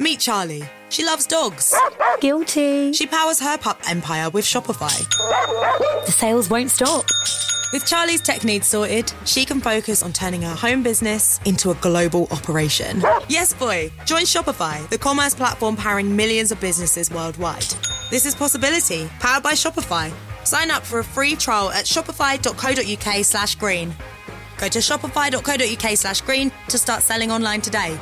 Meet Charlie. She loves dogs. Guilty. She powers her pup empire with Shopify. The sales won't stop. With Charlie's tech needs sorted, she can focus on turning her home business into a global operation. Yes, boy. Join Shopify, the commerce platform powering millions of businesses worldwide. This is Possibility, powered by Shopify. Sign up for a free trial at shopify.co.uk slash green. Go to shopify.co.uk slash green to start selling online today.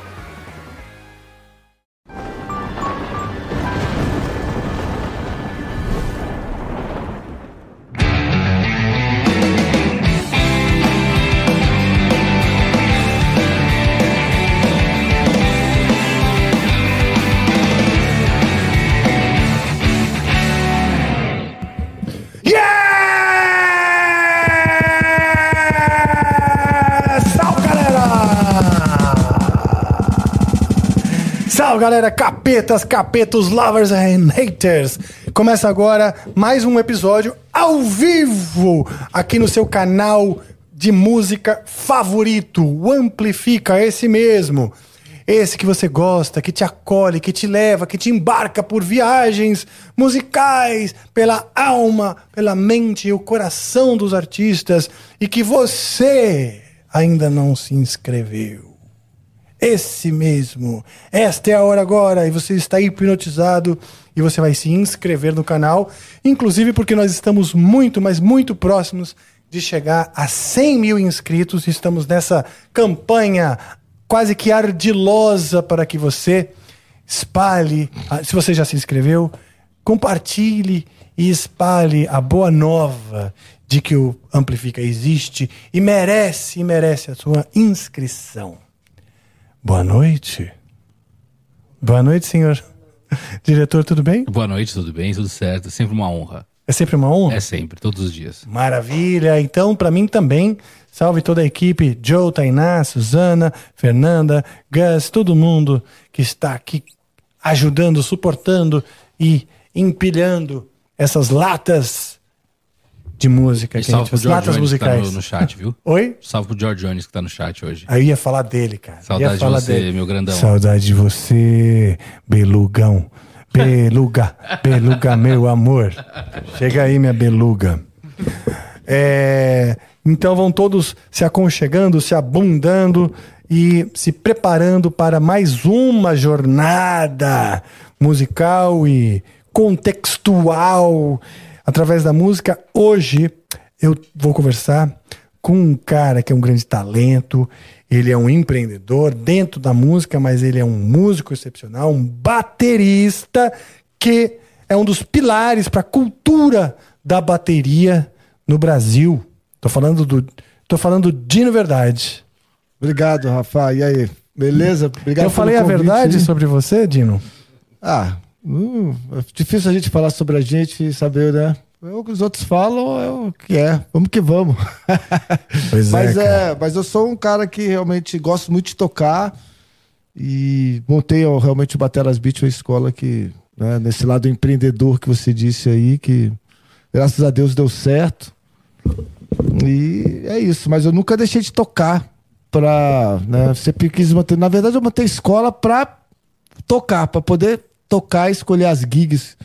Salve, galera! Capetas, capetos, lovers and haters! Começa agora mais um episódio ao vivo aqui no seu canal de música favorito, o Amplifica, esse mesmo. Esse que você gosta, que te acolhe, que te leva, que te embarca por viagens musicais, pela alma, pela mente e o coração dos artistas e que você ainda não se inscreveu. Esse mesmo. Esta é a hora agora e você está hipnotizado e você vai se inscrever no canal, inclusive porque nós estamos muito, mas muito próximos de chegar a 100 mil inscritos. Estamos nessa campanha quase que ardilosa para que você espalhe, se você já se inscreveu, compartilhe e espalhe a boa nova de que o Amplifica existe e merece, e merece a sua inscrição. Boa noite. Boa noite, senhor. Diretor, tudo bem? Boa noite, tudo bem? Tudo certo? É sempre uma honra. É sempre uma honra? É sempre, todos os dias. Maravilha. Então, para mim também, salve toda a equipe, Joe, Tainá, Suzana, Fernanda, Gus, todo mundo que está aqui ajudando, suportando e empilhando essas latas de música, E que a gente salve pro George latas Jones que tá musicais. no, no chat, viu? Oi? Salve pro George Jones que tá no chat hoje. Aí eu ia falar dele, cara. Saudade de você, meu grandão. Saudade de você, belugão. Beluga, beluga, meu amor. Chega aí, minha beluga. É, então vão todos se aconchegando, se abundando e se preparando para mais uma jornada musical e contextual através da música. Hoje eu vou conversar com um cara que é um grande talento, ele é um empreendedor dentro da música, mas ele é um músico excepcional, um baterista que é um dos pilares para a cultura da bateria no Brasil. Tô falando do tô falando do Dino Verdade. Obrigado, Rafa. E aí? Beleza? Obrigado eu falei a convite. verdade sobre você, Dino? Ah, hum, é difícil a gente falar sobre a gente e saber, né? É o que os outros falam, é o que é. Vamos que vamos. Pois mas, é, é, mas eu sou um cara que realmente gosto muito de tocar e montei ó, realmente o Batelas Beat, uma escola que, né, nesse lado empreendedor que você disse aí, que graças a Deus deu certo. E é isso, mas eu nunca deixei de tocar pra, né, sempre quis manter, na verdade eu montei escola pra tocar, pra poder tocar e escolher as gigs,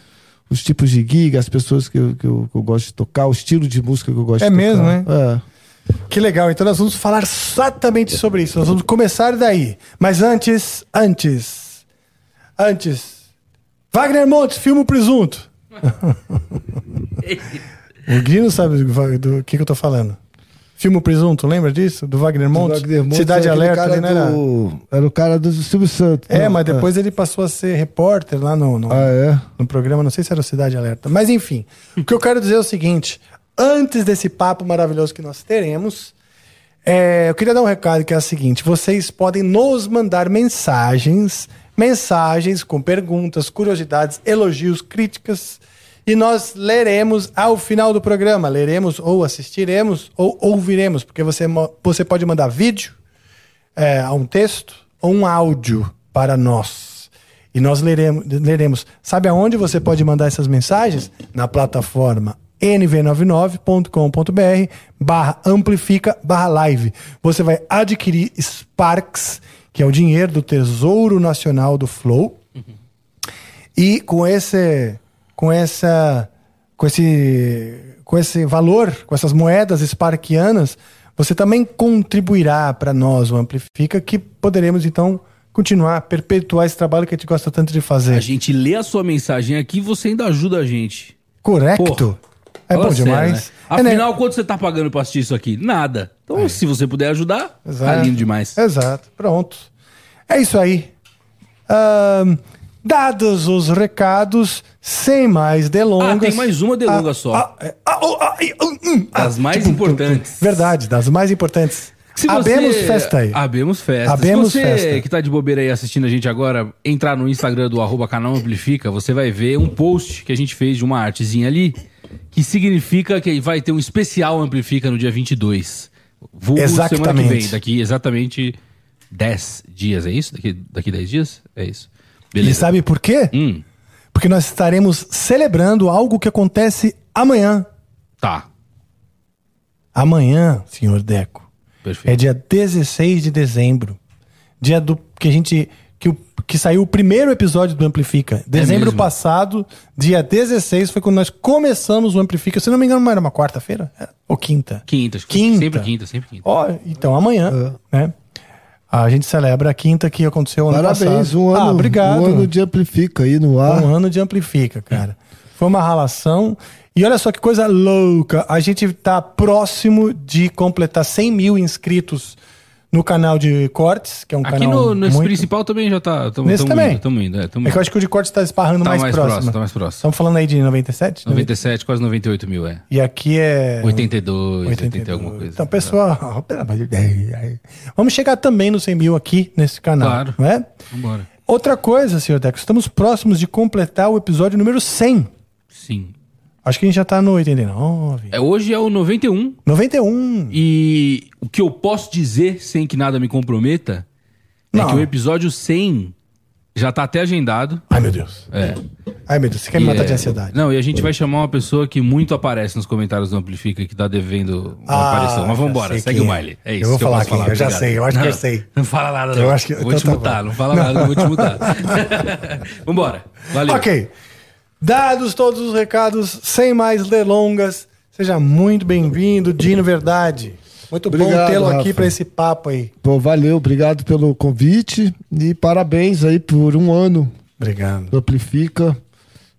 os tipos de gig, as pessoas que eu, que eu, que eu gosto de tocar, o estilo de música que eu gosto É de tocar. mesmo, né? É. Que legal. Então nós vamos falar exatamente sobre isso. Nós vamos começar daí. Mas antes, antes, antes, Wagner Montes, filma o presunto. o Gui não sabe do, do que, que eu tô falando. Filma o presunto, lembra disso? Do Wagner Montes? Wagner Montes Cidade é Alerta, cara era? do- Era o cara do Silvio Santos. É, Não, mas depois ele passou a ser repórter lá no, no, Ah, é? no programa, não sei se era Cidade Alerta. Mas enfim, o que eu quero dizer é o seguinte: antes desse papo maravilhoso que nós teremos, é, eu queria dar um recado que é o seguinte: vocês podem nos mandar mensagens mensagens com perguntas, curiosidades, elogios, críticas. E nós leremos ao final do programa. Leremos ou assistiremos ou ouviremos, porque você, você pode mandar vídeo, é, um texto ou um áudio para nós. E nós leremos, leremos. Sabe aonde você pode mandar essas mensagens? Na plataforma nv99.com.br barra amplifica barra live. Você vai adquirir Sparks, que é o dinheiro do Tesouro Nacional do Flow. E com esse com essa com esse com esse valor, com essas moedas sparkianas, você também contribuirá para nós o Amplifica que poderemos então continuar perpetuar esse trabalho que a gente gosta tanto de fazer. A gente lê a sua mensagem aqui e você ainda ajuda a gente. Correto? Porra, é Fala bom sério, demais. né? É, né? Afinal, quanto você tá pagando pra assistir isso aqui? Nada. Então, se você puder ajudar, tá Exato. lindo demais. Exato. Pronto. É isso aí. Dados os recados, sem mais delongas. Ah, tem mais uma delonga Ah, só. ah, ah, ah, Das mais tipo, importantes. Verdade, das mais importantes. Se você- Abemos festa aí. Abemos festa. Abemos Se você festa. que tá de bobeira aí assistindo a gente agora, entrar no Instagram do arroba canal Amplifica, você vai ver um post que a gente fez de uma artezinha ali, que significa que vai ter um especial Amplifica no dia 22. Vulgo semana que Exatamente. vem, daqui exatamente 10 dias, é isso? Daqui, daqui 10 dias? É isso. E Beleza. sabe por quê? Hum, Porque nós estaremos celebrando algo que acontece amanhã. tá. Amanhã, senhor Deco. Perfeito. É dia 16 de dezembro. Dia do que a gente. Que, o- que saiu o primeiro episódio do Amplifica. Dezembro mesmo? passado, dia 16, foi quando nós começamos o Amplifica. Se não me engano, não era uma quarta-feira? Ou quinta? Quinta, acho que Quinta. sempre quinta, sempre quinta. Ó, então amanhã, né? A gente celebra a quinta que aconteceu ano Parabéns, passado. um ano, Ah, obrigado. um ano de amplifica aí no ar. Um ano de Amplifica, cara. Foi uma ralação. E olha só que coisa louca. A gente tá próximo de completar 100 mil inscritos no canal de cortes, que é um Aqui canal no, nesse muito... principal também já tá. Tamo, Nesse tamo também? Indo, tamo indo, é, tamo É que eu acho que o de cortes tá esparrando Tá mais, mais próximo. próximo, tá mais próximo. Estamos falando aí de 97? 97, quase 98 mil, é. E aqui é... 82, 80 e 82. alguma coisa. Então, pessoal, de Deus. Vamos chegar também nos 100 mil aqui nesse canal, Claro. não é? Vambora. Outra coisa, senhor Deco, estamos próximos de completar o episódio número 100. Sim. Acho que a gente já tá no 89. É, hoje é o 91. 91. E o que eu posso dizer, sem que nada me comprometa, Não. é que o episódio 100 já tá até agendado. Ai, meu Deus. É. Ai, meu Deus, você quer me E matar é- de ansiedade. Não, e a gente vai chamar uma pessoa que muito aparece nos comentários do Amplifica, que tá devendo uma Ah, aparição. Mas vambora, segue quem o é. baile. É isso. Eu vou que falar posso quem é, eu já obrigado. sei, eu acho que Não, eu sei. Não fala nada, não. Eu acho que- vou então te tá mutar, bom. não fala nada, eu vou te mutar. vambora. Valeu. Ok. Dados todos os recados, sem mais delongas, seja muito bem-vindo, Dino Verdade. Muito bom Obrigado, tê-lo aqui para esse papo aí. Pô, valeu, obrigado pelo convite e parabéns aí por um ano Obrigado. do Amplifica.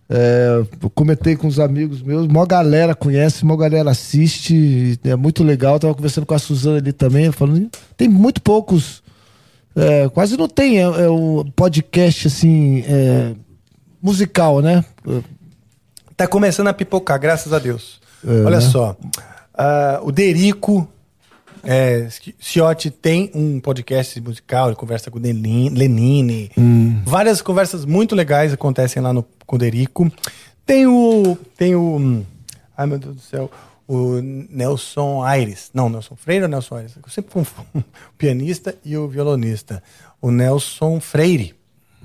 É, eu comentei com os amigos meus, mó galera conhece, mó galera assiste, é muito legal. Eu tava conversando com a Suzana ali também, falando, tem muito poucos, é, quase não tem é, é o podcast assim, é, musical, né? Tá começando a pipocar, graças a Deus. É, Olha né? só. ah, o Derico é, Ciotti tem um podcast musical, ele conversa com o Lenin- Lenine. Hum. Várias conversas muito legais acontecem lá no, com o Derico. Tem o. Tem o. hum, Ai, meu Deus do céu. O Nelson Aires. Não, Nelson Freire ou Nelson Aires? Eu sempre confundo o pianista e o violonista. O Nelson Freire.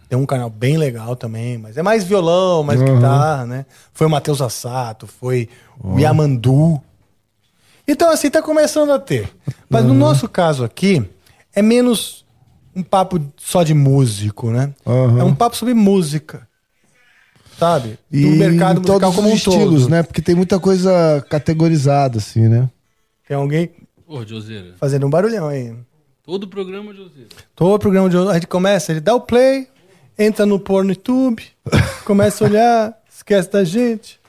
Tem um canal bem legal também, mas é mais violão, mais guitarra, né? Foi o Matheus Assato, foi o Yamandu. Então, assim, tá começando a ter. Mas no nosso caso aqui, é menos um papo só de músico, né? É um papo sobre música. Sabe? E Do mercado em musical todos como os um estilos, todo. né? Porque tem muita coisa categorizada, assim, né? Tem alguém Ô, Joseira. fazendo um barulhão aí. Todo programa, Joseira. Todo programa de a gente começa, ele dá o play, entra no PornoTube, começa a olhar, esquece da gente.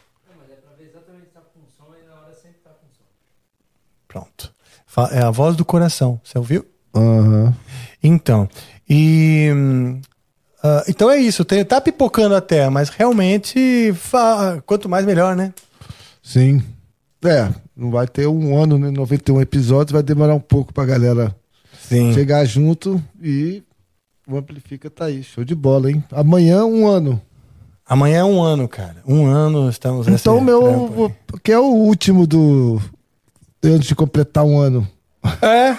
Pronto. É a voz do coração, você ouviu? Aham. Então, e. ah, então é isso, tem, tá pipocando até, mas realmente, fa- quanto mais melhor, né? Sim. É, não vai ter um ano, né? 91 episódios, vai demorar um pouco pra galera Sim. chegar junto e O Amplifica tá aí, show de bola, hein? Amanhã, um ano. Amanhã é um ano, cara. Um ano estamos nesse Então, meu. Que é o último do. Antes de completar um ano. É.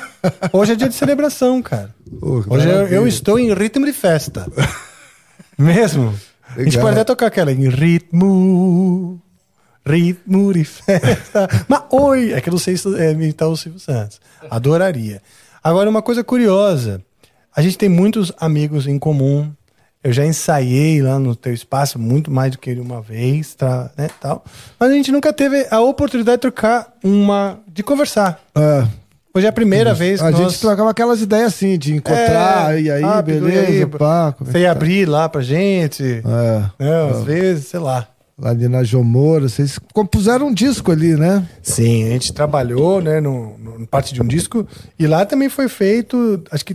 Hoje é dia de celebração, cara. Pô, Hoje eu, eu estou em ritmo de festa. Mesmo? A gente Legal. pode até tocar aquela em ritmo. Ritmo de festa. Mas oi! É que eu não sei se é, imitar o Silvio Santos. Adoraria. Agora, uma coisa curiosa. A gente tem muitos amigos em comum. Eu já ensaiei lá no teu espaço muito mais do que uma vez, tá, né, tal. Mas a gente nunca teve a oportunidade de trocar uma, de conversar. É, Hoje é a primeira vez que a nós... gente trocava aquelas ideias assim, de encontrar, É, e aí, rápido, beleza, e aí, pá. é Você ia tá? abrir lá pra gente. É, né, às vezes, sei lá. lá ali na Jomora, vocês compuseram um disco ali, né? Sim, a gente trabalhou, né, no- no parte de um disco. E lá também foi feito, acho que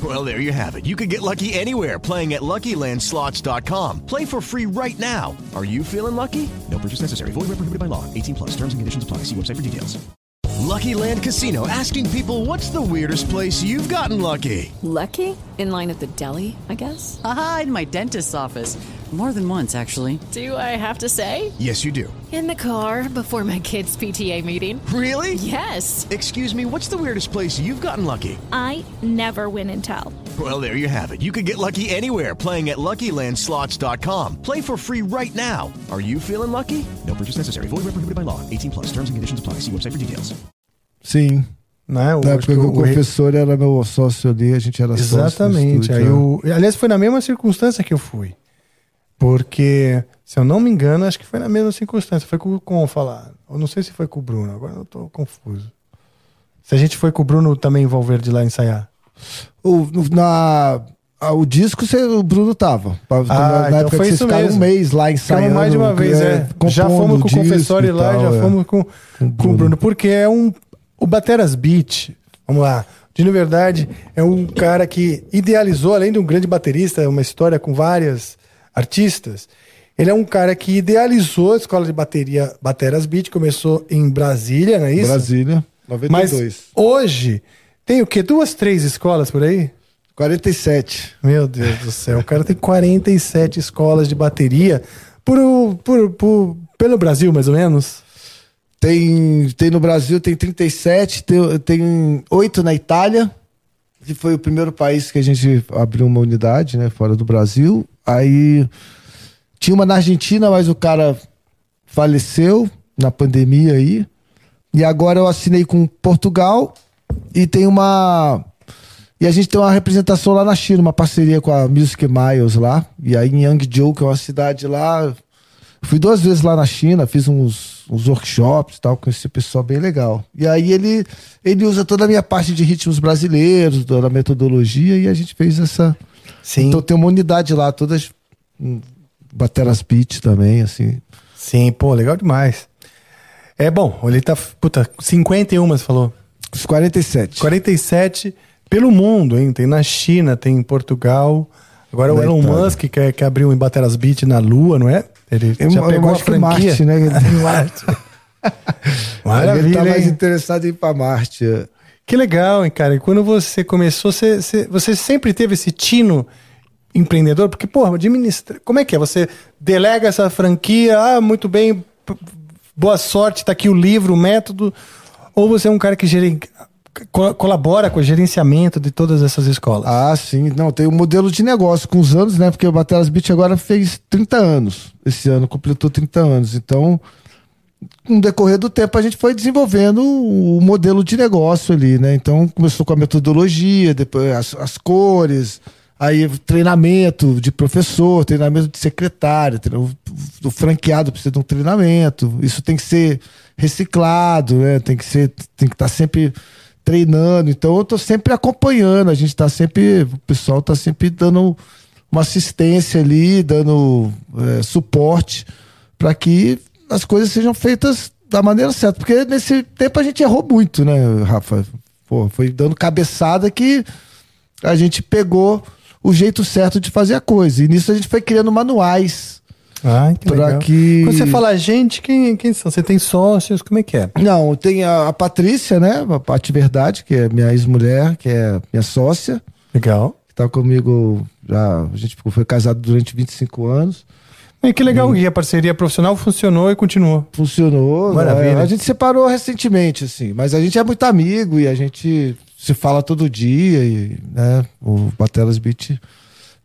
Well, there you have it. You can get lucky anywhere playing at LuckyLandSlots.com. Play for free right now. Are you feeling lucky? No purchase necessary. Void where prohibited by law. 18 plus. Terms and conditions apply. See website for details. Lucky Land Casino asking people what's the weirdest place you've gotten lucky? Lucky? In line at the deli, I guess? Aha, in my dentist's office. More than once, actually. Do I have to say? Yes, you do. In the car before my kids' PTA meeting. Really? Yes. Excuse me, what's the weirdest place you've gotten lucky? I never win and tell. Well, there you have it. You can get lucky anywhere playing at LuckyLandSlots.com. Play for free right now. Are you feeling lucky? No purchase necessary. Void where prohibited by law. 18 plus. Terms and conditions apply. See website for details. Sim. Né? O- Na acho época que que o o- professor era meu sócio ali, a gente era sócio. Exatamente. Aí Aliás, foi na mesma circunstância que eu fui. Porque, se eu não me engano, acho que foi na mesma circunstância. Foi com o Con falar. Eu não sei se foi com o Bruno, agora eu tô confuso. Se a gente foi com o Bruno também em Valverde lá ensaiar. O, na, ah, o disco você- o Bruno tava. Pra- na então época foi que vocês isso ficaram mesmo. um mês lá ensaiando. Ficamos mais de uma vez, é. Já compondo fomos com o confessório lá, tal, já é. fomos com, com o Bruno. Porque é um. O Bateras Beat, vamos lá. De verdade, é um cara que idealizou, além de um grande baterista, uma história com várias artistas. Ele é um cara que idealizou a escola de bateria Bateras Beat, começou em Brasília, não é isso? Brasília, Mas 92. hoje tem o quê? Duas, três escolas por aí? 47. Meu Deus do céu, o cara tem 47 escolas de bateria por, por, por- pelo Brasil, mais ou menos. Tem, tem no Brasil, tem 37, tem, tem 8 na Itália, que foi o primeiro país que a gente abriu uma unidade, né, fora do Brasil. Aí tinha uma na Argentina, mas o cara faleceu na pandemia aí. E agora eu assinei com Portugal e tem uma. E a gente tem uma representação lá na China, uma parceria com a Music Miles lá. E aí em Yangzhou, que é uma cidade lá. Fui duas vezes lá na China, fiz uns, uns workshops tal, com esse pessoal bem legal. E aí ele, ele usa toda a minha parte de ritmos brasileiros, toda a metodologia, e a gente fez essa. Sim. Então tem uma unidade lá, todas. hum, Bateras beat também, assim. Sim, pô, legal demais. É bom, ele tá, puta, 51, você falou. Os 47. 47 pelo mundo, hein? Tem na China, tem em Portugal. Agora o Na Elon Itália. Musk quer, quer abrir um Bateras Beat na Lua, não é? Ele Eu- já eu pegou a acho que franquia. Marte, né? Marte. ele Maravilha, tá mais hein? interessado em ir pra Marte. é. Que legal, hein, cara? E quando você começou, você, você, sempre teve esse tino empreendedor? Porque, porra, administra... como é que é? Você delega essa franquia, ah, muito bem, boa sorte, tá aqui o livro, o método. Ou você é um cara que geren... co- colabora com o gerenciamento de todas essas escolas? Ah, sim. Não, tem um modelo de negócio com os anos, né? Porque o Bateras Beat agora fez 30 anos. Esse ano completou 30 anos. Então, no decorrer do tempo, a gente foi desenvolvendo o modelo de negócio ali, né? Então, começou com a metodologia, depois as, as cores, aí treinamento de professor, treinamento de secretário, o franqueado precisa de um treinamento. Isso tem que ser reciclado, né? Tem que ser, tem que estar sempre treinando. Então, eu tô sempre acompanhando. A gente tá sempre, o pessoal tá sempre dando uma assistência ali, dando é, suporte para que as coisas sejam feitas da maneira certa. Porque nesse tempo a gente errou muito, né, Rafa? Pô, foi dando cabeçada que a gente pegou o jeito certo de fazer a coisa. E nisso a gente foi criando manuais. Ah, que Pra legal. que- Quando você fala gente, quem, quem são? Você tem sócios? Como é que é? Não, tem a, a Patrícia, né? A Pati Verdade, que é minha ex-mulher, que é minha sócia, Legal. que tá comigo já. A gente foi casado durante 25 anos. E que legal que a parceria profissional funcionou e continuou. Funcionou. Maravilha. né? A gente separou recentemente, assim, mas a gente é muito amigo e a gente se fala todo dia, e, né? O Batelas Beat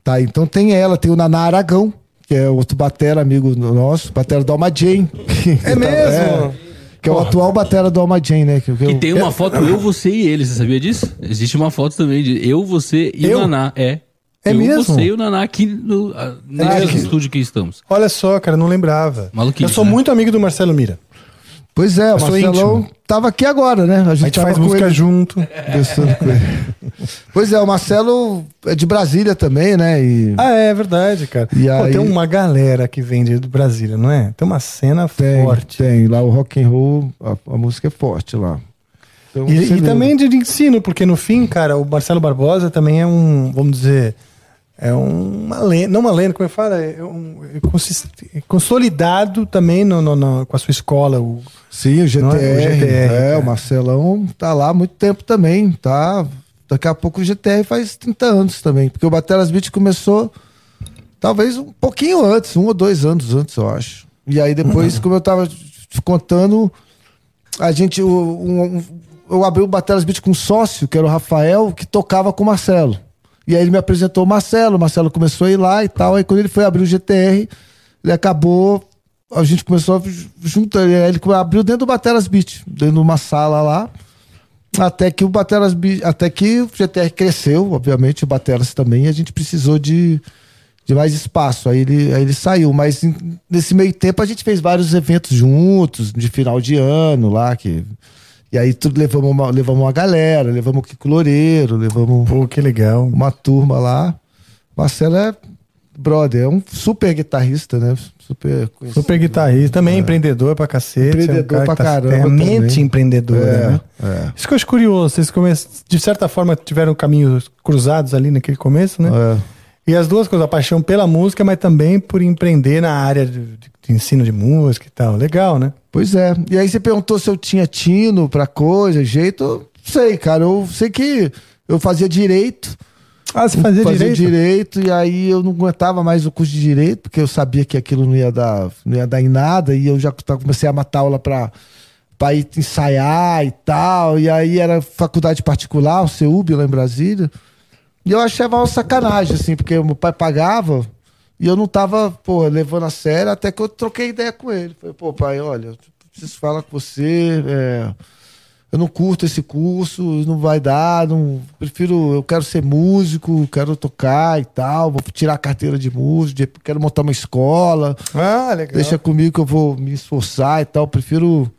tá aí. Então tem ela, tem o Naná Aragão, que é outro batera amigo nosso, batera do Alma Jane. É mesmo? que é o atual batera do Alma Jane, né? Que, que E eu- tem uma foto eu, você e ele, você sabia disso? Existe uma foto também de eu, você e Eu? o Naná. É. É eu, mesmo? você e o Naná aqui no, nesse mesmo? estúdio que estamos. Olha só, cara, não lembrava. Maluquice, Eu sou né? muito amigo do Marcelo Mira. Pois é, o Marcelão íntimo. tava aqui agora, né? A gente tava faz com música ele junto. Pois é, o Marcelo é de Brasília também, né? E Ah, é verdade, cara. E Pô, aí- tem uma galera que vem de Brasília, não é? Tem uma cena tem, forte. tem. Lá o rock and roll, a, a música é forte lá. Então, E, e também de ensino, porque no fim, cara, o Marcelo Barbosa também é um, vamos dizer, é uma lenda, não uma lenda, como que fala? É um, é consist- é consolidado também no, no- no- com a sua escola. O, Sim, o GTR. Não é? O GTR, é, cara. o Marcelão tá lá há muito tempo também, tá? Daqui a pouco o GTR faz 30 anos também, porque o Batelas Beat começou talvez um pouquinho antes, um ou dois anos antes, eu acho. E aí depois, como eu tava te contando, a gente, um- um- eu abri o Batelas Beat com um sócio, que era o Rafael, que tocava com o Marcelo. E aí ele me apresentou o Marcelo, o Marcelo começou a ir lá e tal. Aí quando ele foi abrir o GTR, ele acabou. A gente começou a juntar. Ele abriu dentro do Batelas Beat, dentro de uma sala lá. Até que o Batelas até que o GTR cresceu, obviamente, o Batelas também, e a gente precisou de, de mais espaço. Aí ele, aí ele saiu. Mas nesse meio tempo a gente fez vários eventos juntos, de final de ano lá, que. E aí tudo levamos uma, levamos uma galera, levamos o Kiko Loureiro, levamos pô, que legal. uma turma lá. Marcelo é brother, é um super guitarrista, né? Super conhecido. Super guitarrista, também empreendedor pra cacete. Empreendedor é um pra tá- caramba mente empreendedora, É, né? é. Isso que eu acho curioso. Vocês de certa forma tiveram caminhos cruzados ali naquele começo, né? É. E as duas coisas, a paixão pela música, mas também por empreender na área de, de- ensino de música e tal. Legal, né? Pois é. E aí você perguntou se eu tinha tino pra coisa, jeito. Sei, cara. Eu sei que eu fazia direito. Ah, você fazia, fazia direito? e aí eu não aguentava mais o curso de direito, porque eu sabia que aquilo não ia dar, não ia dar em nada, e eu já comecei a matar aula pra, pra ir ensaiar e tal. E aí era faculdade particular, o CEUB lá em Brasília. E eu achava uma sacanagem, assim, porque meu pai pagava e eu não tava, pô, levando a sério, até que eu troquei ideia com ele. Falei, pô, pai, olha, eu preciso falar com você, é, eu não curto esse curso, não vai dar, não, prefiro, eu quero ser músico, quero tocar e tal, vou tirar a carteira de músico, quero montar uma escola, Ah, legal. deixa comigo que eu vou me esforçar e tal, prefiro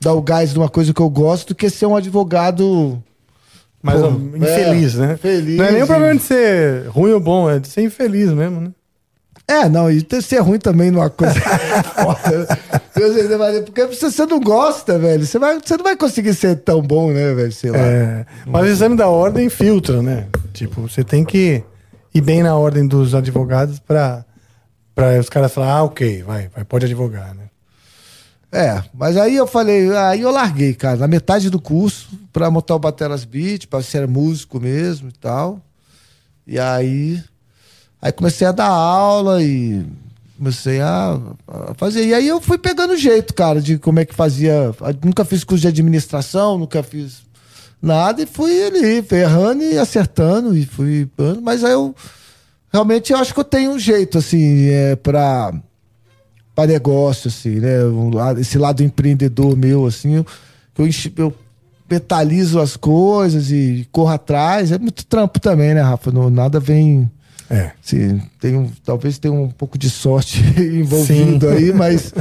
dar o gás de uma coisa que eu gosto do que ser um advogado Mas Pô, infeliz, é, né? infeliz Não é nem o problema de ser ruim ou bom, é de ser infeliz mesmo, né? É, não, e ter- ser ruim também numa coisa. Eu sei, mas- Porque se você não gosta, velho, você, vai, você não vai conseguir ser tão bom, né, velho? Sei lá. É, mas o exame da ordem filtra, né? Tipo, você tem que ir bem na ordem dos advogados pra, pra os caras falar, ah, ok, vai, vai pode advogar, né? É, mas aí eu falei, aí eu larguei, cara, na metade do curso, pra montar o Batelas Beat, pra ser músico mesmo e tal. E aí. Aí comecei a dar aula e comecei a, a fazer. E aí eu fui pegando jeito, cara, de como é que fazia. Nunca fiz curso de administração, nunca fiz nada, e fui ali, errando e acertando, e fui. Mas aí eu. Realmente eu acho que eu tenho um jeito, assim, é, pra para negócio, assim, né? Esse lado empreendedor meu, assim, eu, eu, metalizo as coisas e corro atrás. É muito trampo também, né, Rafa? Não, nada vem. É. Assim, tem um, talvez tenha um pouco de sorte envolvido Sim. aí, mas,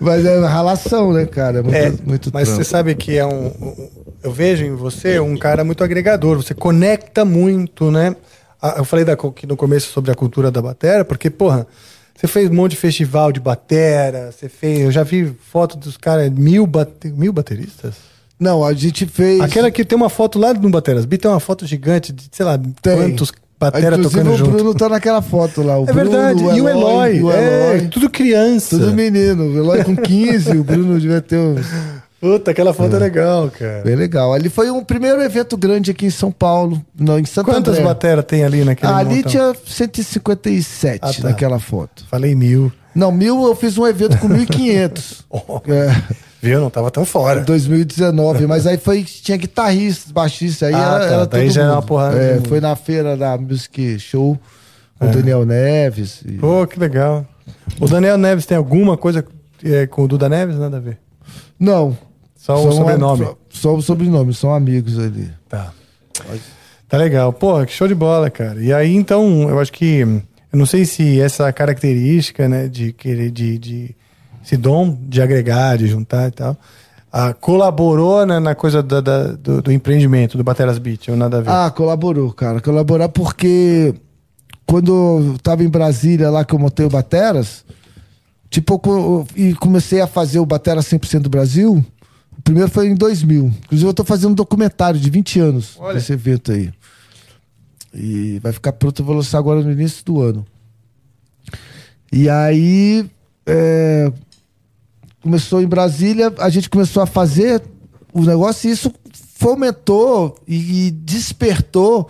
mas é uma relação, né, cara? É muito, É, muito mas trampo. você sabe que é um, um- Eu vejo em você um cara muito agregador, você conecta muito, né? Ah, Eu falei da, no começo sobre a cultura da bateria, porque, porra, Você fez um monte de festival de batera, você fez. Eu já vi foto dos caras, mil, bate, mil bateristas? Não, a gente fez. Aquela que tem uma foto lá no Bateras Beat, tem uma foto gigante de, sei lá, Tem. quantos batera Inclusive, tocando o junto. Bruno tá naquela foto lá. O é Bruno, verdade. e o Eloy. o é, Eloy. tudo criança. Tudo menino. O Eloy com 15, o Bruno devia ter uns. Puta, aquela foto é legal, cara. Bem legal. Ali foi um primeiro evento grande aqui em São Paulo, não, em Santo Quantas André. bateras tem ali naquele ali montão? tinha 157 Ah, tá. naquela foto. Falei mil. Não, mil eu fiz um evento com 1.500. Oh, é, viu? Não tava tão fora. em 2019. Mas aí foi, tinha guitarristas, baixistas. Aí Ah, era, tá. era Daí já era mundo. uma porrada É, foi na feira da Music Show com É. o Daniel Neves. e- Pô, que legal. O Daniel Neves tem alguma coisa é, com o Duda Neves? Nada a ver. Não. Só o são- sobrenome. Só, só o sobrenome, são amigos ali. Tá. Tá legal. Pô, que show de bola, cara. E aí, então, eu acho que. Eu não sei se essa característica, né, de querer, de, de esse dom de agregar, de juntar e tal, ah, colaborou né, na coisa da- da- do, do empreendimento, do Bateras Beat, ou nada a ver? Ah, colaborou, cara. Colaborar porque quando eu tava em Brasília, lá que eu montei o Bateras, tipo, eu co- e comecei a fazer o Batera 100% do Brasil, primeiro foi em 2000. Inclusive, eu tô fazendo um documentário de 20 anos Olha. desse evento aí. E vai ficar pronto, eu vou lançar agora no início do ano. E aí, é, começou em Brasília, a gente começou a fazer o negócio e isso fomentou e, e despertou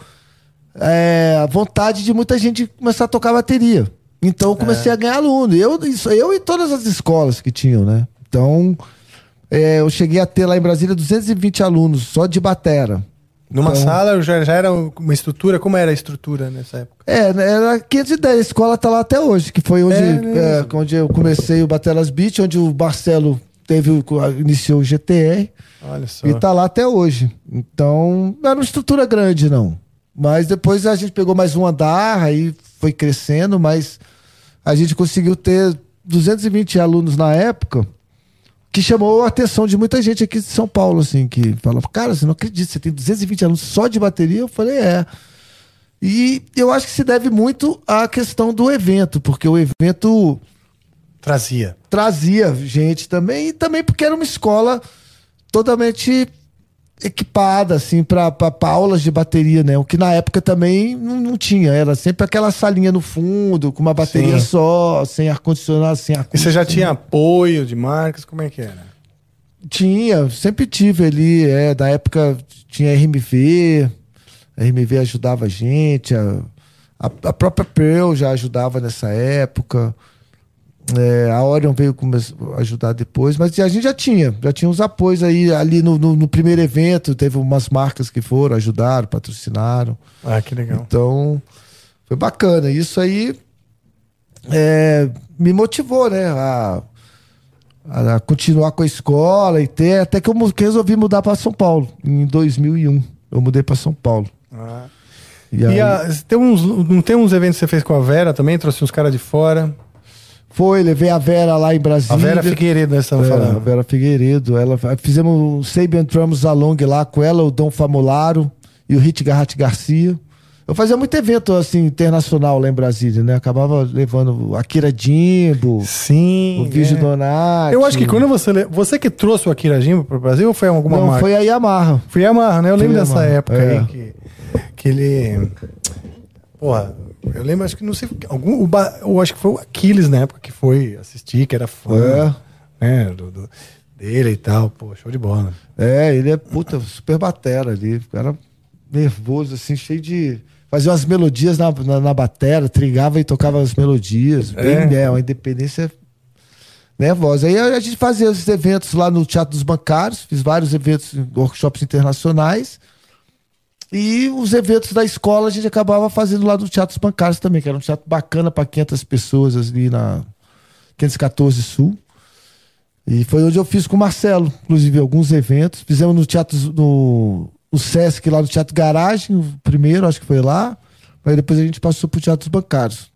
é, a vontade de muita gente começar a tocar bateria. Então eu comecei a ganhar aluno. Eu, isso, eu e todas as escolas que tinham, né? Então é, eu cheguei a ter lá em Brasília 220 alunos só de batera. Numa então- sala já, já era uma estrutura? Como era a estrutura nessa época? É, né, era 510, a escola tá lá até hoje, que foi onde, É é, onde eu comecei o Batelas Beat, onde o Marcelo teve, iniciou o GTR. Olha só. E tá lá até hoje. Então, não era uma estrutura grande, não. Mas depois a gente pegou mais um andar, aí foi crescendo, mas a gente conseguiu ter 220 alunos na época, que chamou a atenção de muita gente aqui de São Paulo, assim, que falava, cara, você não acredita, você tem 220 alunos só de bateria? Eu falei, é. E eu acho que se deve muito à questão do evento, porque o evento Trazia. trazia gente também, e também porque era uma escola totalmente equipada, assim, para aulas de bateria, né? O que na época também não, não tinha. Era sempre aquela salinha no fundo, com uma bateria Sim. só, sem ar-condicionado, sem ar E você já tinha apoio de marcas? Como é que era? Tinha, sempre tive ali, é, da época tinha RMV, a RMV ajudava a gente, a, a, a própria Pearl já ajudava nessa época, é, a Orion veio ajudar depois, mas a gente já tinha, já tinha uns apoios aí, ali no, no, no primeiro evento, teve umas marcas que foram, ajudaram, patrocinaram, Ah, que legal. então foi bacana, isso aí é, me motivou, né, a, a continuar com a escola e ter, até que eu resolvi mudar para São Paulo em 2001. Eu mudei para São Paulo. Ah. E, E aí, a- tem uns, não tem uns eventos que você fez com a Vera também? Trouxe uns caras de fora. Foi, levei a Vera lá em Brasília. A Vera Figueiredo, nós estamos É, a falando. Vera Figueiredo. Ela, fizemos um Sabian Drums Along lá com ela, o Dom Famolaro e o Hit Garratti Garcia. Eu fazia muito evento assim, internacional lá em Brasília, né? Acabava levando o Akira Jimbo, Sim. o Virgil é. Donati. Eu acho que quando você. Você que trouxe o Akira Jimbo pro Brasil ou foi alguma Não, marca? foi a Yamaha. Foi Yamaha, né? Eu lembro Foi dessa Yamaha, época é. aí que, que ele. Porra, eu lembro, acho que não sei. Algum, o, eu acho que foi o Aquiles na época que foi assistir, que era fã né, do, do- dele e tal. Pô, show de bola. É, ele é puta, super batera ali. Cara nervoso, assim, cheio de. Fazia umas melodias na, na, na batera, trigava e tocava as melodias. Bem, É. né? Uma independência nervosa. Aí a gente fazia esses eventos lá no Teatro dos Bancários, fiz vários eventos, workshops internacionais. E os eventos da escola a gente acabava fazendo lá no Teatro Bancários também, que era um teatro bacana para 500 pessoas ali na 514 Sul. E foi onde eu fiz com o Marcelo, inclusive, alguns eventos. Fizemos no Teatro, no, no Sesc, lá no Teatro Garagem, o primeiro, acho que foi lá. Mas depois a gente passou pro Teatro dos Bancários.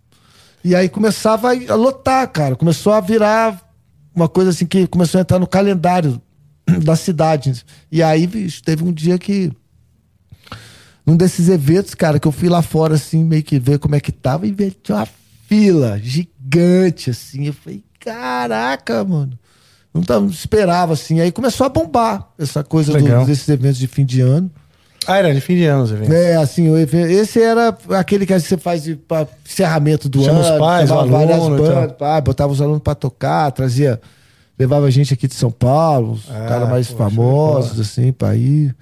E aí começava a lotar, cara. Começou a virar uma coisa assim que começou a entrar no calendário da cidade. E aí, bicho, teve um dia que. Num desses eventos, cara, que eu fui lá fora, assim, meio que ver como é que tava, e tinha uma fila gigante, assim. Eu falei, caraca, mano. Não, tava, não esperava, assim. Aí começou a bombar essa coisa do- desses eventos de fim de ano. Ah, era de fim de ano, os eventos. É, assim, o evento, esse era aquele que você faz de, pra encerramento do Chama ano. os pais, o aluno bandas, pá, botava os alunos pra tocar, trazia, levava gente aqui de São Paulo, os Ah, caras mais poxa, famosos, assim, pra ir.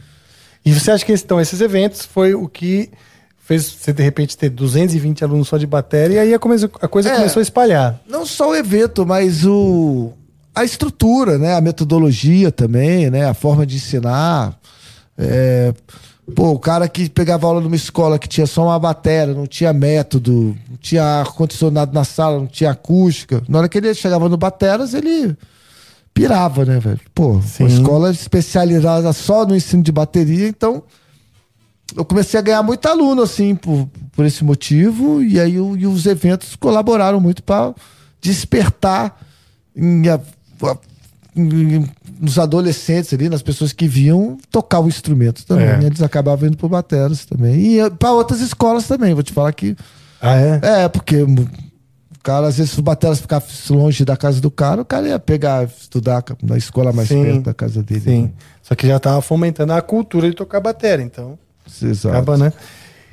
E você acha que então, esses eventos foi o que fez você, de repente, ter 220 alunos só de bateria e aí a coisa, a coisa É. começou a espalhar. Não só o evento, mas o, a estrutura, né? A metodologia também, né? A forma de ensinar. É, pô, o cara que pegava aula numa escola que tinha só uma bateria, não tinha método, não tinha ar-condicionado na sala, não tinha acústica. Na hora que ele chegava no Bateras, ele pirava, né, velho? Pô, Sim. uma escola especializada só no ensino de bateria, então eu comecei a ganhar muito aluno, assim, por, por esse motivo, e aí o- e os eventos colaboraram muito para despertar em a- em- nos adolescentes ali, nas pessoas que viam tocar o instrumento também. É. né? Eles acabavam indo pro bateras também. E para outras escolas também, vou te falar que. Ah, é? É, porque cara, às vezes, se o bateras ficasse longe da casa do cara, o cara ia pegar, estudar na escola mais Sim. perto da casa dele. Sim. Só que já tava fomentando a cultura de tocar bateria, então. Exato. Acaba, né?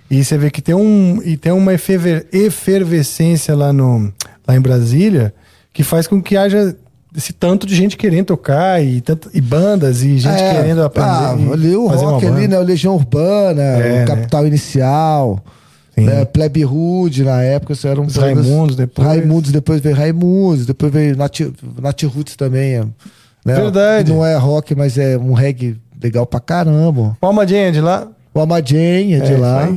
E você vê que tem, um, e tem uma eferver- efervescência lá, no, lá em Brasília que faz com que haja esse tanto de gente querendo tocar e, tanto, e bandas e gente É, querendo aprender. Ah, ali o rock ali, né? O Legião Urbana, É, o Capital Inicial, Né? Plebe Rude na época, isso eram Os bandas- Raimundos depois. Raimundos, depois veio Raimundos, depois veio Nat, Nat Roots também. é, Né? Verdade. Não é rock, mas é um reggae legal pra caramba. O Almadinha de lá. O Amadien é de É, lá.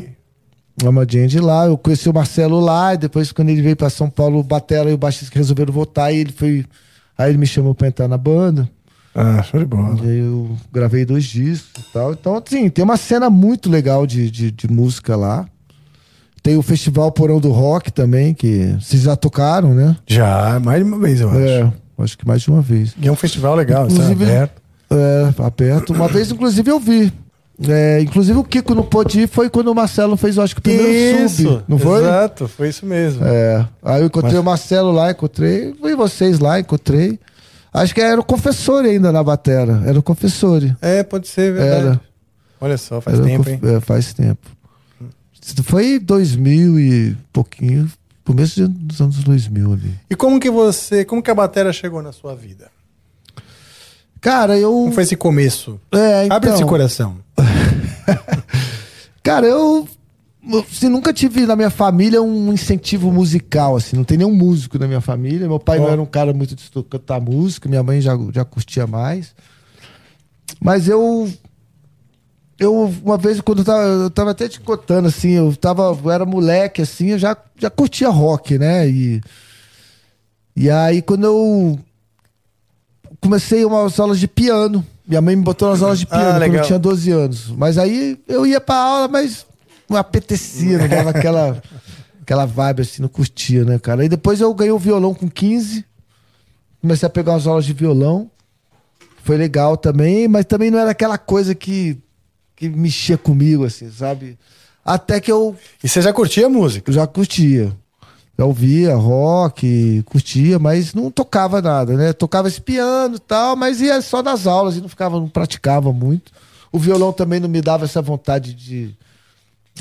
O é de lá. Eu conheci o Marcelo lá, e depois, quando ele veio pra São Paulo, o Batera e o baixista resolveram voltar, e ele foi. Aí ele me chamou pra entrar na banda. Ah, show de bola. E aí eu gravei dois discos e tal. Então, assim, tem uma cena muito legal de, de, de música lá. Tem o Festival Porão do Rock também, que vocês já tocaram, né? Já, mais de uma vez, eu acho. É, acho que mais de uma vez. E é um festival legal, Inclusive- está aberto. É, aberto. Uma vez, inclusive, eu vi. É, inclusive, o Kiko não pôde ir foi quando o Marcelo fez, eu acho que o primeiro sub. Não foi? Exato, foi isso mesmo. É. Aí eu encontrei Mas- o Marcelo lá, encontrei. Vi vocês lá, encontrei. Acho que era o confessor ainda na batera. Era o confessor. É, pode ser, verdade. Era. Olha só, faz Era tempo, conf- hein? é, faz tempo. Foi 2000 e pouquinho, começo dos anos 2000 ali. E como que você, como que a bateria chegou na sua vida? Cara, eu. Como foi esse começo? É, então, Abre esse coração. Cara, eu. Assim, nunca tive na minha família um incentivo musical, assim. Não tem nenhum músico na minha família. Meu pai Ó. não era um cara muito de cantar música, minha mãe já, já curtia mais. Mas eu. Eu, uma vez, quando eu tava, eu tava até te contando, assim, eu tava, eu era moleque, assim, eu já, já curtia rock, né? E, e aí, quando eu comecei umas aulas de piano, minha mãe me botou nas aulas de Ah, piano quando eu tinha 12 anos. Mas aí eu ia pra aula, mas não apetecia, não dava aquela, aquela vibe, assim, não curtia, né, cara? Aí depois eu ganhei o violão com 15, comecei a pegar umas aulas de violão. Foi legal também, mas também não era aquela coisa que, que mexia comigo, assim, sabe? Até que eu, E você já curtia música? eu já curtia. Já ouvia rock, curtia, mas não tocava nada, né? Tocava esse piano e tal, mas ia só nas aulas e não ficava, não praticava muito. O violão também não me dava essa vontade de,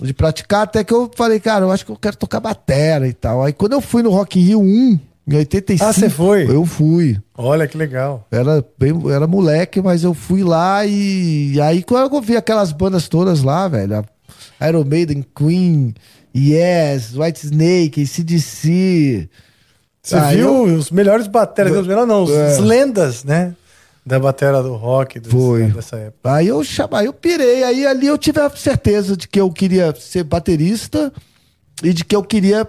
de praticar, até que eu falei, cara, eu acho que eu quero tocar batera e tal. Aí quando eu fui no Rock in Rio 1, em 85. Ah, você foi? Eu fui. Olha que legal. Era, bem, era moleque, mas eu fui lá e, e aí quando eu vi aquelas bandas todas lá, velho, Iron Maiden, Queen, Yes, White Snake, CDC. Você Ah, viu os melhores bateras, os melhores não, É. as lendas, né? Da batera do rock dos- Foi. dessa época. Aí eu chamei, eu pirei, aí ali eu tive a certeza de que eu queria ser baterista e de que eu queria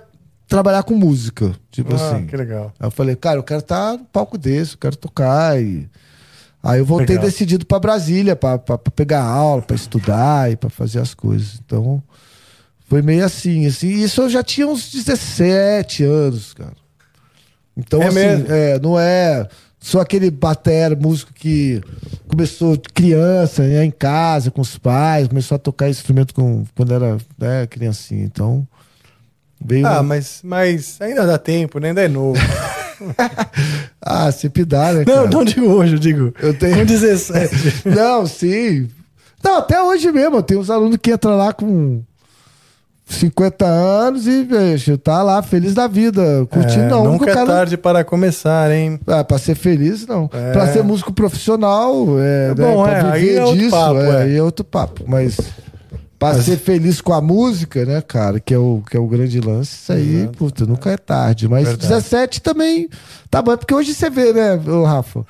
trabalhar com música, tipo Ah, assim. que legal. Aí eu falei, cara, eu quero estar no palco desse, eu quero tocar. E... Aí eu voltei Legal. decidido decidido para Brasília, para pegar aula, para estudar e para fazer as coisas. Então, foi meio assim, assim. Isso eu já tinha uns 17 anos, cara. Então, É assim, mesmo? é, não é só aquele batera, músico que começou criança, né, em casa, com os pais, começou a tocar instrumento com, quando era né, criancinha. Então, Veio Ah, mas, mas ainda dá tempo, né? Ainda é novo. Ah, sempre dá, né? não, cara? não de hoje, eu digo. Eu tenho- Com 17. Não, sim. Não, até hoje mesmo. Tem uns alunos que entram lá com 50 anos e, bicho, tá lá feliz da vida, curtindo. É, não, nunca é cara... tarde para começar, hein? Ah, pra ser feliz, não. É. Pra ser músico profissional, é, É bom, né, é, pra aí viver é outro disso, papo, é, é. aí é outro papo. Mas pra Mas- ser feliz com a música, né, cara, que é o, que é o grande lance, isso aí, puta, nunca é tarde. Mas Verdade. 17 também tá bom, porque hoje você vê, né, Rafa?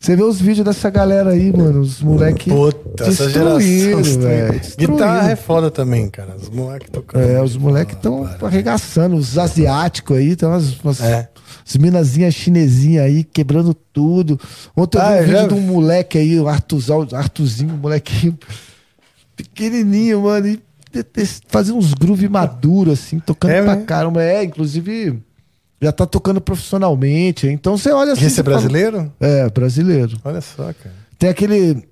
Você vê os vídeos dessa galera aí, mano, os moleques Puta, essa geração. velho. Guitarra é foda também, cara. Os moleques tocando. É, os moleques estão arregaçando. Os asiáticos aí, tem umas, umas É. as minazinhas chinesinhas aí, quebrando tudo. Ontem eu Ah, vi um vídeo de um moleque aí, o Artuzal, Artuzinho, um molequinho pequenininho, mano, e fazendo uns groove maduro, assim, tocando É pra mesmo? caramba. É, inclusive, já tá tocando profissionalmente. Então você olha assim. Esse é fala- brasileiro? É, brasileiro. Olha só, cara. Tem aquele.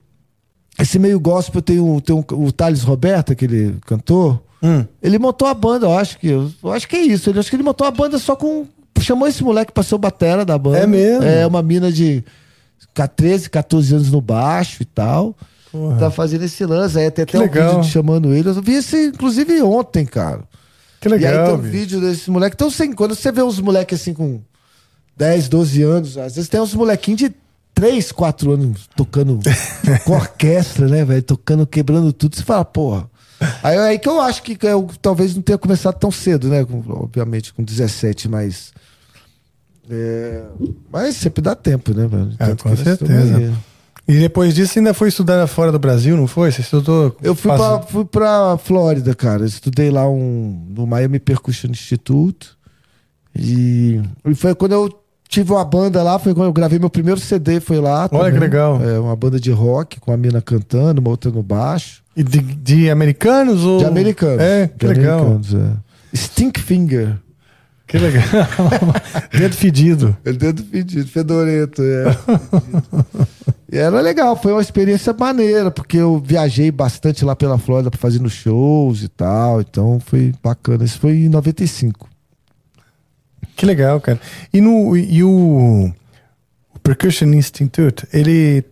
Esse meio gospel tem, um, tem um, o Thales Roberto, aquele cantor. Hum. Ele montou a banda, eu acho que. Eu acho que é isso. Ele acho que ele montou a banda só com. Chamou esse moleque pra ser o batera da banda. É mesmo? É uma mina de 13, 14 anos no baixo e tal. Porra. Tá fazendo esse lance. Aí tem até Que um legal. vídeo chamando ele. Eu vi esse, inclusive, ontem, cara. Que e aí tem legal, um bicho. vídeo desse moleque. Então, assim, quando você vê uns moleques assim com 10, 12 anos, às vezes tem uns molequinhos de 3, 4 anos tocando com orquestra, né, velho? Tocando, quebrando tudo. Você fala, porra. Aí, aí que eu acho que eu talvez não tenha começado tão cedo, né? Com- obviamente, com 17, mas. é, mas sempre dá tempo, né, velho? Tanto com certeza. E depois disso você ainda foi estudar fora do Brasil, não foi? Você estudou. Eu fui pra, fui pra Flórida, cara. Estudei lá um, no Miami Percussion Institute. E, e foi quando eu tive uma banda lá, foi quando eu gravei meu primeiro CD, foi lá. Olha que legal. É, uma banda de rock, com a mina cantando, uma outra no baixo. E de, de americanos ou. De americanos. É, que legal. é. Stink Finger. Que legal. Dedo fedido. Ele dedo pedido, fedorento, é. era legal, foi uma experiência maneira, porque eu viajei bastante lá pela Flórida fazendo shows e tal, então foi bacana. Isso foi em 95. Que legal, cara. E, no, e o, o Percussion Institute, ele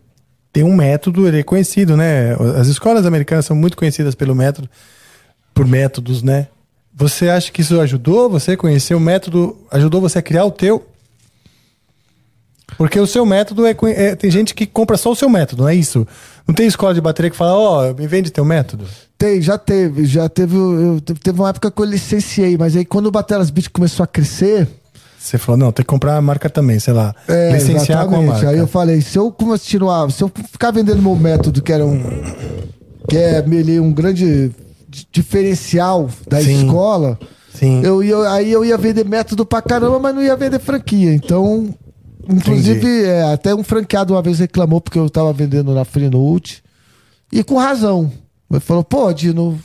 tem um método, ele é conhecido, né? As escolas americanas são muito conhecidas pelo método, por métodos, né? Você acha que isso ajudou você conhecer o método, ajudou você a criar o teu? Porque o seu método é, é- tem gente que compra só o seu método, não é isso? Não tem escola de bateria que fala, ó, me vende teu método. Tem, já teve, já teve. Eu, teve uma época que eu licenciei, mas aí quando o Batelas Beat começou a crescer. Você falou, não, tem que comprar a marca também, sei lá. É, licenciar com a exatamente. marca. Aí eu falei, se eu continuar, se eu ficar vendendo meu método, que era um. que é ele, um grande di- diferencial da Sim. escola, Sim. eu ia, aí eu ia vender método pra caramba, mas não ia vender franquia. Então, inclusive, é, até um franqueado uma vez reclamou porque eu tava vendendo na Freenode. E com razão. Ele falou, pô, Dino,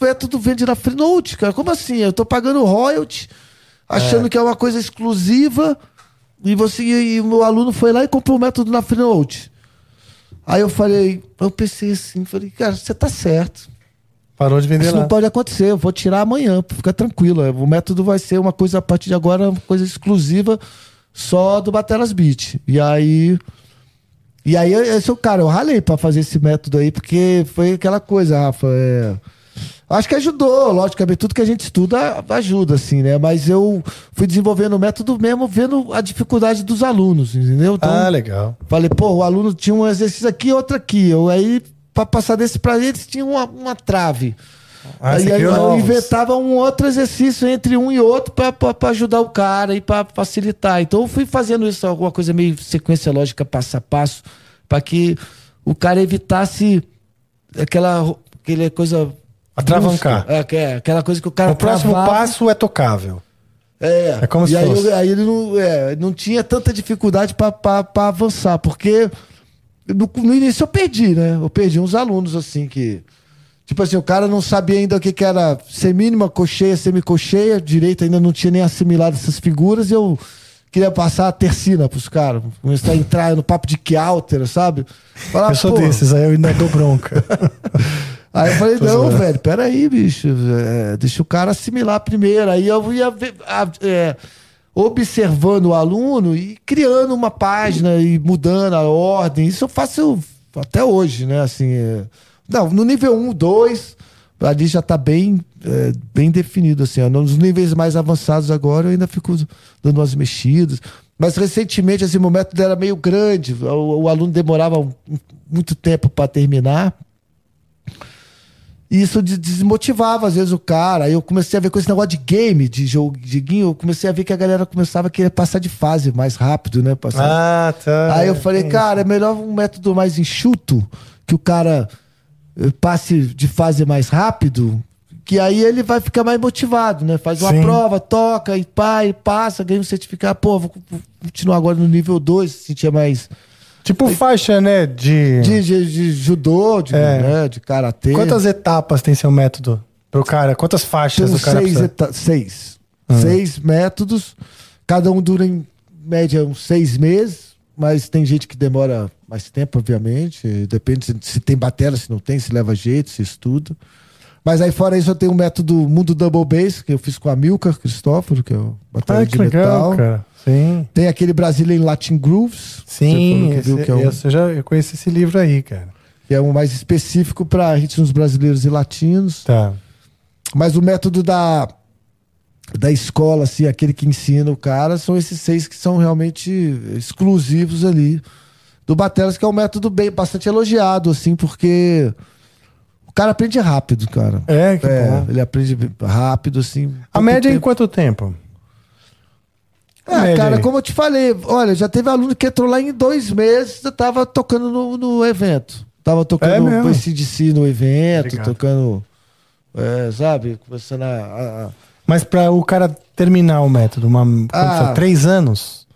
método vende na Freenode, cara. Como assim? Eu tô pagando royalty, achando que é uma coisa exclusiva, e você e o meu aluno foi lá e comprou o método na Freenode. Aí eu falei, eu pensei assim, falei, cara, você tá certo. Parou de vender Isso lá. não pode acontecer, eu vou tirar amanhã, fica tranquilo. O método vai ser uma coisa, a partir de agora, uma coisa exclusiva só do Batelas Beat. E aí. E aí, esse é o cara, eu ralei pra fazer esse método aí, porque foi aquela coisa, Rafa. é, Acho que ajudou, logicamente, tudo que a gente estuda ajuda, assim, né? Mas eu fui desenvolvendo o método mesmo vendo a dificuldade dos alunos, entendeu? Então, Ah, legal. Falei, pô, o aluno tinha um exercício aqui e outro aqui. Eu, aí, pra passar desse pra eles, tinha uma, uma trave. Ah, aí criou eu novos. inventava um outro exercício entre um e outro pra ajudar o cara e pra facilitar. Então eu fui fazendo isso, alguma coisa meio sequência lógica, passo a passo, pra que o cara evitasse aquela, aquela coisa. Atravancar. É, é, aquela coisa que o cara O próximo travava. passo é tocável. É, É como e se aí, fosse. eu- aí ele não, é, não tinha tanta dificuldade pra avançar, porque no, no início eu perdi, né? Eu perdi uns alunos assim que. Tipo assim, o cara não sabia ainda o que, que era semínima, cocheia, semicocheia, direito ainda não tinha nem assimilado essas figuras, e eu queria passar a tercina pros caras. Começar a entrar no papo de Kialter, sabe? Falar, eu sou "Pô, desses, aí eu ainda dou bronca. Aí eu falei, não, velho, peraí, bicho. é, deixa o cara assimilar primeiro. Aí eu ia ver, a- é, observando o aluno e criando uma página e mudando a ordem. Isso eu faço até hoje, né? Assim, é, não, no nível 1, 2, ali já tá bem, é, bem definido. Assim, ó. Nos níveis mais avançados agora eu ainda fico dando umas mexidas. Mas recentemente, assim, o método era meio grande, o, o aluno demorava muito tempo para terminar. E isso de- desmotivava, às vezes, o cara. Aí eu comecei a ver com esse negócio de game, de jogo, de guinho, eu comecei a ver que a galera começava a querer passar de fase mais rápido, né? Passar... Ah, tá. Aí eu falei, Tem cara, é melhor um método mais enxuto, que o cara passe de fase mais rápido, que aí ele vai ficar mais motivado, né? Faz uma Sim. prova, toca, e pá, e passa, ganha um certificado. Pô, vou, continuar agora no nível 2, se sentia mais. Tipo faixa, né? De. De, de- de judô, de, É. né, de karatê. Quantas etapas tem seu método? Pro cara? Quantas faixas Tem o cara seis, precisa? eta- seis. Ah. Seis métodos. Cada um dura em média uns seis meses, mas tem gente que demora mais tempo, obviamente. Depende se, se tem bateria, se não tem, se leva jeito, se estuda. Mas aí fora isso eu tenho o método Mundo Double Bass, que eu fiz com a Milka Cristóforo, que é o bateria Ah, de que legal, metal. cara. Sim. Tem aquele Brazilian Latin Grooves. Sim, que viu esse, que é um- eu já eu conheço esse livro aí, cara. que é um mais específico para ritmos brasileiros e latinos. Tá. Mas o método da, da escola, assim, aquele que ensina o cara, são esses seis que são realmente exclusivos ali do Bateras, que é um método bem, bastante elogiado, assim, porque o cara aprende rápido, cara. É, que É, bom. ele aprende rápido, assim. A média é em tempo. quanto tempo? Ah, cara, aí. como eu te falei, olha, já teve aluno que entrou lá em dois meses, eu tava tocando no, no evento. Tava É tocando mesmo? o CDC no evento, Obrigado. tocando, é, sabe, começando a- a Mas pra o cara terminar o método, uma, Ah. foi? três anos?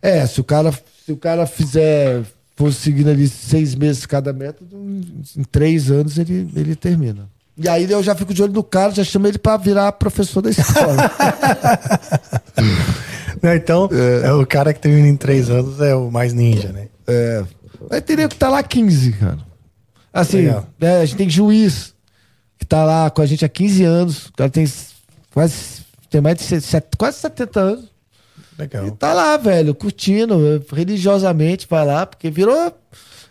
É, se o cara, se o cara fizer, for seguindo ali seis meses cada método, em, três anos ele, ele termina. E aí eu já fico de olho no cara, já chamo ele pra virar professor da escola. Então, é. o cara que termina em três anos é o mais ninja, né? é. Mas teria que tá lá 15, cara. Assim, né, a gente tem juiz que tá lá com a gente há 15 anos. O cara tem quase, tem mais de quase 70 anos. E Legal. tá lá, velho, curtindo, religiosamente, vai lá, porque virou.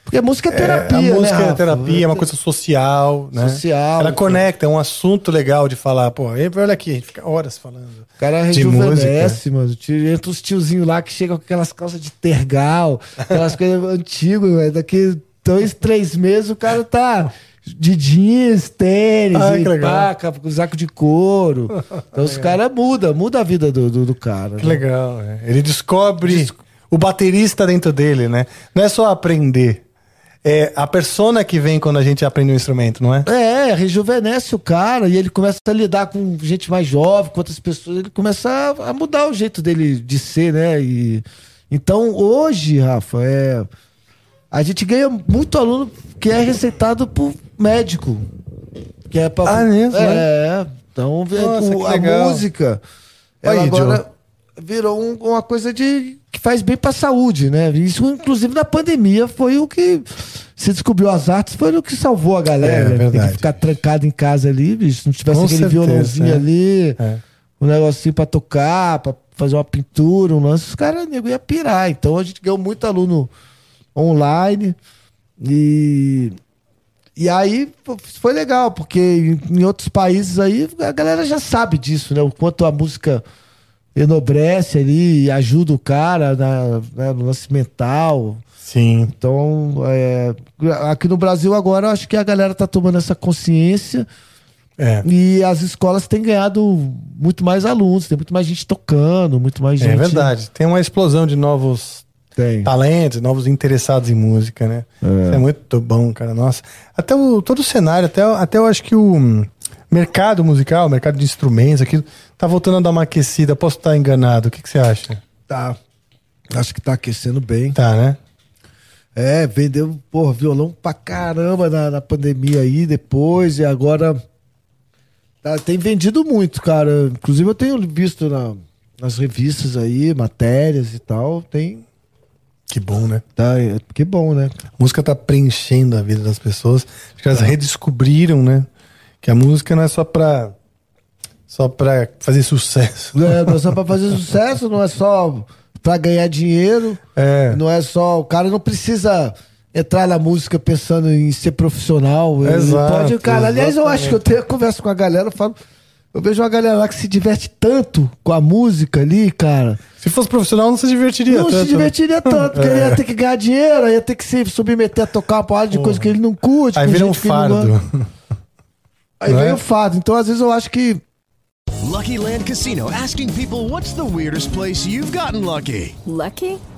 Porque música é terapia. a né, música é Rafa? terapia, é uma coisa social, né? Social, Ela conecta, é um assunto legal de falar. Pô, e olha aqui, a gente fica horas falando. O cara de rejuvenesce, mano. Entra os tiozinhos lá que chegam com aquelas calças de tergal, aquelas coisas antigas, velho. Daqui dois, três meses o cara tá de jeans, tênis, Ai, que e paca, com saco de couro. Então os caras mudam, muda a vida do, do, do cara. Que né? legal, é. Ele descobre o baterista dentro dele, né? Não é só aprender. É a persona que vem quando a gente aprende um instrumento, não é? É, rejuvenesce o cara e ele começa a lidar com gente mais jovem, com outras pessoas, ele começa a, a mudar o jeito dele de ser, né? E, então hoje, Rafa, é, a gente ganha muito aluno que é receitado por médico. Que é pra, Ah, mesmo, É, então vê, Nossa, o- a legal. música ela Aí, agora virou um- uma coisa de que faz bem pra saúde, né? Isso, inclusive, na pandemia foi o que se descobriu as artes, foi o que salvou a galera. É, né? Tem verdade. que ficar trancado em casa ali, bicho. Se não tivesse Com aquele certeza, violãozinho é. ali, É. um negocinho pra tocar, pra fazer uma pintura, um lance, os caras nego ia pirar. Então a gente ganhou muito aluno online e. E aí foi legal, porque em, outros países aí a galera já sabe disso, né? O quanto a música enobrece ali ajuda o cara na, né, no lance mental. Sim. Então, é, aqui no Brasil agora eu acho que a galera tá tomando essa consciência É. e as escolas têm ganhado muito mais alunos, tem muito mais gente tocando, muito mais gente. É verdade. Tem uma explosão de novos Tem. talentos, novos interessados em música, né? Isso é muito bom, cara. Nossa. Até o, todo o cenário, até, até eu acho que o hum, mercado musical, o mercado de instrumentos, aquilo, tá voltando a dar uma aquecida. Posso estar enganado. O que, que você acha? Tá. Acho que tá aquecendo bem. Tá, né? É, vendeu, porra, violão pra caramba na, na pandemia aí, depois, e agora. tá- tem vendido muito, cara. Inclusive eu tenho visto na- nas revistas aí, matérias e tal. Tem. Que bom, né? Tá, é- que bom, né? A música tá preenchendo a vida das pessoas. Acho que elas redescobriram, né? Que a música não é só pra. Só pra fazer sucesso. É, não é só pra fazer sucesso, não é só pra ganhar dinheiro. É. Não é só. O cara não precisa entrar na música pensando em ser profissional. Exato, pode, cara. Aliás, eu acho que eu tenho conversa com a galera, eu falo. Eu vejo uma galera lá que se diverte tanto com a música ali, cara. Se fosse profissional, não se divertiria não tanto. né? se divertiria tanto, porque ele ia ter que ganhar dinheiro, ia ter que se submeter a tocar uma porrada de coisa que ele não curte. Aí vira um não fardo. Aí Não vem é? o fardo. Então, às vezes, eu acho que Lucky Land Casino asking people what's the weirdest place you've gotten lucky? Lucky?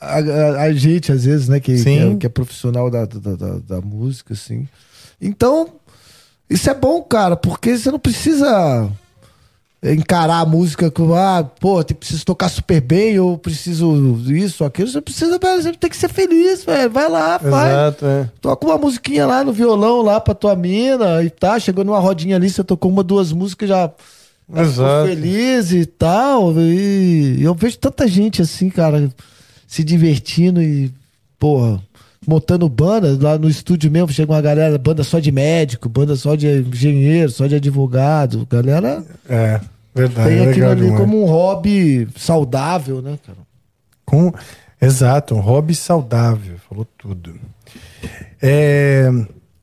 a, a- a gente, às vezes, né? Que, que, é, que é profissional da, da, da, da música, assim. Então, isso é bom, cara, porque você não precisa encarar a música como, ah, pô, eu preciso tocar super bem, ou preciso isso, aquilo. Você precisa, você tem que ser feliz, velho. Vai lá, faz. Exato, é. Toca uma musiquinha lá no violão, lá pra tua mina e tá. Chegou numa rodinha ali, você tocou uma, duas músicas, já Exato. feliz e tal. E eu vejo tanta gente assim, cara, se divertindo e, porra, montando banda. Lá no estúdio mesmo, chega uma galera, banda só de médico, banda só de engenheiro, só de advogado. Galera É, verdade. tem é aquilo legal ali demais. como um hobby saudável, né, cara? Com... Exato, um hobby saudável. Falou tudo. É,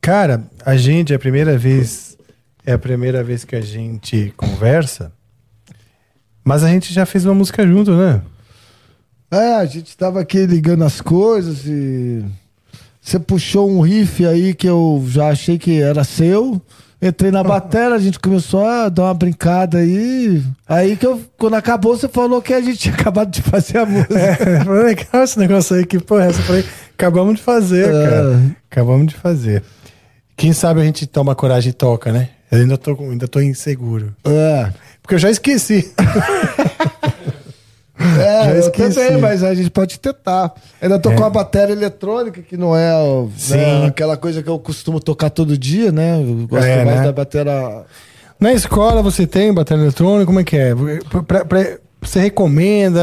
Cara, a gente, é a primeira vez. É a primeira vez que a gente conversa. Mas a gente já fez uma música junto, né? É, a gente tava aqui ligando as coisas e. Você puxou um riff aí que eu já achei que era seu. Entrei na bateria, a gente começou a dar uma brincada aí. Aí que eu, quando acabou, você falou que a gente tinha acabado de fazer a música. É, foi legal esse negócio aí. Que porra? Eu falei, acabamos de fazer, É. cara. Acabamos de fazer. Quem sabe a gente toma coragem e toca, né? Eu ainda tô, ainda tô inseguro. É. Porque eu já esqueci. É, eu também, mas a gente pode tentar. Ainda tô com a bateria eletrônica, que não é ó, Sim. né, aquela coisa que eu costumo tocar todo dia, né? Eu gosto É, mais né? da bateria. Na escola você tem bateria eletrônica? Como é que é? Pra- pra- você recomenda?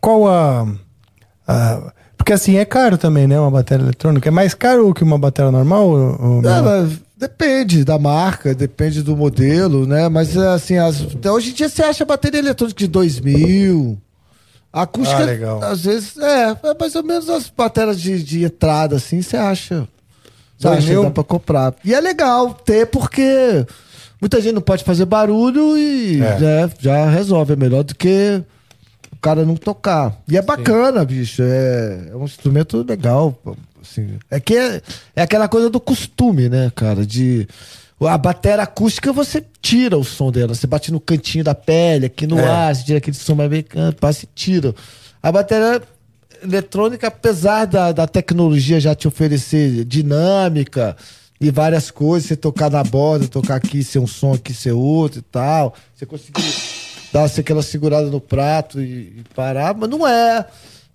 Qual a, a- Porque assim, é caro também, né? Uma bateria eletrônica. É mais caro que uma bateria normal? ou- É, depende da marca, depende do modelo, né? Mas assim, as- hoje em dia você acha bateria eletrônica de 2 mil. A acústica, Ah, legal. às vezes, é, é mais ou menos as baterias de, de entrada, assim, você acha. Você acha mil? dá pra comprar. E é legal ter, porque muita gente não pode fazer barulho e É. né, já resolve. É melhor do que o cara não tocar. E é bacana, bicho. É, é um instrumento legal. Assim. É que é, é aquela coisa do costume, né, cara? De. A bateria acústica você tira o som dela. Você bate no cantinho da pele, aqui no É. ar, você tira aquele som mais bem canto, passa e tira. A bateria eletrônica, apesar da, da tecnologia já te oferecer dinâmica e várias coisas, você tocar na borda, tocar aqui, ser um som aqui, ser outro e tal, você conseguir dar aquela segurada no prato e, e parar, mas não é.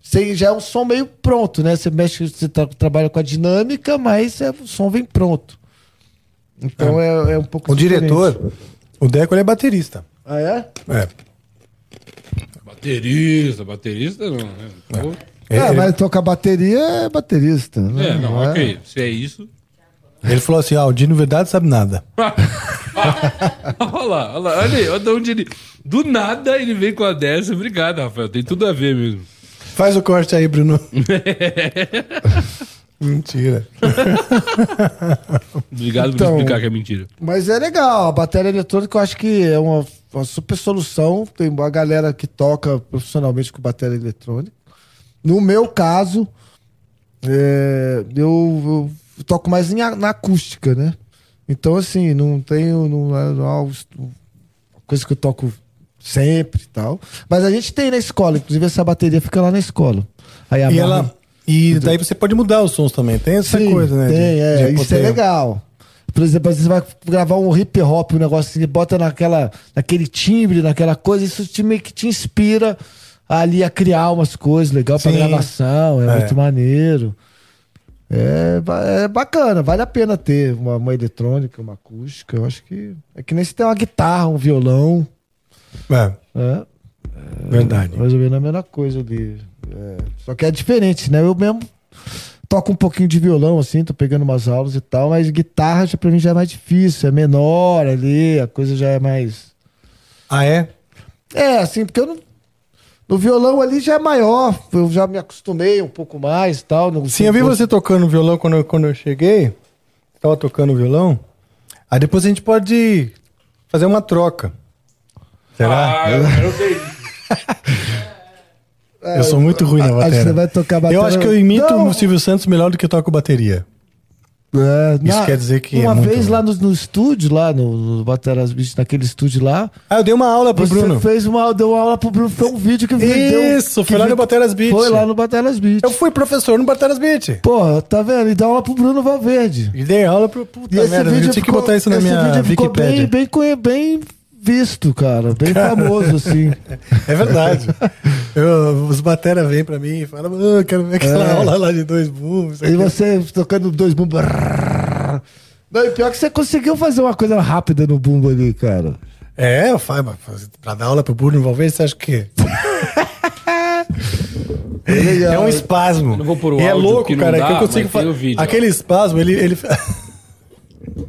Você já é um som meio pronto, né? Você mexe, você tra- trabalha com a dinâmica, mas é, o som vem pronto. Então é, é um pouco O diferente. diretor, o Deco, ele é baterista. Ah, é? É. Baterista, baterista não. né? Pô. Ele, Ah, ele- mas tocar bateria é baterista. Né? É, não, é? ok. Se é isso. ele falou assim: ah, o Dino Verdade sabe nada. olha lá, olha lá, olha aí, olha de onde ele. Do nada ele vem com a dessa. Obrigado, Rafael. Tem tudo a ver mesmo. Faz o corte aí, Bruno. Mentira. Obrigado por Então- explicar que é mentira. Mas é legal, a bateria eletrônica eu acho que é uma, uma super solução. Tem uma galera que toca profissionalmente com bateria eletrônica. No meu caso, é, eu, eu toco mais em a- na acústica, né? Então, assim, não tenho. Não é, não é uma coisa que eu toco sempre e tal. Mas a gente tem na escola, inclusive essa bateria fica lá na escola. Aí E, amarra- ela, e daí você pode mudar os sons também. Tem essa Sim, coisa, né? Tem, de- é, de isso é legal. Por exemplo, às vezes você vai gravar um hip hop, um negócio assim, bota naquela, naquele timbre, naquela coisa, isso te, meio que te inspira ali a criar umas coisas legal Sim. gravação, é, É. muito maneiro. É, é bacana, vale a pena ter uma, uma eletrônica, uma acústica. Eu acho que. É que nem se tem uma guitarra, um violão. É, É, verdade. mais ou menos a mesma coisa ali. É, só que é diferente, né? Eu mesmo toco um pouquinho de violão, assim, tô pegando umas aulas e tal, mas guitarra já, pra mim já é mais difícil, é menor ali, a coisa já é mais. Ah, é? É, assim, porque eu não. No violão ali já é maior, eu já me acostumei um pouco mais e tal. no- Sim, eu vi você tocando violão quando eu, quando eu cheguei. Tava tocando violão. Aí depois a gente pode fazer uma troca. Será? Ah, eu quero ver. eu sou muito ruim na Acho que bateria. você vai tocar bateria. Eu acho que eu imito Não. o Silvio Santos melhor do que eu toco bateria. É, Isso quer dizer que é Uma muito vez lá no, no estúdio, lá no, no Bateras Beach, naquele estúdio lá. Ah, eu dei uma aula pro Você Bruno. fez uma, deu uma aula pro Bruno, foi um vídeo que vendeu. Isso, que foi lá no Bateras Beach. Foi lá no Bateras Beach. Eu fui professor no Bateras Beach. Porra, tá vendo? E dá aula pro Bruno Valverde. E dei aula pro. Puta E esse merda, eu vídeo tinha que botar isso na esse minha vídeo ficou Wikipedia. bem, bem, bem visto, cara. Bem famoso, assim. É verdade. Eu- os batera vêm pra mim e falam, ah, eu quero ver aquela É. aula lá de dois booms. E você tocando dois bumbos. Não, e pior que você conseguiu fazer uma coisa rápida no bumbo ali, cara. É, eu falo, mas pra dar aula pro Bruno Valverde, você acha que é um espasmo. não vou o E é louco, cara, dá, que eu consigo fazer. Aquele espasmo, ele. ele...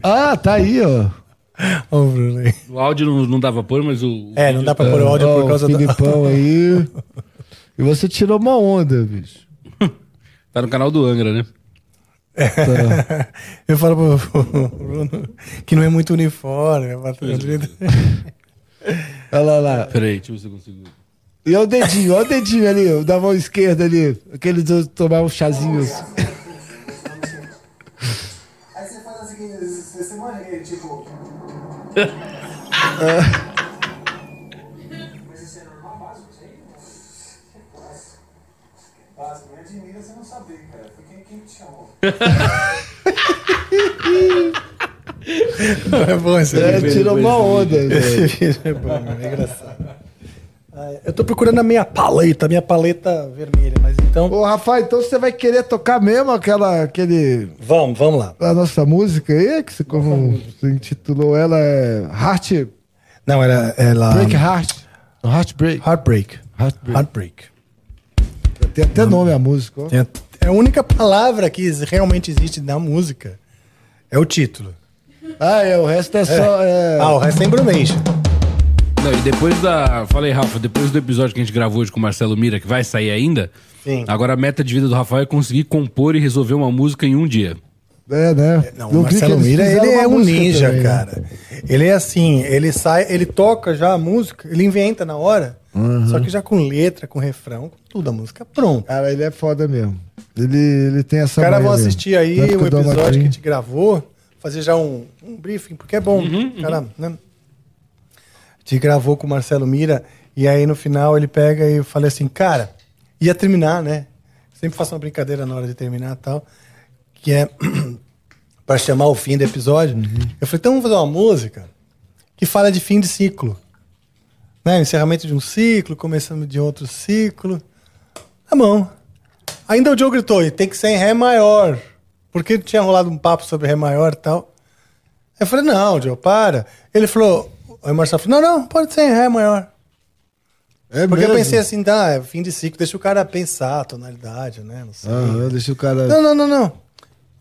Ah, tá aí, ó. O Bruno aí. O áudio não, não dava pôr, mas o. É, não dá pra pôr o áudio Ó, por causa o da. Filipão aí. E você tirou uma onda, bicho. Tá no canal do Angra, né? Eu falo pro, pro Bruno que não é muito uniforme. a bateria. Olha lá, lá. Peraí, deixa eu ver se eu consigo. E olha o dedinho, olha o dedinho ali, ó, da mão esquerda ali. Aquele de tomar um chazinho. assim. Chamou. É bom esse É, tirou uma onda. Esse vídeo é bom, é engraçado. Ah, Eu tô procurando a minha paleta, a minha paleta vermelha, mas então. Ô, Rafael, então você vai querer tocar mesmo aquela, aquele, Vamos, vamos lá. a nossa música aí, que você, como você intitulou ela, é Heart, Não, era ela. Break Heart. Heartbreak. Heartbreak. Heartbreak. Heartbreak. Tem até nome a música, ó. É a única palavra que realmente existe na música. É o título. Ah, é, o resto é só... É... Ah, o resto é embromation. Não, e depois da. Falei, Rafa, depois do episódio que a gente gravou hoje com o Marcelo Mira, que vai sair ainda. Sim. Agora a meta de vida do Rafael é conseguir compor e resolver uma música em um dia. É, né? Não, Eu o Marcelo Mira, ele é um ninja, também, né? cara. Ele é assim, ele sai, ele toca já a música, ele inventa na hora, Uhum. só que já com letra, com refrão, com tudo, a música pronta. Cara, ele é foda mesmo. Ele, ele tem essa Os caras vão assistir aí o uma episódio que a gente gravou, fazer já um, um briefing, porque é bom. Uhum, Cara, né? Gente gravou com o Marcelo Mira, e aí no final ele pega e falei assim, cara, ia terminar, né? Sempre faço uma brincadeira na hora de terminar e tal, que é para chamar o fim do episódio. Uhum. Eu falei, então vamos fazer uma música que fala de fim de ciclo. Né? Encerramento de um ciclo, começando de outro ciclo. Tá bom. Ainda o Joe gritou, e tem que ser em Ré maior. Porque tinha rolado um papo sobre Ré maior e tal. Eu falei, não, Joe, para. Ele falou, aí o Marcelo falou, não, não, pode ser em Ré maior. É Porque eu mesmo? pensei assim, tá, é fim de ciclo, deixa o cara pensar a tonalidade, né? Não sei. Aham, deixa o cara... Não, não, não, não.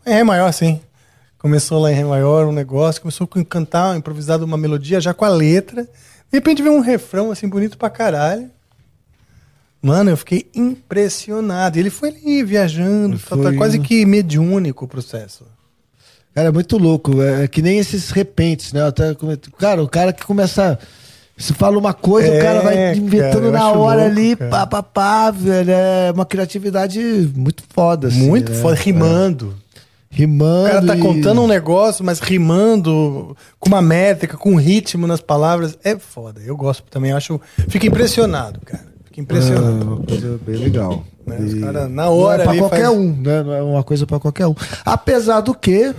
Em Ré maior, sim. Começou lá em Ré maior um negócio, começou a cantar, improvisado uma melodia já com a letra. De repente veio um refrão assim bonito pra caralho. Mano, eu fiquei impressionado. Ele foi ali viajando, tá, tá Foi, quase né? que mediúnico o processo. Cara, é muito louco. É que nem esses repentes, né? Eu até comento- Cara, o cara que começa. Se fala uma coisa, É, o cara vai inventando cara, na hora louco, ali, cara. pá, pá, pá, velho. É uma criatividade muito foda, assim. Muito né? foda, rimando. É. Rimando. O cara tá e- contando um negócio, mas rimando, com uma métrica, com um ritmo nas palavras. É foda. Eu gosto também, acho. Fico impressionado, cara. Fico É impressionado. uma coisa bem legal. Né? E Os cara, na não hora é pra qualquer faz- um, né? Não é uma coisa pra qualquer um. Apesar do que.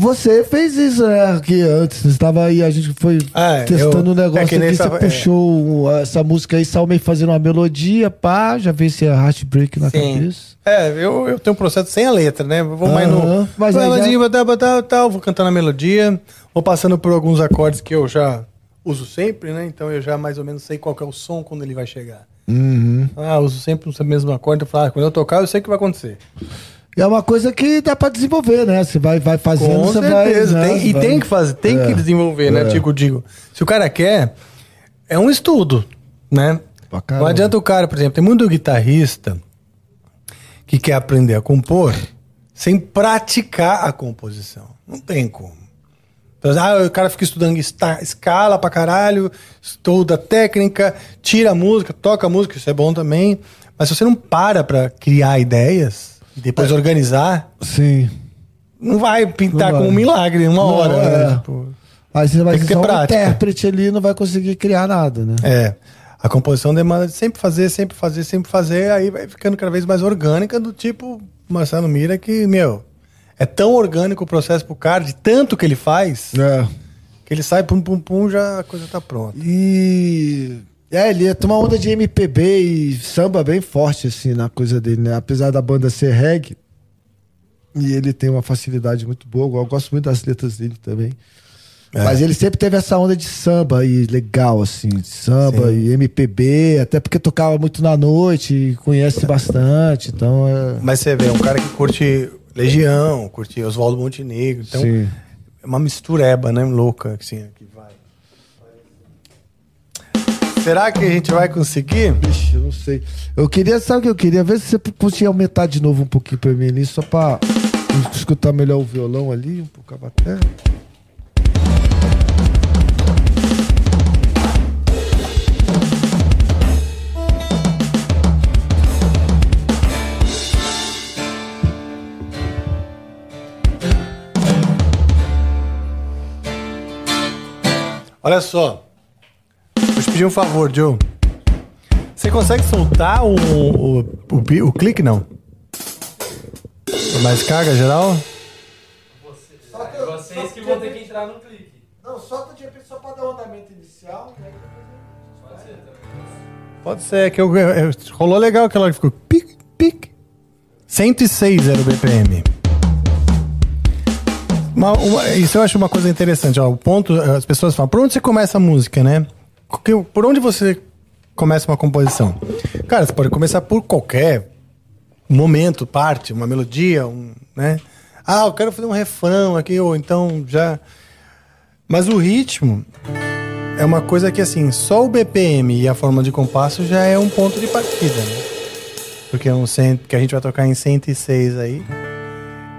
Você fez isso, né? Aqui antes. Você estava aí, a gente foi Ah, testando eu- um negócio é que aqui. Você tava- é. puxou essa música aí, Salmei fazendo uma melodia, pá, já veio esse heartbreak na Sim. cabeça. É, eu, eu tenho um processo sem a letra, né? Vou mais no. Mas aí Mas já- tal, tal, tal, vou cantando a melodia, vou passando por alguns acordes que eu já uso sempre, né? Então eu já mais ou menos sei qual é o som quando ele vai chegar. Uhum. Ah, uso sempre o mesmo acorde. Eu falo, ah, quando eu tocar, eu sei o que vai acontecer. É uma coisa que dá pra desenvolver, né? Você vai, vai fazendo, Com você certeza. vai. né? e Vai- tem que fazer, tem É. que desenvolver, né? É. Tipo, digo, se o cara quer, é um estudo, né? Não adianta o cara, por exemplo, tem muito guitarrista que quer aprender a compor sem praticar a composição. Não tem como. Então, ah, o cara fica estudando escala pra caralho, estuda técnica, tira a música, toca a música, isso é bom também. Mas se você não para pra criar ideias e depois organizar, Sim. não vai pintar Não como um milagre em uma Não, hora. é. né? Tipo, Aí você vai Tem que ser ter só um prática. intérprete ali e não vai conseguir criar nada, né? É. A composição demanda de sempre fazer, sempre fazer, sempre fazer, aí vai ficando cada vez mais orgânica, do tipo Marcelo Mira, que, meu, é tão orgânico o processo pro cara, de tanto que ele faz, É. que ele sai, pum, pum, pum, já a coisa tá pronta. E. É, ele tem uma onda de MPB e samba bem forte, assim, na coisa dele, né? Apesar da banda ser reggae. E ele tem uma facilidade muito boa. Eu gosto muito das letras dele também. É. Mas ele sempre teve essa onda de samba aí, legal, assim. de Samba Sim. e MPB, até porque tocava muito na noite e conhece bastante. Então é. Mas você vê, é um cara que curte Legião, curte Oswaldo Montenegro, então Sim. é uma mistureba, né, louca, assim, que vai. Será que a gente vai conseguir? Ixi, eu não sei. Eu queria, sabe o que eu queria? Ver se você conseguia aumentar de novo um pouquinho pra mim ali, só pra escutar melhor o violão ali, um pouco a bateria. Olha só. Pedir um favor, Joe. Você consegue soltar o, o, o, o clique, não? Mais carga geral? Vocês que vão ter que entrar no clique. Não, solta de repente só pra dar o andamento inicial. Pode ser, que eu, eu- rolou legal aquela hora que ficou pic, pic. 106 era o BPM. Uma- uma- isso eu acho uma coisa interessante. Ó, o ponto, as pessoas falam, por onde você começa a música, né? Por onde você começa uma composição? Cara, você pode começar por qualquer momento, parte, uma melodia, um, né? Ah, eu quero fazer um refrão aqui, ou então já. Mas o ritmo é uma coisa que, assim, só o BPM e a forma de compasso já é um ponto de partida, né? Porque é um cento, que a gente vai tocar em 106 aí.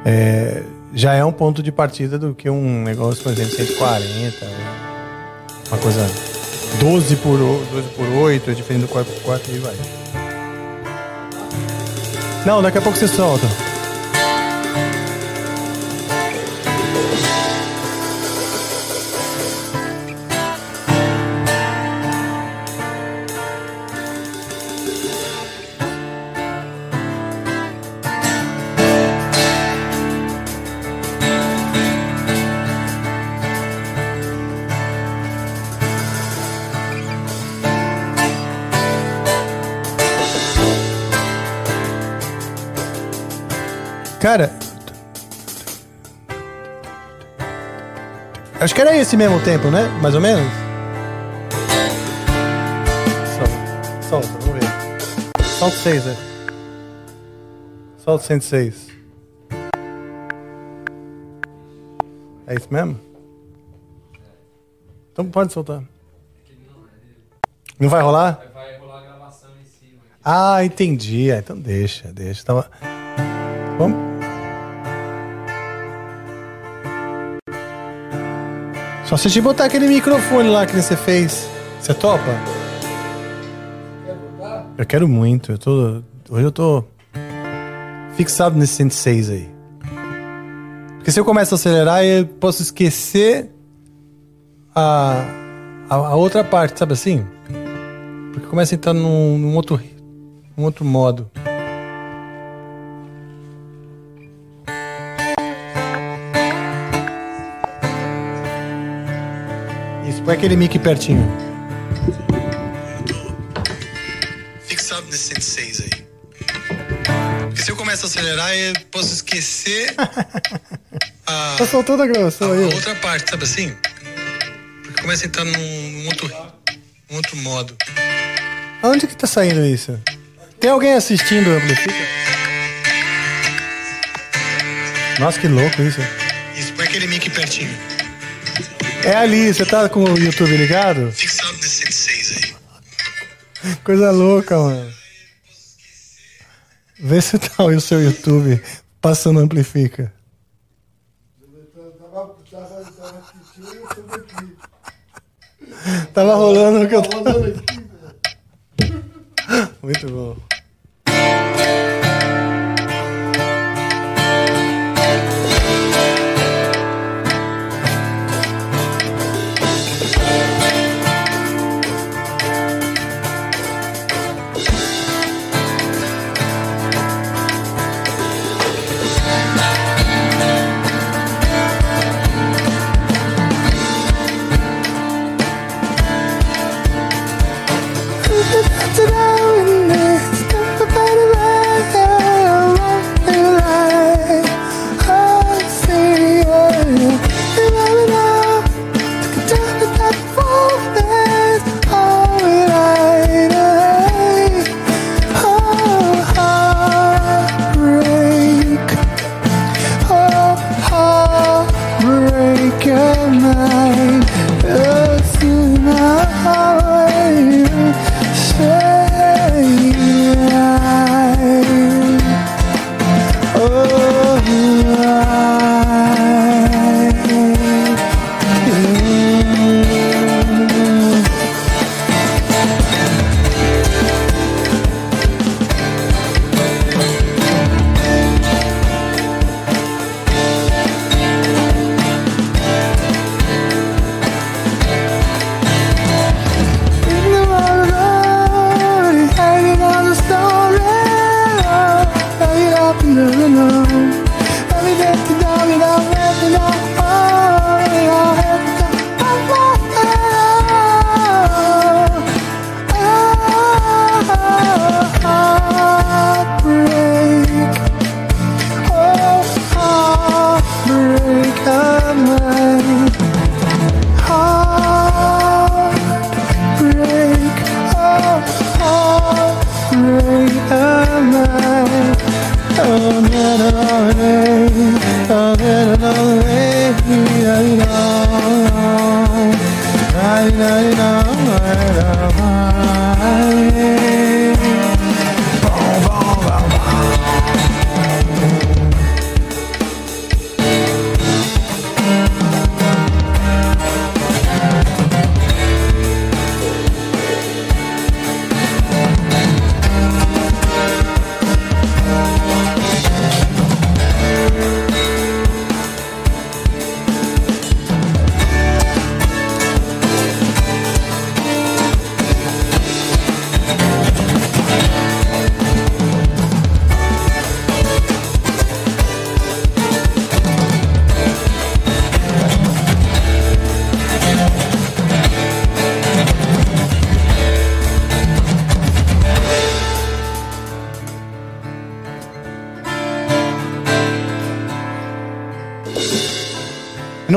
é, já é um ponto de partida do que um negócio, por exemplo, 140. né? Uma coisa 12 por, o- 12 por 8, é diferente do 4 por 4 e vai. Não, daqui a pouco você solta. Cara. Acho que era esse mesmo tempo, né? Mais ou menos? Solta, solta, vamos ver. Solta 6, né? Solta 106. É isso mesmo? Então pode soltar. Não vai rolar? Vai rolar a gravação em cima. Ah, entendi. Ah, então deixa, deixa. Tava... Vamos. Só se te botar aquele microfone lá que você fez. Você topa? Eu quero muito. Eu tô. Hoje eu tô fixado nesse 106 aí. Porque se eu começo a acelerar, eu posso esquecer a, a, a outra parte, sabe assim? Porque começa a entrar num, num outro, num outro modo. Põe aquele mic pertinho. Fixado nesse 106 aí. Porque se eu começo a acelerar, eu posso esquecer a, Tá soltando a gravação a aí. ó. outra parte, sabe assim? Porque começa a entrar num, num outro, num outro modo. Aonde que tá saindo isso? Tem alguém assistindo o Amplifica? Nossa, que louco isso. Isso, põe aquele mic pertinho. É ali, você tá com o YouTube ligado? Fixado nesse 106 aí. Coisa louca, mano. Vê se tá o seu YouTube passando Amplifica. Tava rolando o que eu tava. Muito bom.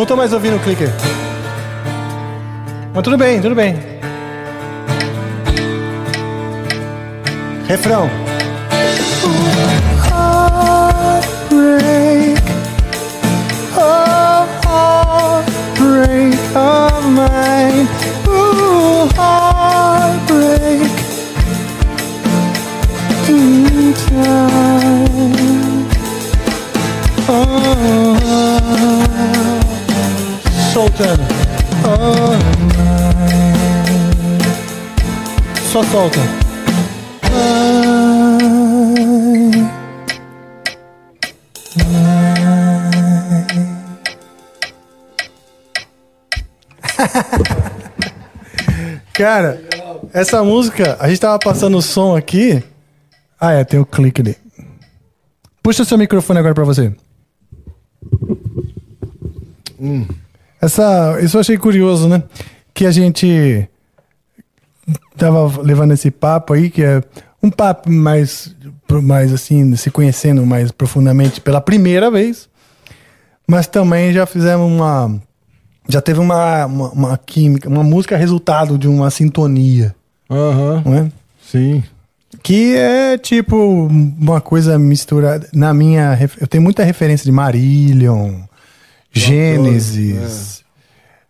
Não tô mais ouvindo o clicker. Mas tudo bem, tudo bem. Refrão. Heartbreak, oh, of mine. Ooh, heartbreak. soltando. Ah, só solta. Ah, cara, essa música, a gente tava passando o som aqui. Ah, é, tem o um clique ali. Puxa o seu microfone agora pra você. Essa, isso eu achei curioso, né? Que a gente tava levando esse papo aí, que é um papo mais, mais assim, se conhecendo mais profundamente pela primeira vez. Mas também já fizemos uma. Já teve uma, uma, uma química, uma música resultado de uma sintonia. Aham. Não é? Sim. Que é tipo uma coisa misturada. Na minha. Eu tenho muita referência de Marillion, Gênesis.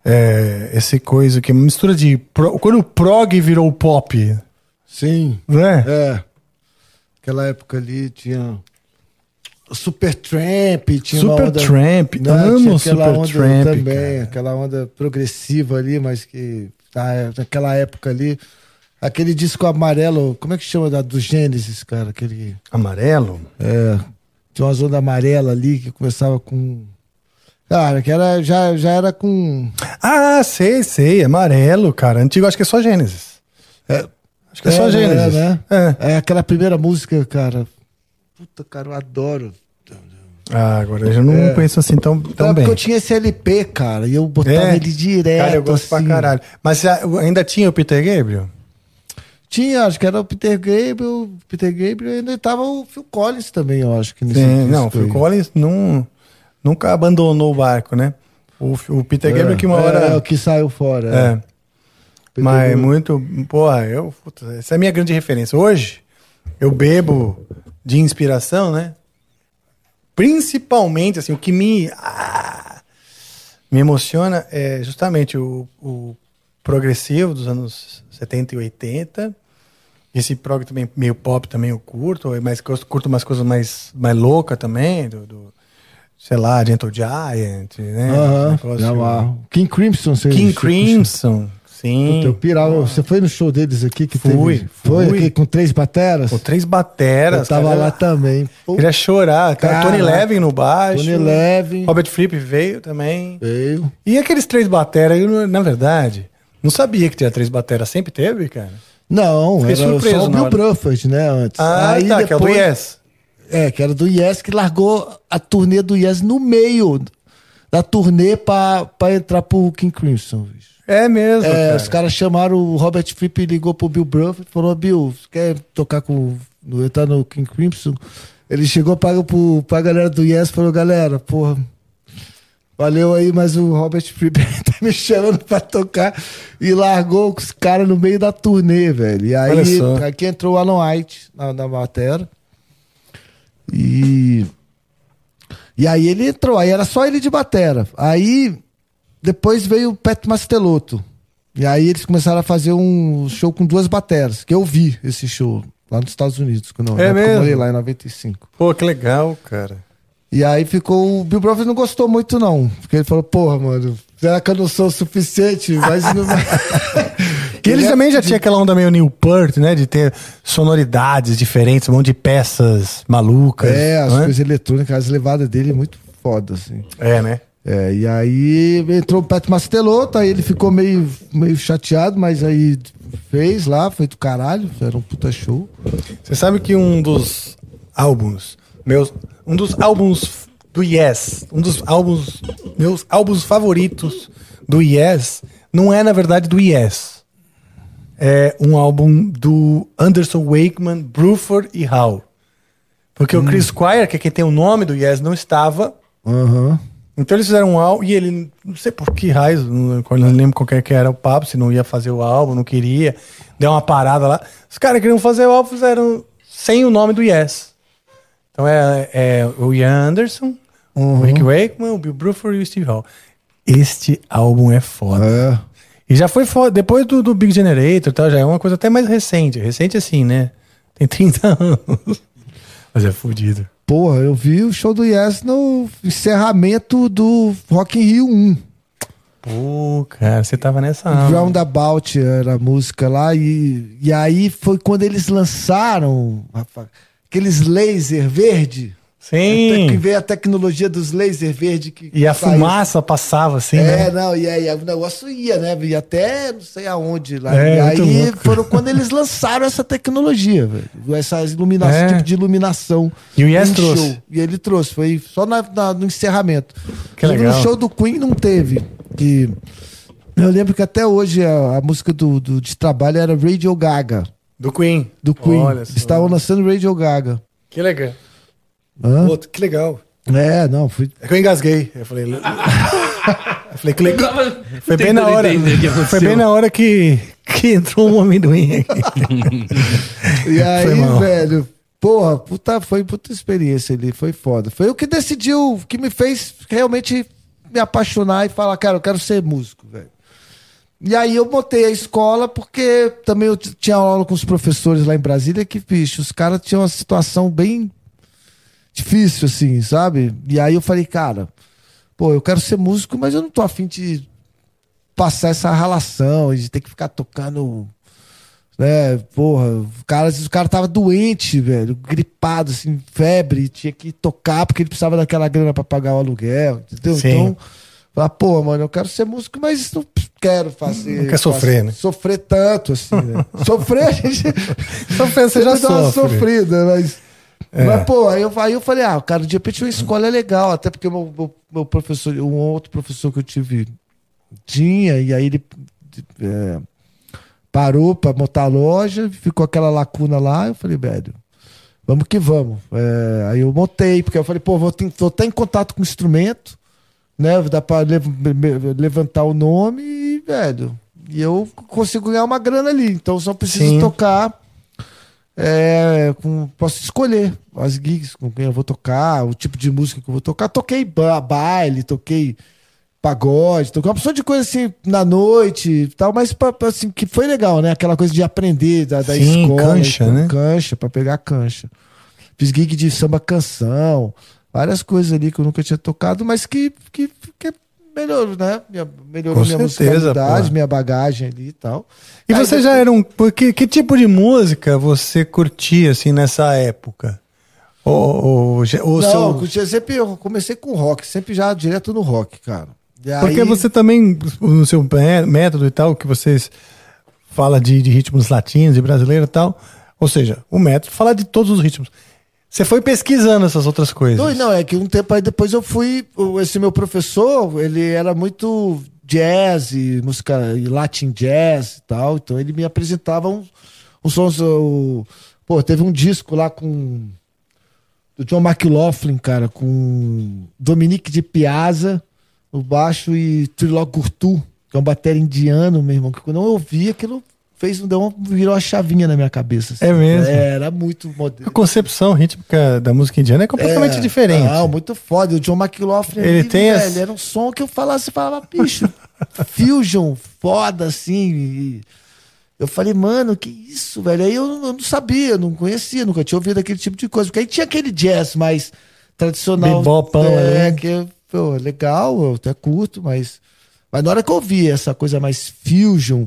é, esse coisa que é uma mistura de. pro- Quando o prog virou pop. Sim. Né? É. Aquela época ali tinha. Super Tramp, tinha uma Super onda, Tramp, né, amo tinha aquela Super onda Tramp, também, aquela onda progressiva ali, mas que tá, naquela época ali, aquele disco amarelo, como é que chama da do Gênesis, cara, aquele Amarelo? é, tinha uma onda amarela ali que começava com cara, que era já já era com Ah, sei, sei. Amarelo, cara. Antigo, acho que é só Gênesis. É, acho que é, só não Gênesis. né? É. É aquela primeira música, cara. Puta, cara, eu adoro. Ah, agora eu já não É. penso assim tão, tão Não, bem. porque eu tinha esse LP, cara, e eu botava É? ele direto. Cara, eu gosto assim. pra caralho. Mas você ainda tinha o Peter Gabriel? Tinha, acho que era o Peter Gabriel, Peter Gabriel ainda tava o Phil Collins também, eu acho que nesse Sim, não, o Phil. Collins não, nunca abandonou o barco, né? O, o Peter É, Gabriel que uma é, hora. É, o que saiu fora. É. É. Mas Gabriel. muito. Porra, eu. puta, essa é a minha grande referência. Hoje, eu bebo de inspiração, né? Principalmente, assim, o que me. ah, me emociona é justamente o, o progressivo dos anos 70 e 80. Esse prog também, meio pop também eu curto, mas eu curto umas coisas mais, mais loucas também, do, do, sei lá, Gentle Giant, né? Aham, me amarro. King Crimson, você King Crimson, sim. Puta, eu pirava. Você foi no show deles aqui que Fui, teve? Foi fui. aqui com três bateras? Com três bateras. Eu tava cara. lá também. Pô, Queria chorar. Cara, Tony Levin no baixo. Tony Levin. Robert Fripp veio também. Veio. E aqueles três bateras, eu, na verdade, não sabia que tinha três bateras. Sempre teve, cara? Não, Fiquei era surpreso só o Bill. Bruford, né, antes. Ah, tá, que é o do Yes. É, que era do Yes, que largou a turnê do Yes no meio da turnê pra, pra entrar pro King Crimson. bicho. É mesmo, É, cara. os caras chamaram o Robert Fripp ligou pro Bill Bruford e falou: Bill, você quer tocar com. no- entrar no King Crimson? Ele chegou para pro, pra galera do Yes e falou: galera, porra. Valeu aí, mas o Robert Fripp tá me chamando pra tocar e largou os caras no meio da turnê, velho. E aí, aqui entrou o Alan White na, na matéria. E. E aí ele entrou, aí era só ele de batera. Aí depois veio o Pet Mastelotto. E aí eles começaram a fazer um show com duas bateras, que eu vi esse show lá nos Estados Unidos, quando eu, É eu morei lá em 95. Pô, que legal, cara. E aí ficou. O Bill Bruford não gostou muito, não. Porque ele falou, porra, mano, será que eu não sou o suficiente? Mas não. E eles também já tinham aquela onda meio New Peart, né? De ter sonoridades diferentes, um monte de peças malucas. É, as é? coisas eletrônicas, as levadas dele é muito foda, assim. É, né? É, e aí entrou o Pet Mastelotto, aí ele ficou meio, meio chateado, mas aí fez lá, foi do caralho, era um puta show. Você sabe que um dos álbuns, meus, um dos álbuns do Yes, um dos álbuns, meus álbuns favoritos do Yes, não é na verdade do Yes. É um álbum do Anderson Wakeman, Bruford e Hall. Porque o Chris Squire, que é quem tem o nome do Yes, não estava. Aham. Então eles fizeram um álbum e ele, não sei por que raios, não, não lembro qual que que era o papo, se não ia fazer o álbum, não queria, deu uma parada lá. Os caras queriam fazer o álbum, fizeram sem o nome do Yes. Então é, é o Ian Anderson, o Rick Wakeman, o Bill Bruford e o Steve Hall. Este álbum é foda. É. E já foi foda, depois do, do Big Generator e tal, já é uma coisa até mais recente. Recente assim, né? Tem 30 anos. Mas é fodido. Porra, eu vi o show do Yes no encerramento do Rock in Rio 1. Pô, cara, você tava nessa alma. Roundabout era a música lá. E, e aí foi quando eles lançaram Rafa, aqueles laser verde. Sim. Até que veio a tecnologia dos laser verde. Que E a saiu. fumaça passava assim, É, né? não, e aí o negócio ia, né? Ia até não sei aonde lá. É, e aí louco. foram quando eles lançaram essa tecnologia, velho. Essa iluminação, É. tipo de iluminação. E o Yes trouxe. show. E ele trouxe, foi só na- na- no encerramento. Que legal. No show do Queen não teve. Que eu lembro que até hoje a, a música do, do- de trabalho era Radio Gaga. Do Queen. Do Queen. Olha só. Estavam lançando Radio Gaga. Que legal. Hã? Pô, que legal. É, não, fui. É que eu engasguei. Eu falei. eu falei que legal. Foi bem na hora. Foi bem na hora que, que entrou um amendoim aqui. E aí, velho, porra, puta, foi puta experiência ali, foi foda. Foi o que decidiu, que me fez realmente me apaixonar e falar, cara, eu quero ser músico, velho. E aí eu botei a escola porque também eu tinha aula com os professores lá em Brasília que, bicho, os caras tinham uma situação bem difícil, assim, sabe? E aí eu falei, cara, pô, eu quero ser músico, mas eu não tô afim de passar essa relação, de ter que ficar tocando né, porra, o cara, o cara tava doente, velho, gripado, assim, febre, tinha que tocar porque ele precisava daquela grana pra pagar o aluguel, entendeu? Sim. Então, falar, pô, mano, eu quero ser músico, mas não quero fazer. Não quer sofrer, né? Sofrer tanto, assim, né? sofrer, a gente. Sofrer, você já dá uma sofre. sofrida, mas. É. Mas, pô, aí eu, aí eu falei, ah, cara, de repente uma escola é legal, até porque meu, meu, meu professor, um outro professor que eu tive tinha, e aí ele é, parou pra montar a loja, ficou aquela lacuna lá, eu falei, velho, vamos que vamos. É, aí eu montei, porque eu falei, pô, vou, ter- vou estar em contato com o instrumento, né? Dá pra lev- levantar o nome e, velho, e eu consigo ganhar uma grana ali. Então só preciso Sim. tocar. É, com- posso escolher as gigs com quem eu vou tocar, o tipo de música que eu vou tocar. Toquei ba- baile, toquei pagode, toquei uma pessoa de coisa assim na noite e tal, mas pra- pra, assim, que foi legal, né? Aquela coisa de aprender da, da Sim, escola. cancha, né? Cancha, pra pegar cancha. Fiz gig de samba canção, várias coisas ali que eu nunca tinha tocado, mas que, que, que melhorou, né? Minha, melhorou Com minha certeza, musicalidade, pô. minha bagagem ali e tal. E Aí você depois- já era um. porque- Que tipo de música você curtia, assim, nessa época? Ou, ou, ou Não, seu- curtia sempre, eu comecei com rock, sempre já direto no rock, cara. Porque você também, no seu mé- método e tal, que vocês fala de, de ritmos latinos e brasileiro e tal. Ou seja, o método fala de todos os ritmos. Você foi pesquisando essas outras coisas. Não, não, é que um tempo aí depois eu fui. Esse meu professor, ele era muito jazz, e música e latin jazz e tal. Então ele me apresentava uns, uns sons. o- pô, teve um disco lá com. Do John McLaughlin, cara, com Dominique de Piazza no baixo e Trilok Gurtu, que é um bater indiano, meu irmão. Que quando eu ouvi aquilo, fez, deu uma, virou uma chavinha na minha cabeça. assim. É mesmo? Era muito moderno. A concepção rítmica da música indiana é completamente É, diferente. Não, muito foda. O John McLaughlin Ele ali, tem velho, as- era um som que eu você falava, bicho, fusion, foda, assim. e eu falei, mano, que isso, velho? Aí eu, eu não sabia, não conhecia, nunca tinha ouvido aquele tipo de coisa. Porque aí tinha aquele jazz mais tradicional. Bebopão é, ali. que pô, legal, eu até curto, mas. Mas na hora que eu vi essa coisa mais fusion,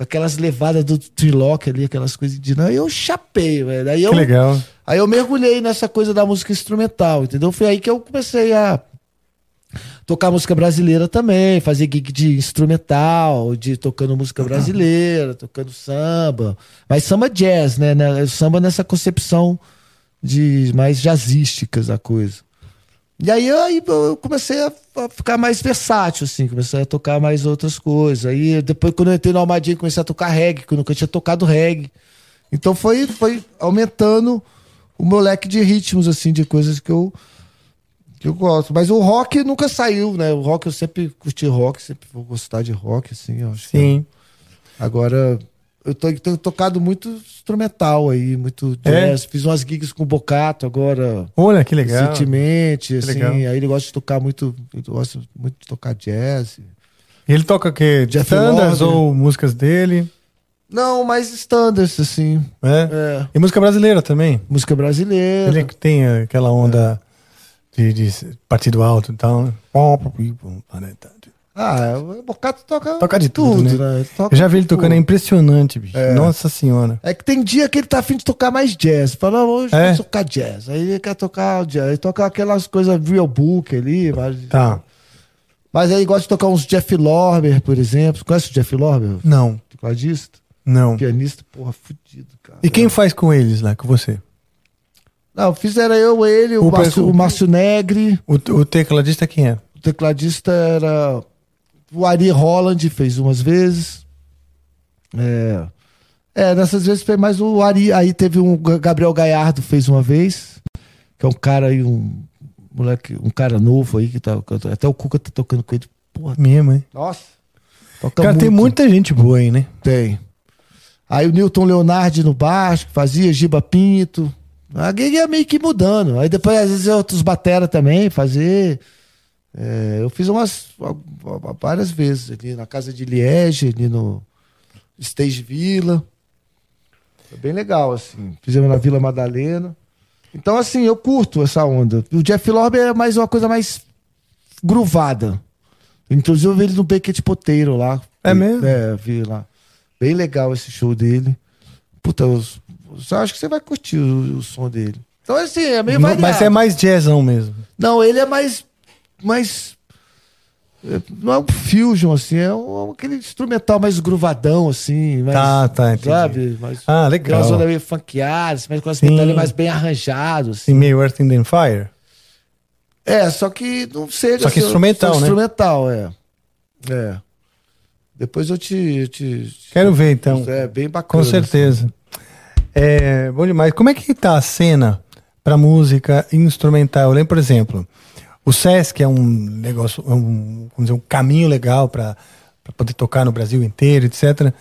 com aquelas levadas do Trilock ali, aquelas coisas de. Aí eu chapei, velho. Aí eu, Que legal. Aí eu mergulhei nessa coisa da música instrumental, entendeu? Foi aí que eu comecei a tocar música brasileira também, fazer gig de instrumental, de tocando música brasileira, tocando samba, mas samba jazz, né? né? Samba nessa concepção de mais jazzísticas a coisa. E aí, aí eu comecei a, ficar mais versátil, assim, comecei a tocar mais outras coisas. Aí depois, quando eu entrei no Almadinha, comecei a tocar reggae, que eu nunca tinha tocado reggae. Então foi, foi aumentando o meu leque de ritmos, assim, de coisas que eu, que eu gosto. Mas o rock nunca saiu, né? O rock eu sempre curti rock, sempre vou gostar de rock, assim, eu acho que- Sim. Agora, eu tô- tenho tocado muito instrumental aí, muito É? jazz. Fiz umas gigs com o Bocato agora. Olha, que legal. Recentemente, Que assim. legal. Aí ele gosta de tocar muito. Gosta muito de tocar jazz. E ele toca o quê? Standards ou músicas dele? Não, mais standards, assim. É? É. E música brasileira também? Música brasileira. Ele tem aquela onda de, de partido alto e tal. Né? Ah, o Bocato toca, Toca de tudo, né? Ele toca Eu já vi ele tudo. tocando, é impressionante, bicho. É. Nossa senhora. É que tem dia que ele tá afim de tocar mais jazz. Fala, hoje É? vou tocar jazz. Aí ele quer tocar jazz. Ele toca aquelas coisas real book ali. Mas, Tá. mas aí ele gosta de tocar uns Jeff Lorber, por exemplo. Conhece o Jeff Lorber? Não, Tecladista? não. Pianista, porra, fudido, cara. E quem faz com eles lá, com você? Não, fizeram eu, ele, o, O Márcio, o Márcio Negri. O, o tecladista quem é? O tecladista era o Ari Holland, fez umas vezes. É, é, nessas vezes foi mais o Ari. Aí teve um Ga- Gabriel Gaiardo, fez uma vez. Que é um cara aí, um moleque, um cara novo aí, que tá. Até o Cuca tá tocando com ele. Porra, Mesmo, hein? nossa. Toca Cara, tem muito. muita gente boa aí, né? Tem. Aí o Newton Leonardi no baixo, que fazia, Giba Pinto. A gig ia meio que mudando. Aí depois, às vezes, outros batera também, fazer. É, eu fiz umas várias vezes ali na casa de Liege, ali no Stage Villa. Foi bem legal, assim. Fizemos na Vila Madalena. Então, assim, eu curto essa onda. O Jeff Lorber é mais uma coisa mais gruvada. Inclusive, eu vi ele no Beckett Poteiro lá. É mesmo? É, vi lá. Bem legal esse show dele. Puta, eu, eu acho que você vai curtir o, o som dele. Então, assim, é meio Mas variado. é mais jazzão mesmo. Não, ele é mais. Mais é, não é um fusion, assim, é um, aquele instrumental mais gruvadão, assim. Mais, Tá, tá, entendi. Sabe? Mais, Ah, legal. uma zona meio funkeada, assim, mas com Sim. metal mais bem arranjado, assim. Assim, meio Earth, and Fire. É, só que não sei. Só que instrumental, né? Instrumental, é. É. Depois eu te. eu te Quero ver, então. É, bem bacana. Com certeza. É, bom demais. Como é que tá a cena pra música instrumental? Eu lembro, por exemplo, o Sesc é um negócio, é um, vamos dizer, um caminho legal para poder tocar no Brasil inteiro, etc.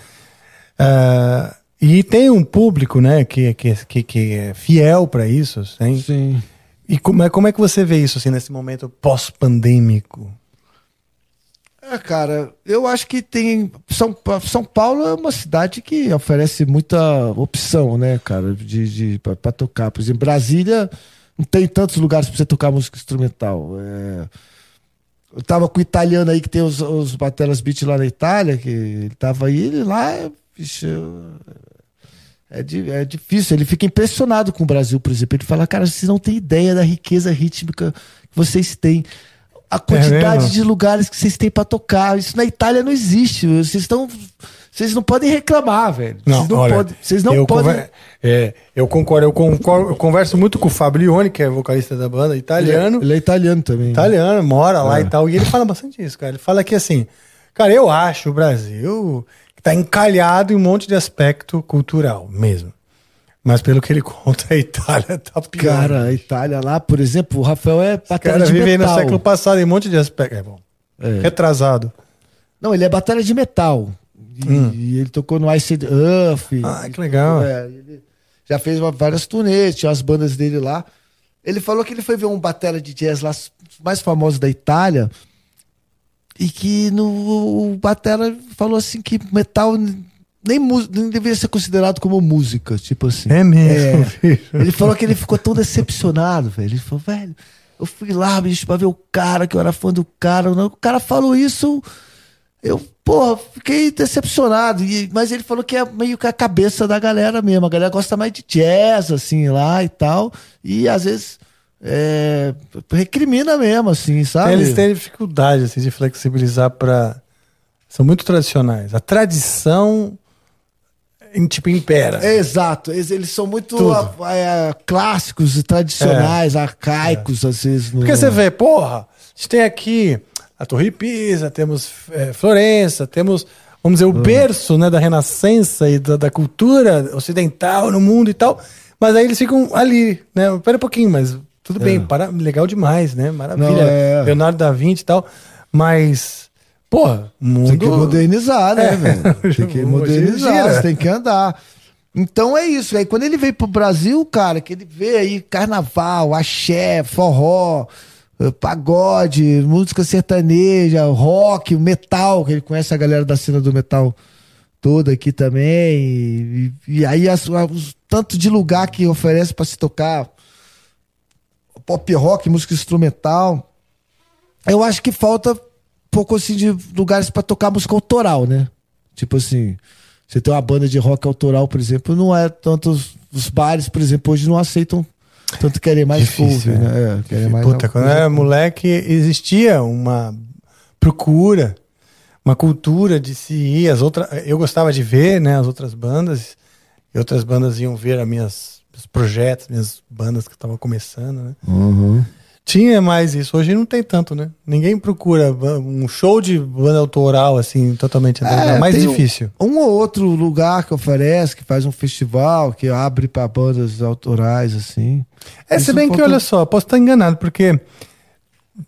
Ah, e tem um público, né, que, que, que, é fiel para isso, assim. Sim. E como é, como é que você vê isso assim nesse momento pós-pandêmico? É, cara, eu acho que tem. São, São Paulo é uma cidade que oferece muita opção, né, cara, de, de, pra tocar. Por exemplo, Brasília não tem tantos lugares pra você tocar música instrumental. É, eu tava com o italiano aí que tem os, os Batelas Beat lá na Itália, que ele tava aí, ele lá, é, bicho, é, é difícil. Ele fica impressionado com o Brasil, por exemplo. Ele fala, cara, vocês não têm ideia da riqueza rítmica que vocês têm. A quantidade mesmo? de lugares que vocês têm pra tocar. Isso na Itália não existe. Vocês estão. Vocês não podem reclamar, velho. vocês não olha, podem. Vocês não eu podem. conver- é, eu concordo, eu concordo, eu converso muito com o Fablione, que é vocalista da banda, italiano. Ele é, ele é italiano também. Italiano, mora lá É. e tal. E ele fala bastante isso, cara. Ele fala que assim, cara, eu acho o Brasil que tá encalhado em um monte de aspecto cultural mesmo. Mas pelo que ele conta, a Itália tá pior. Cara, a Itália lá, por exemplo, o Rafael é batalha caras de vivem no metal. século passado em um monte de aspecto. É bom. É. Retrasado. Não, ele é batalha de metal. E, Hum. e ele tocou no Ice Earth. Ah, que legal. É, ele já fez uma- várias turnês, tinha as bandas dele lá. Ele falou que ele foi ver um batera de jazz lá, mais famosos da Itália. E que no, o batera falou assim que metal nem, nem deveria ser considerado como música, tipo assim. É mesmo, É. Ele falou que ele ficou tão decepcionado, velho. Ele falou, velho, eu fui lá, bicho, pra ver o cara, que eu era fã do cara. O cara falou isso, eu, porra, fiquei decepcionado. E- mas ele falou que é meio que a cabeça da galera mesmo. A galera gosta mais de jazz, assim, lá e tal. E às vezes é, recrimina mesmo, assim, sabe? Eles têm dificuldade assim, de flexibilizar para. São muito tradicionais. A tradição em, tipo impera. É, exato, eles, eles são muito Tudo. ah, é, clássicos e tradicionais, arcaicos, às vezes. No... Porque você vê, porra, a gente tem aqui a Torre Pisa, temos é, Florença, temos, vamos dizer, o berço né, da Renascença e da, da cultura ocidental no mundo e tal. Mas aí eles ficam ali, né? Pera um pouquinho, mas tudo bem, para, legal demais, né? Maravilha. Não, é. Leonardo da Vinci e tal. Mas, porra, mundo. Tem que modernizar, né, É. velho? Tem que modernizar, tem que andar. Então é isso. Aí quando ele veio pro Brasil, cara, que ele vê aí carnaval, axé, forró, pagode, música sertaneja, rock, metal, que ele conhece a galera da cena do metal toda aqui também. E, e aí as, os tanto de lugar que oferece pra se tocar pop rock, música instrumental. Eu acho que falta pouco assim de lugares pra tocar música autoral, né? Tipo assim, você tem uma banda de rock autoral, por exemplo, não é tanto. Os, os bares, por exemplo, hoje não aceitam tanto querer mais Difícil, cover, né? É, querer mais Puta, quando eu era moleque, existia uma procura, uma cultura de se ir. As outras, eu gostava de ver né, as outras bandas, e outras bandas iam ver as minhas, meus projetos, minhas bandas que estavam começando, né? Uhum. Tinha mais isso. Hoje não tem tanto, né? Ninguém procura um show de banda autoral, assim, totalmente. É, mais tem um- difícil. Um, ou outro lugar que oferece, que faz um festival, que abre pra bandas autorais, assim. É, se Isso bem que, olha só, posso estar enganado, porque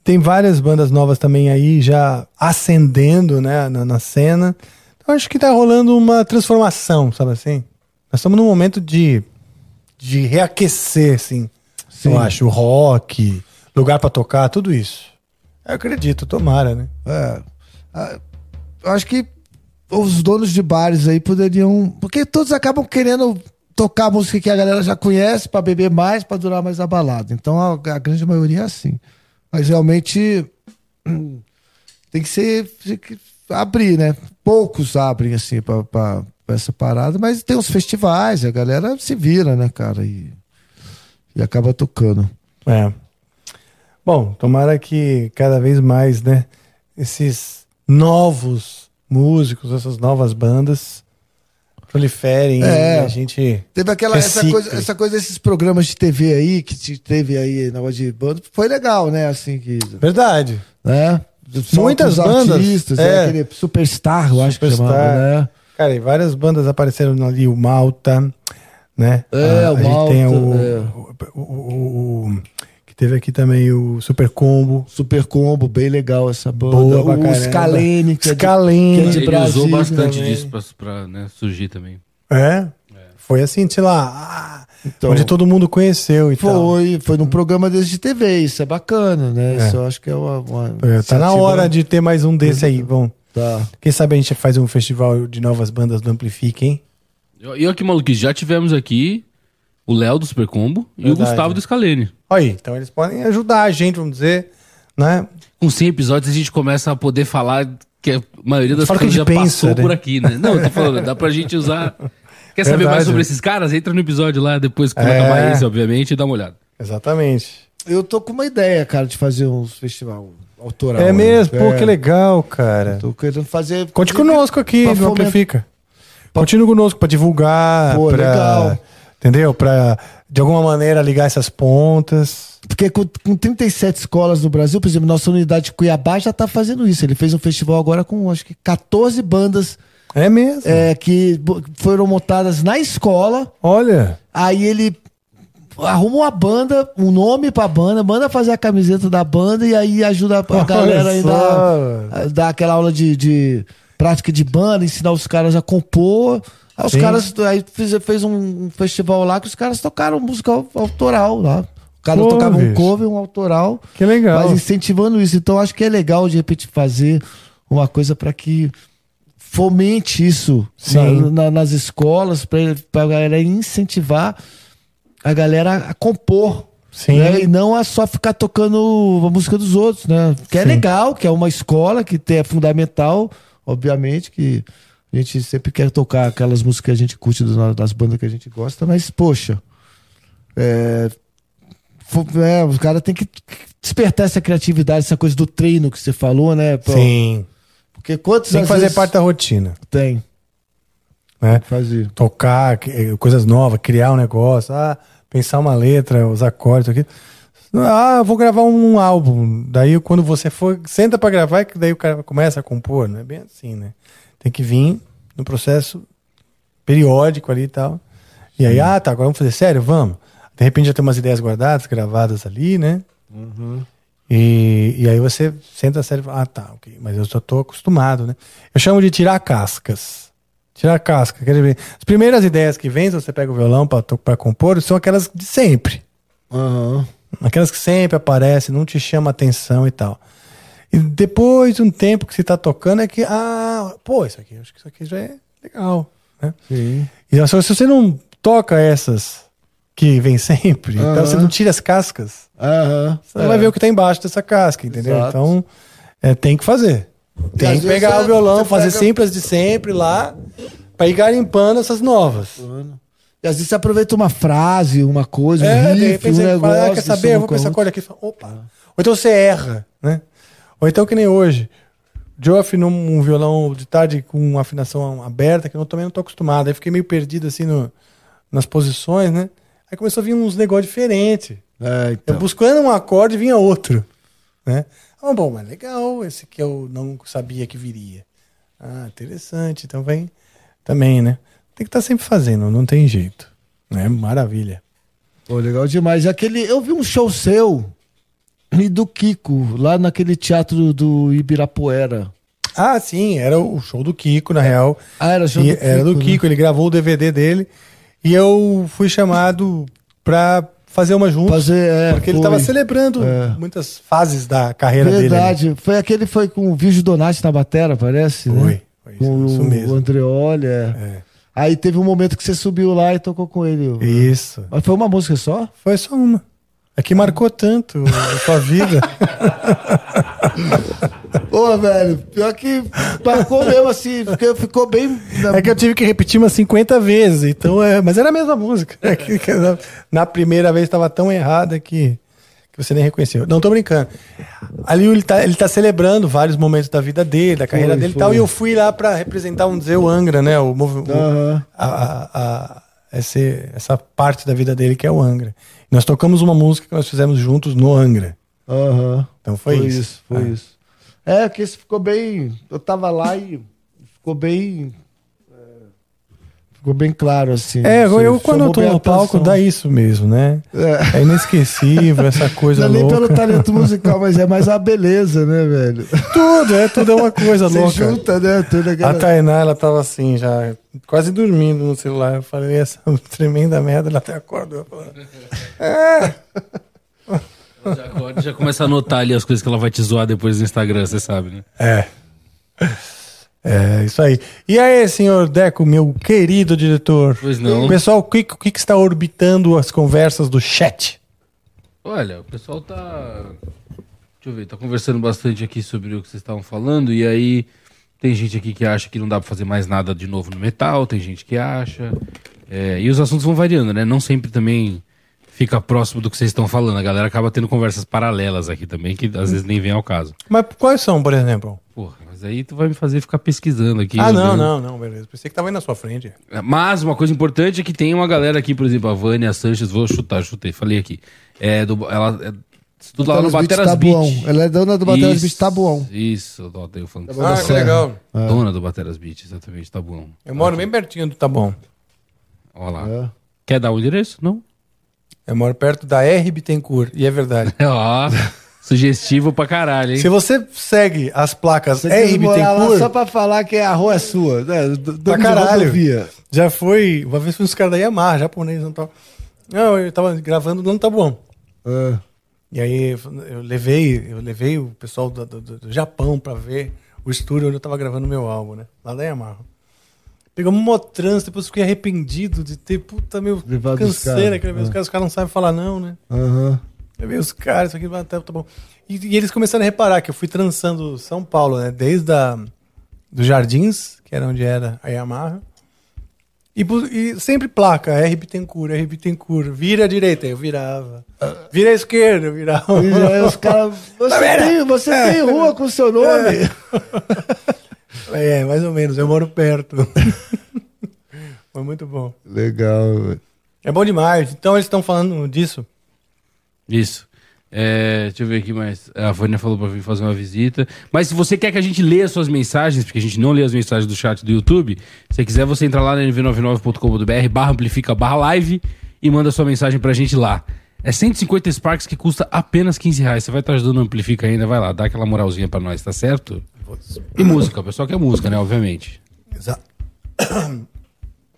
tem várias bandas novas também aí já ascendendo né, na, na cena. Então acho que tá rolando uma transformação, sabe assim? Nós estamos num momento de, de reaquecer, assim. Sim. Eu acho, o rock, lugar pra tocar, tudo isso. Eu acredito, tomara, né? É. Ah, Eu acho que os donos de bares aí poderiam. Porque todos acabam querendo tocar a música que a galera já conhece pra beber mais, pra durar mais a balada. Então a, a grande maioria é assim. Mas realmente hum, tem que ser. tem que abrir, né? Poucos abrem assim pra essa parada, mas tem os festivais, a galera se vira, né, cara? E, e acaba tocando. É. Bom, tomara que cada vez mais, né, esses novos músicos, essas novas bandas proliferem É. e a gente Teve aquela essa coisa, essa coisa desses programas de TV aí que te- teve aí na hora de banda, foi legal, né? Assim que, Verdade. né? Muitas bandas, artistas, é. é. aquele Superstar, eu acho que Superstar. chamava, né? Cara, e várias bandas apareceram ali, o Malta, né? É, a, o a gente tem Malta, o, é. o, o- o- que teve aqui também o Super Combo. Super Combo, bem legal essa banda. Boa o. Scalene, que é de, que é de Ele Brasília. usou bastante também. disso pra, pra, né, surgir também. É? Foi assim, sei lá, ah, Então, onde todo mundo conheceu e tal. foi, foi num programa desse de TV, isso é bacana, né? É. Isso eu acho que é uma. uma É, tá na hora de ter mais um desse aí. Bom, Tá. quem sabe a gente faz um festival de novas bandas do Amplifique, hein? E olha que maluquice, já tivemos aqui o Léo do Super Combo e o Verdade. Gustavo do Scalene. Olha aí, então eles podem ajudar a gente, vamos dizer, né? Com 100 episódios a gente começa a poder falar que a maioria das Fala coisas já pensa, passou né? por aqui, né? Não, eu tô falando, dá pra gente usar... Quer saber Verdade. mais sobre esses caras? Entra no episódio lá, depois quando É. acabar esse, obviamente, e dá uma olhada. Exatamente. Eu tô com uma ideia, cara, de fazer um festival autoral. é mesmo, né? pô, É. que legal, cara. Tô querendo fazer. Conte conosco aqui Pra no fomentar- Amplifica. Continue conosco pra divulgar, Pô, pra, legal. entendeu? Pra, de alguma maneira, ligar essas pontas. Porque com, com 37 escolas no Brasil, por exemplo, nossa unidade de Cuiabá já tá fazendo isso. Ele fez um festival agora com acho que 14 bandas É mesmo. é, que foram montadas na escola. Olha, Aí ele arruma uma banda, um nome pra banda, manda fazer a camiseta da banda e aí ajuda a galera aí dar, a dar aquela aula de, de prática de banda, ensinar os caras a compor. Aí os Sim. caras aí fez, fez um festival lá que os caras tocaram música au- autoral lá. O cara Pô, tocava um cover, um autoral, que legal. mas incentivando isso. Então acho que é legal de repente fazer uma coisa para que fomente isso na- na- nas escolas, para a galera incentivar a galera a compor. Sim. né? E não a só ficar tocando a música dos outros, né? Que é Sim. legal, que é uma escola, que tem- é fundamental, obviamente, que a gente sempre quer tocar aquelas músicas que a gente curte das, das bandas que a gente gosta, mas, poxa, é, é, os caras têm que despertar essa criatividade, essa coisa do treino que você falou, né? Pô, Sim. Porque quantos Tem que fazer vezes- parte da rotina. Tem, Né? fazer. Tocar, eh, coisas novas, criar um negócio, ah, pensar uma letra, os acordes, aqui. Ah, vou gravar um álbum. Daí quando você for, senta pra gravar, que daí o cara começa a compor, não é bem assim, né? Tem que vir no processo periódico ali e tal. E aí, ah, tá, agora vamos fazer sério? Vamos. De repente já tem umas ideias guardadas, gravadas ali, né? E, e aí você senta sério e fala, ah, tá, ok, mas eu só tô acostumado, né? Eu chamo de tirar cascas. Tirar casca, quer dizer, as primeiras ideias que vêm, se você pega o violão pra compor, são aquelas de sempre. Aham. Aquelas que sempre aparecem, não te chama atenção e tal. E depois de um tempo que você tá tocando, é que, ah, pô, isso aqui, acho que isso aqui já é legal, né? Sim. E se você não toca essas que vem sempre, então Aham. você não tira as cascas, Aham. você não vai ver o que tá embaixo dessa casca, entendeu? Exato. Então, é, tem que fazer. Tem que pegar é- o violão, fazer pega- sempre as de sempre lá, pra ir garimpando essas novas. E às vezes você aproveita uma frase, uma coisa, É, um de riff, um negócio. fala, ah, quer saber? Eu uma vou com essa corda aqui. Fala, Opa. Ou então você erra, né? Ou então que nem hoje. Joe afinou um violão de tarde com uma afinação aberta, que eu também não tô acostumado. Aí fiquei meio perdido assim no, nas posições, né? Aí começou a vir uns negócios diferentes. É, então. Eu buscando um acorde vinha outro. Né? Ah, bom, mas legal, esse que eu não sabia que viria. Ah, interessante. Então vem também, né? Tem que estar sempre fazendo, não tem jeito. Né? Maravilha. Pô, legal demais. Aquele, eu vi um show seu e do Kiko, lá naquele teatro do Ibirapuera. Ah, sim, era o show do Kiko, na real. Ah, era o show E do Era do Kiko, Kiko, ele gravou o DVD dele. E eu fui chamado pra fazer uma junto. Fazer, é, porque ele foi. tava celebrando É. muitas fases da carreira dele. Verdade. Foi aquele foi com o Virgil Donati na batera, parece, né? Foi, foi com isso o, mesmo. o Andreoli, é. Aí teve um momento que você subiu lá e tocou com ele. Isso. Mas foi uma música só? Foi só uma. É que marcou tanto a sua vida. Pô, velho, pior que marcou mesmo assim, porque ficou bem. É que eu tive que repetir umas 50 vezes, então é, mas era a mesma música. É que- que na- na primeira vez estava tão errada que, que você nem reconheceu. Não tô brincando. Ali ele tá, ele tá celebrando vários momentos da vida dele, da carreira Foi, dele e tal, e eu fui lá para representar, vamos dizer, o Angra, né? O, movi- o- Aham. a, a- a- esse- essa parte da vida dele que é o Angra. Nós tocamos uma música que nós fizemos juntos no Angra. Aham. Então foi, isso. Foi É. isso. É, que isso ficou bem. Eu tava lá e ficou bem. É, Ficou bem claro, assim. É, eu quando eu tô no a palco dá isso mesmo, né? É. É inesquecível essa coisa Não é nem louca. pelo talento musical, mas é mais a beleza, né, velho? Tudo, é, tudo é uma coisa Você louca. junta, né? Tudo A aquela... Tainá, ela tava assim, já quase dormindo no celular. Eu falei, essa tremenda merda, ela até acordou. É. Já, acorda, já começa a anotar ali as coisas que ela vai te zoar depois no Instagram, você sabe, né? É. É, isso aí. E aí, senhor Deco, meu querido diretor? Pois não. Pessoal, o que, o que está orbitando as conversas do chat? Olha, o pessoal tá. Deixa eu ver, tá conversando bastante aqui sobre o que vocês estavam falando, e aí tem gente aqui que acha que não dá pra fazer mais nada de novo no metal, tem gente que acha. É, e os assuntos vão variando, né? Não sempre também fica próximo do que vocês estão falando. A galera acaba tendo conversas paralelas aqui também, que às vezes nem vem ao caso. Mas quais são, por exemplo? Porra, mas aí tu vai me fazer ficar pesquisando aqui. ah, não, olhando. não, não, beleza. Pensei que tava aí na sua frente. Mas uma coisa importante é que tem uma galera aqui, por exemplo, a Vânia Sanches, vou chutar, chutei, falei aqui. É do, ela é, estuda lá no Bateras. Tabuão. Ela é dona do Bateras Isso, Beach Tabuão. Isso, ó, tem o. Tabuão da Ah, que legal. É. Dona do Bateras Beach, exatamente, Tabuão. Eu moro bem pertinho do Taboão. Olha lá. É. Quer dar o endereço? Não? Eu moro perto da R Bittencourt, e é verdade. Ó, sugestivo pra caralho, hein? Se você segue as placas Você R Bittencourt, só pra falar que a rua é sua. Né? Do- pra caralho. rodovia. Já foi, uma vez foi uns caras da Yamaha, japonês, não tal. Não, eu tava gravando no Taboão. É. E aí eu levei, eu levei o pessoal do, do- do- Japão pra ver o estúdio onde eu tava gravando meu álbum, né? Lá da Yamaha. Pegamos um trânsito, depois fiquei arrependido de ter, puta, meu, Levado os canseira, caras, que levei os é. caras, os caras não sabem falar não, né? Aham. Levei os caras, isso aqui vai até tá bom. E, e eles começaram a reparar que eu fui trançando São Paulo, né? Desde a, dos Jardins, que era onde era a Yamaha. E, e sempre placa, R Bittencourt, R Bittencourt, vira à direita, eu virava. Vira à esquerda, eu virava. E aí os caras. Você, Tá tem, você É. tem rua com seu nome? É, mais ou menos, eu moro perto. Foi muito bom. Legal. velho. É bom demais. Então eles estão falando disso. Isso. É, deixa eu ver aqui mais. A Vânia falou pra vir fazer uma visita. Mas se você quer que a gente leia suas mensagens, porque a gente não lê as mensagens do chat do YouTube, se quiser, você entra lá no nv99.com.br, barra amplifica, barra live e manda sua mensagem pra gente lá. É 150 Sparks que custa apenas 15 reais. Você vai estar ajudando o Amplifica ainda, vai lá, dá aquela moralzinha pra nós, tá certo? E música, o pessoal quer música, né? Obviamente. Exato.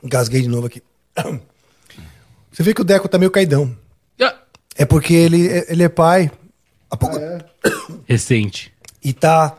Gasguei de novo aqui. Você vê que o Deco tá meio caidão. Ah. É porque ele, ele é pai. Há pouco... Recente. E tá.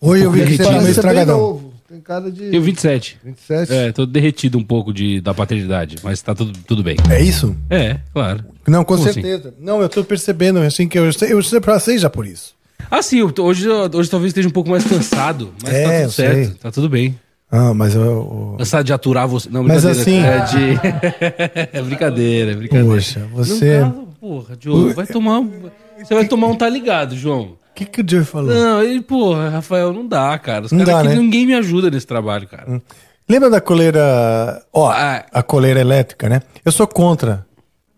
Hoje eu vi que você tá meio bem estragadão. novo. Tem cara de. Eu 27. 27. É, tô derretido um pouco de, da paternidade, mas tá tudo, tudo bem. É isso? É, claro. Não, com Como assim? certeza. Não, eu tô percebendo assim que eu, sei- eu sempre passei já por isso. Ah, sim, eu hoje, hoje talvez esteja um pouco mais cansado, mas É, tá tudo certo, sei. tá tudo bem. Ah, mas eu. eu- Cansado de aturar você. Não, Mas brincadeira. assim- É, de... é brincadeira, é brincadeira. Poxa, você- Não, porra, Diogo, vai tomar. um- Você vai tomar um tá ligado, João. O que, que o Joe falou? Não, ele, porra, Rafael, não dá, cara. Os Não caras dá, aqui, né? ninguém me ajuda nesse trabalho, cara. Lembra da coleira. Ó, Ah. a coleira elétrica, né? Eu sou contra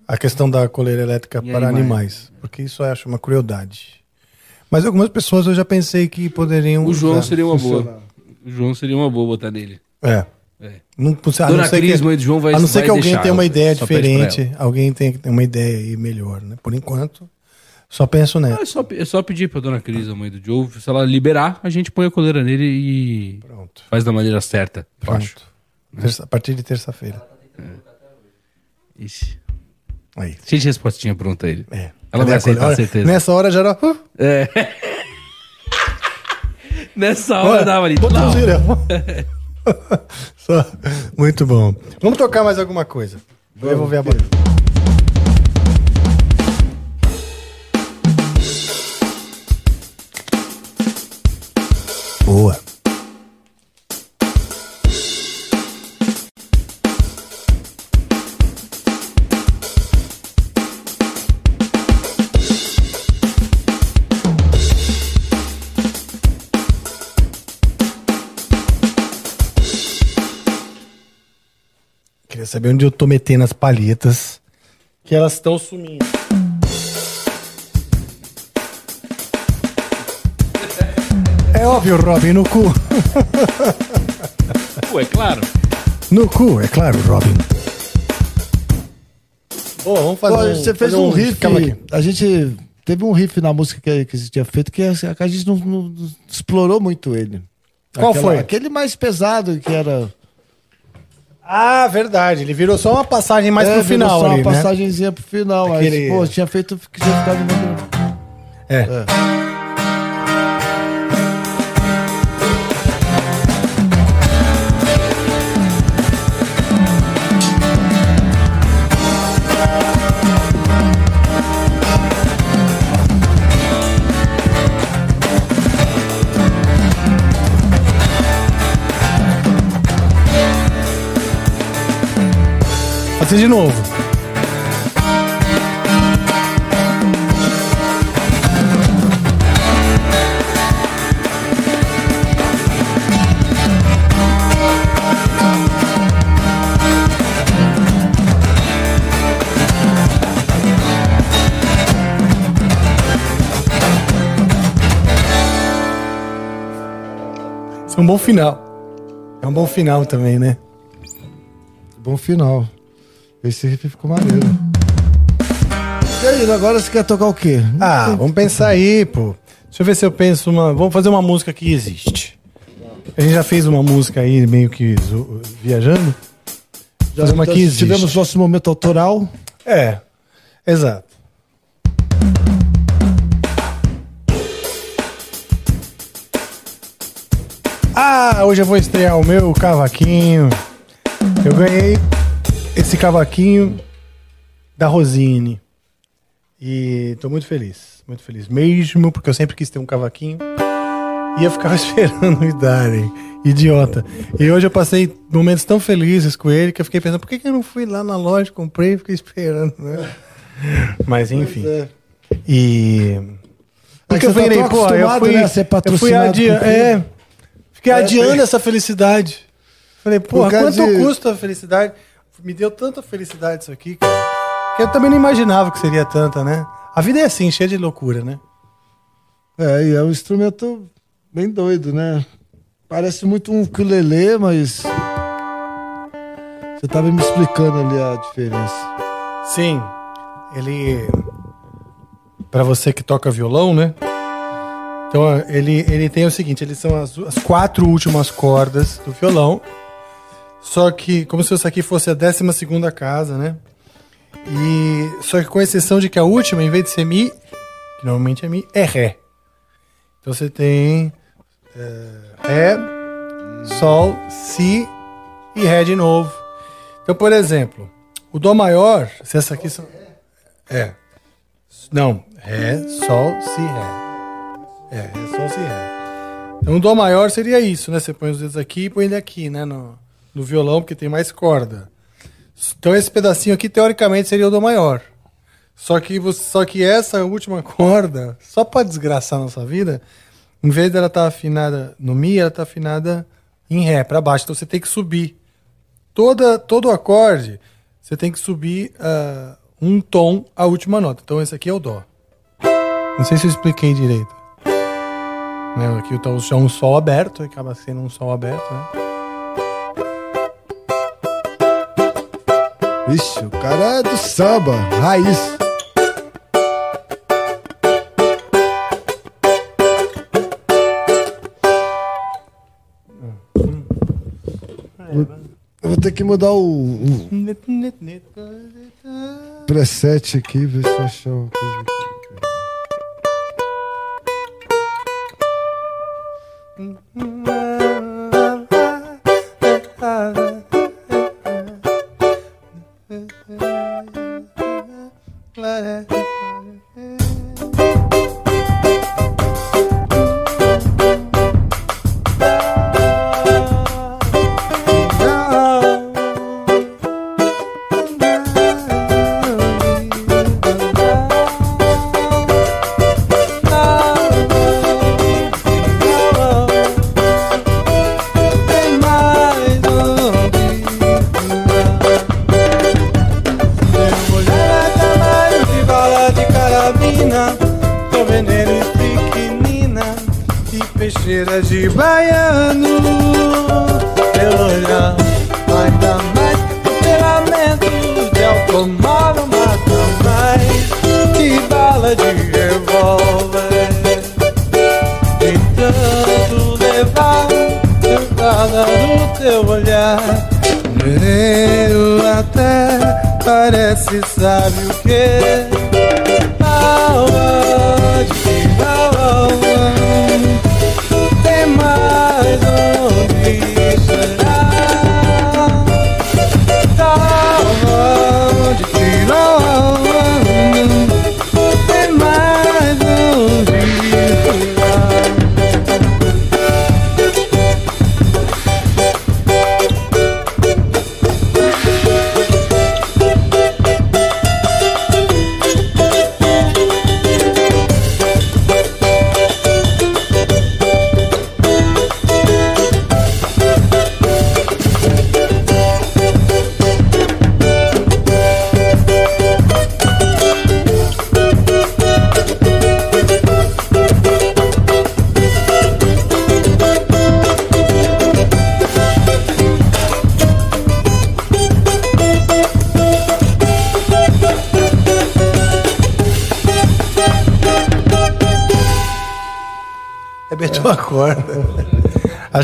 a questão da coleira elétrica E para animais? animais, porque isso eu acho uma crueldade. Mas algumas pessoas eu já pensei que poderiam. O João usar, seria uma funcionar. boa. O João seria uma boa botar nele. É. É. Não, a Dona não ser Cris, que, mãe do João, vai- A não ser que alguém deixar, tenha uma ideia só diferente, alguém tem uma ideia aí melhor, né? Por enquanto, só penso nela. É só, é só pedir pra dona Cris, a mãe do Joe, se ela liberar, a gente põe a coleira nele e Pronto. faz da maneira certa, acho. Terça- a partir de terça-feira. Ixi. Aí. Cheio de respostinha pronta aí. É. Ela Cadê vai aceitar, coleira? certeza. Nessa hora já era. Uh, É. Nessa hora Olha, dava ali. botãozinho? Só- Muito bom. Vamos tocar mais alguma coisa. Vou devolver a bola. Boa. Saber onde eu tô metendo as palhetas. Que elas estão sumindo. É óbvio, Robin, no cu. Pô, é claro. No cu, é claro, Robin. Bom, vamos fazer Pô, um- você fez fazer um riff. A gente teve um riff na música que, que você tinha feito que a, a gente não, não explorou muito ele. Qual foi? Aquele mais pesado que era. Ah, verdade. Ele virou só uma passagem mais É, pro virou final só ali, uma né? passagenzinha pro final. Aquele- Mas, pô, tinha feito tinha ficado muito. É. Fazer de novo. É um bom final. É um bom final também, né? Bom final. Esse riff ficou maneiro. E aí, agora você quer tocar o quê? Ah, vamos pensar aí, pô. Deixa eu ver se eu penso uma. Vamos fazer uma música que existe. A gente já fez uma música aí meio que viajando. Já, uma que existe. tivemos nosso momento autoral. É, exato. Ah, hoje eu vou estrear o meu cavaquinho. Eu ganhei esse cavaquinho da Rosine. E tô muito feliz, muito feliz mesmo, porque eu sempre quis ter um cavaquinho. E eu ficava esperando me darem. Idiota. E hoje eu passei momentos tão felizes com ele que eu fiquei pensando, por que, que eu não fui lá na loja, comprei e fiquei esperando, né? Mas enfim. É. E. Porque É eu que você falei, tá pô, eu fui, né, ser eu fui adiando. É, fiquei É, adiando tem- essa felicidade. Falei, porra, causa quanto de- custa a felicidade? Me deu tanta felicidade isso aqui, cara. Que eu também não imaginava que seria tanta, né? A vida é assim, cheia de loucura, né? É, e é um instrumento bem doido, né? Parece muito um ukulele, mas. Você tava me explicando ali a diferença. Sim. Ele. Pra você que toca violão, né? Então, ele, ele tem o seguinte: eles são as, as quatro últimas cordas do violão. Só que, como se isso aqui fosse a décima segunda casa, né? E. Só que com exceção de que a última, em vez de ser Mi, que normalmente é Mi, é Ré. Então você tem. é, Ré, Sol, Si e Ré de novo. Então, por exemplo, o Dó maior, se essa aqui são. É. Não. Ré, Sol, Si, Ré. É, é só si ré. Então, o dó maior seria isso, né? Você põe os dedos aqui e põe ele aqui, né? No, no violão, porque tem mais corda. Então, esse pedacinho aqui, teoricamente, seria o dó maior. Só que, você, só que essa última corda, só pra desgraçar a nossa vida, em vez dela estar afinada no Mi, ela tá afinada em Ré, para baixo. Então, você tem que subir. Toda, todo acorde, você tem que subir ah, um tom a última nota. Então, esse aqui é o Dó. Não sei se eu expliquei direito. Né, aqui tá o um sol aberto, acaba sendo um sol aberto, né? Vixe, o cara é do samba, raiz. Eu vou ter que mudar o, o preset aqui, ver se achar uma coisa aqui.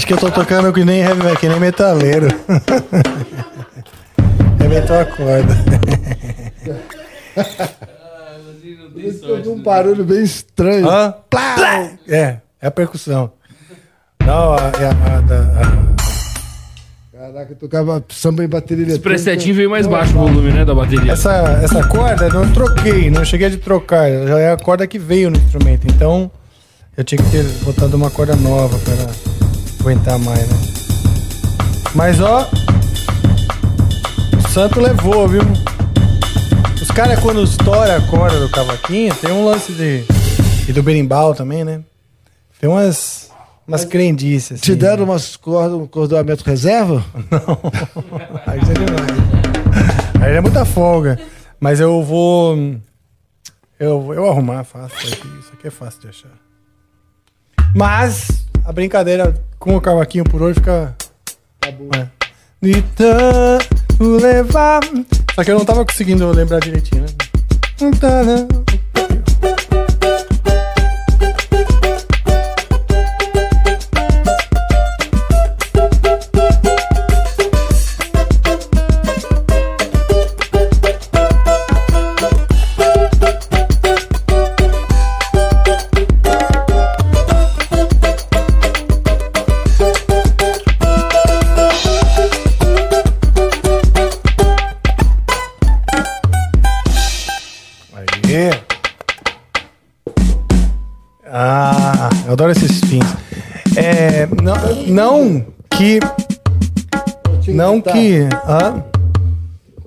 Que eu tô tocando que nem, heavy- que nem metaleiro. Arrebentou a corda. Teve um barulho bem estranho. Hã? Plá! É, é a percussão. Não, a, é a, a, da- Caraca, eu tocava samba em bateria Esse presetinho veio mais baixo o volume, né, da bateria. essa, essa corda eu não troquei, não cheguei de trocar. Já é a corda que veio no instrumento. Então eu tinha que ter botado uma corda nova para aguentar mais, né? Mas ó, o santo levou, viu? Os caras quando estoura a corda do cavaquinho, tem um lance de. E do berimbau também, né? Tem umas. Umas crendices. Te assim. deram umas cordas, um cordoamento reserva? Aí já é demais. Aí é muita folga. Mas eu vou. Eu, eu arrumar fácil isso aqui. Isso aqui é fácil de achar. Mas a brincadeira com o cavaquinho por hoje fica. Tá bom. É. Levar. Só que eu não tava conseguindo lembrar direitinho, né? adoro esses fins. É, não, não que. Não que. Hã?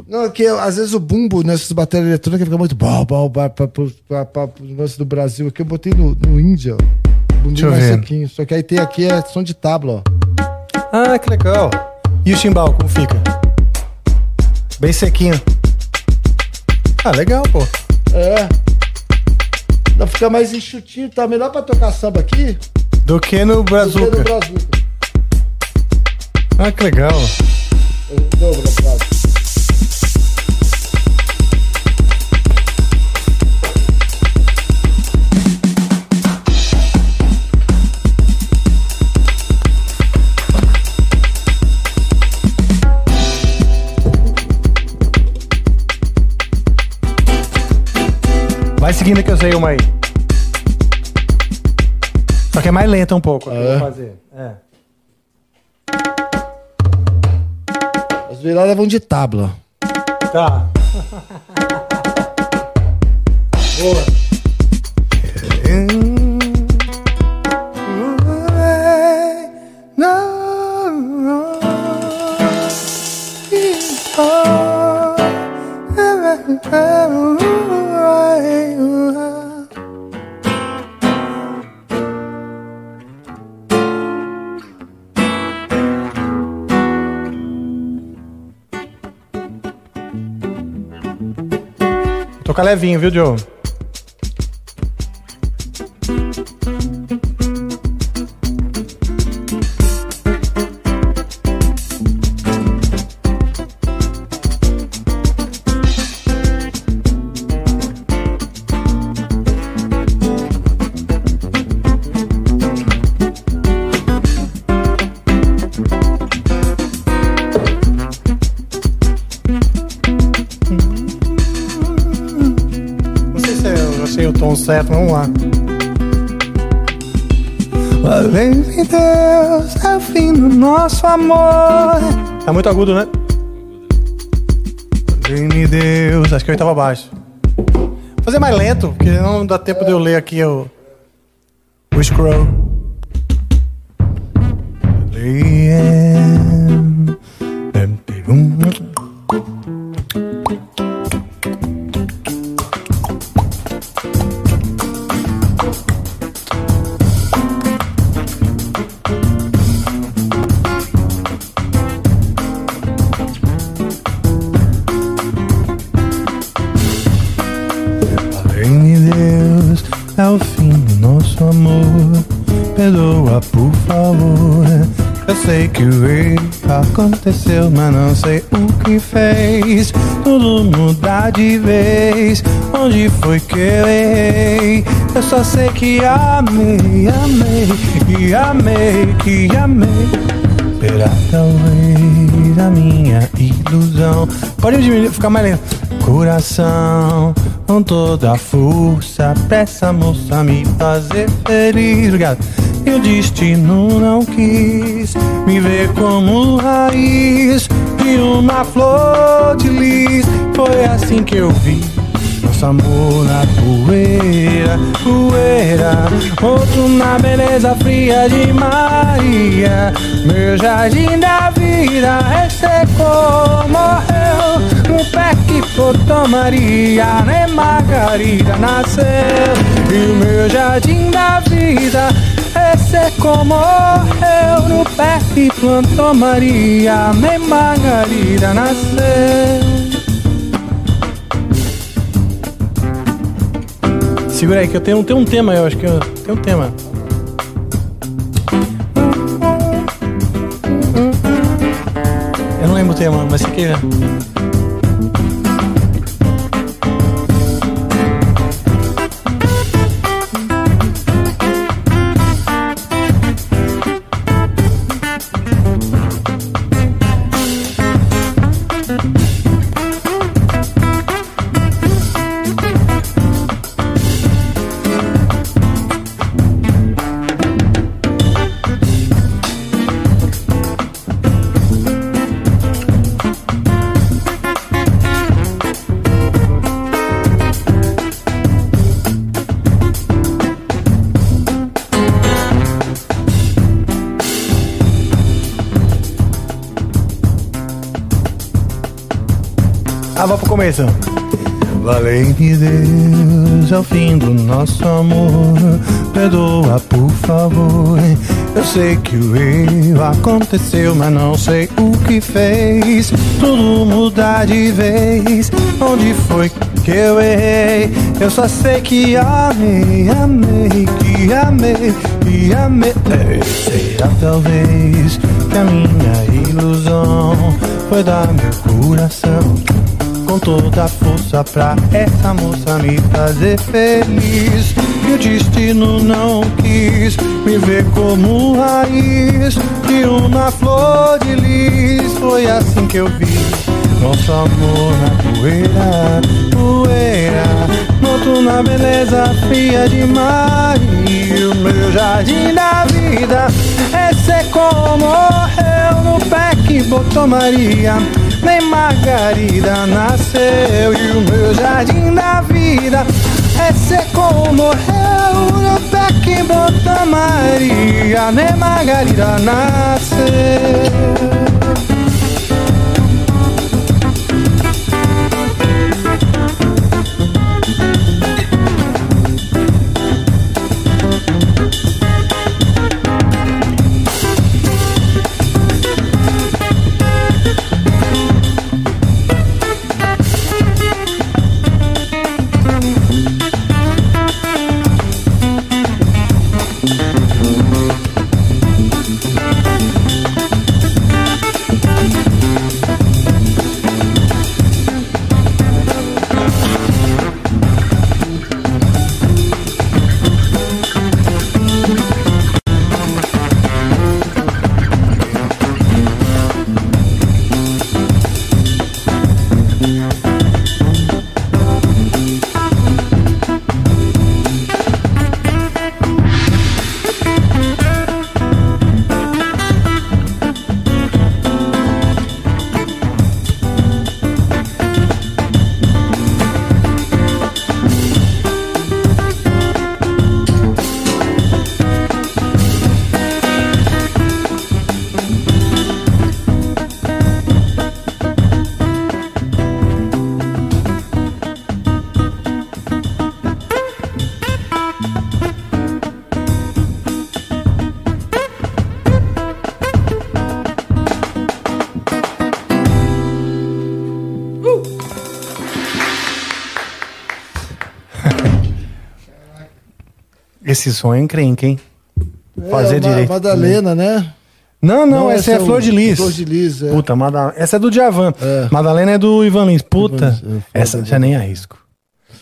Não, que às vezes o bumbo nessas baterias eletrônicas fica muito Para o lance do Brasil. Aqui eu botei no, no Índia, bumbinho mais sequinho. Só que aí tem aqui é som de tábua, ó. Ah, que legal. E o chimbal, como fica? Bem sequinho. Ah, legal, pô. É. Não, fica mais enxutinho, tá melhor pra tocar samba aqui Do que no do que no Brazuca. Brazuca. Ah, que legal. Dobro, Brazuca. Vai seguindo que eu sei uma aí. Só que é mais lenta um pouco. a que eu é? vou fazer. É. As viradas vão de tábua. Tá. Boa. Toca levinho, viu, Joe? Certo, vamos lá. Deus, é o fim do nosso amor. Tá muito agudo, né? De Deus, acho que eu estava baixo. Vou fazer mais lento, porque não dá tempo de eu ler aqui o, o scroll. Além- aconteceu, mas não sei o que fez. Tudo mudar de vez. Onde foi que eu errei? Eu só sei que amei, amei, que amei, que amei. Será talvez a minha ilusão? Pode diminuir, ficar mais lento. Coração, com toda a força, pra essa moça me fazer feliz. Obrigado. E o destino não quis me ver como raiz de uma flor de lis. Foi assim que eu vi nosso amor na poeira, poeira. Outro na beleza fria de Maria. Meu jardim da vida ressecou, morreu. No pé que botou Maria, nem Margarida nasceu. E o meu jardim da vida ressecou, morreu. No pé que plantou Maria, nem Margarida nasceu. Segura aí que eu tenho, tenho um tema, eu acho que eu tenho um tema. Eu não lembro o tema, mas você quer. Começo. Valei-me Deus, é o fim do nosso amor. Perdoa, por favor. Eu sei que o erro aconteceu, mas não sei o que fez. Tudo mudar de vez. Onde foi que eu errei? Eu só sei que amei, amei, que amei, que amei. É, Será talvez que a minha ilusão foi dar meu coração com toda a força pra essa moça me fazer feliz. E o destino não quis me ver como raiz de uma flor de lis. Foi assim que eu vi nosso amor na poeira, poeira. Noto na beleza fria demais. E o meu jardim da vida é ser como morreu no pé que botou Maria. Nem Margarida nasceu e o meu jardim da vida é ser como morreu no pé que botou Maria. Nem Margarida nasceu. Esse som é encrenca, hein? Fazer é, direito. Madalena, né? Não, não, Não, essa essa é é Flor de Lis. Flor de Lis, é. Puta, Mada... essa é do Djavan. É. Madalena é do Ivan Lins. Puta, Ivan é, essa já nem arrisco.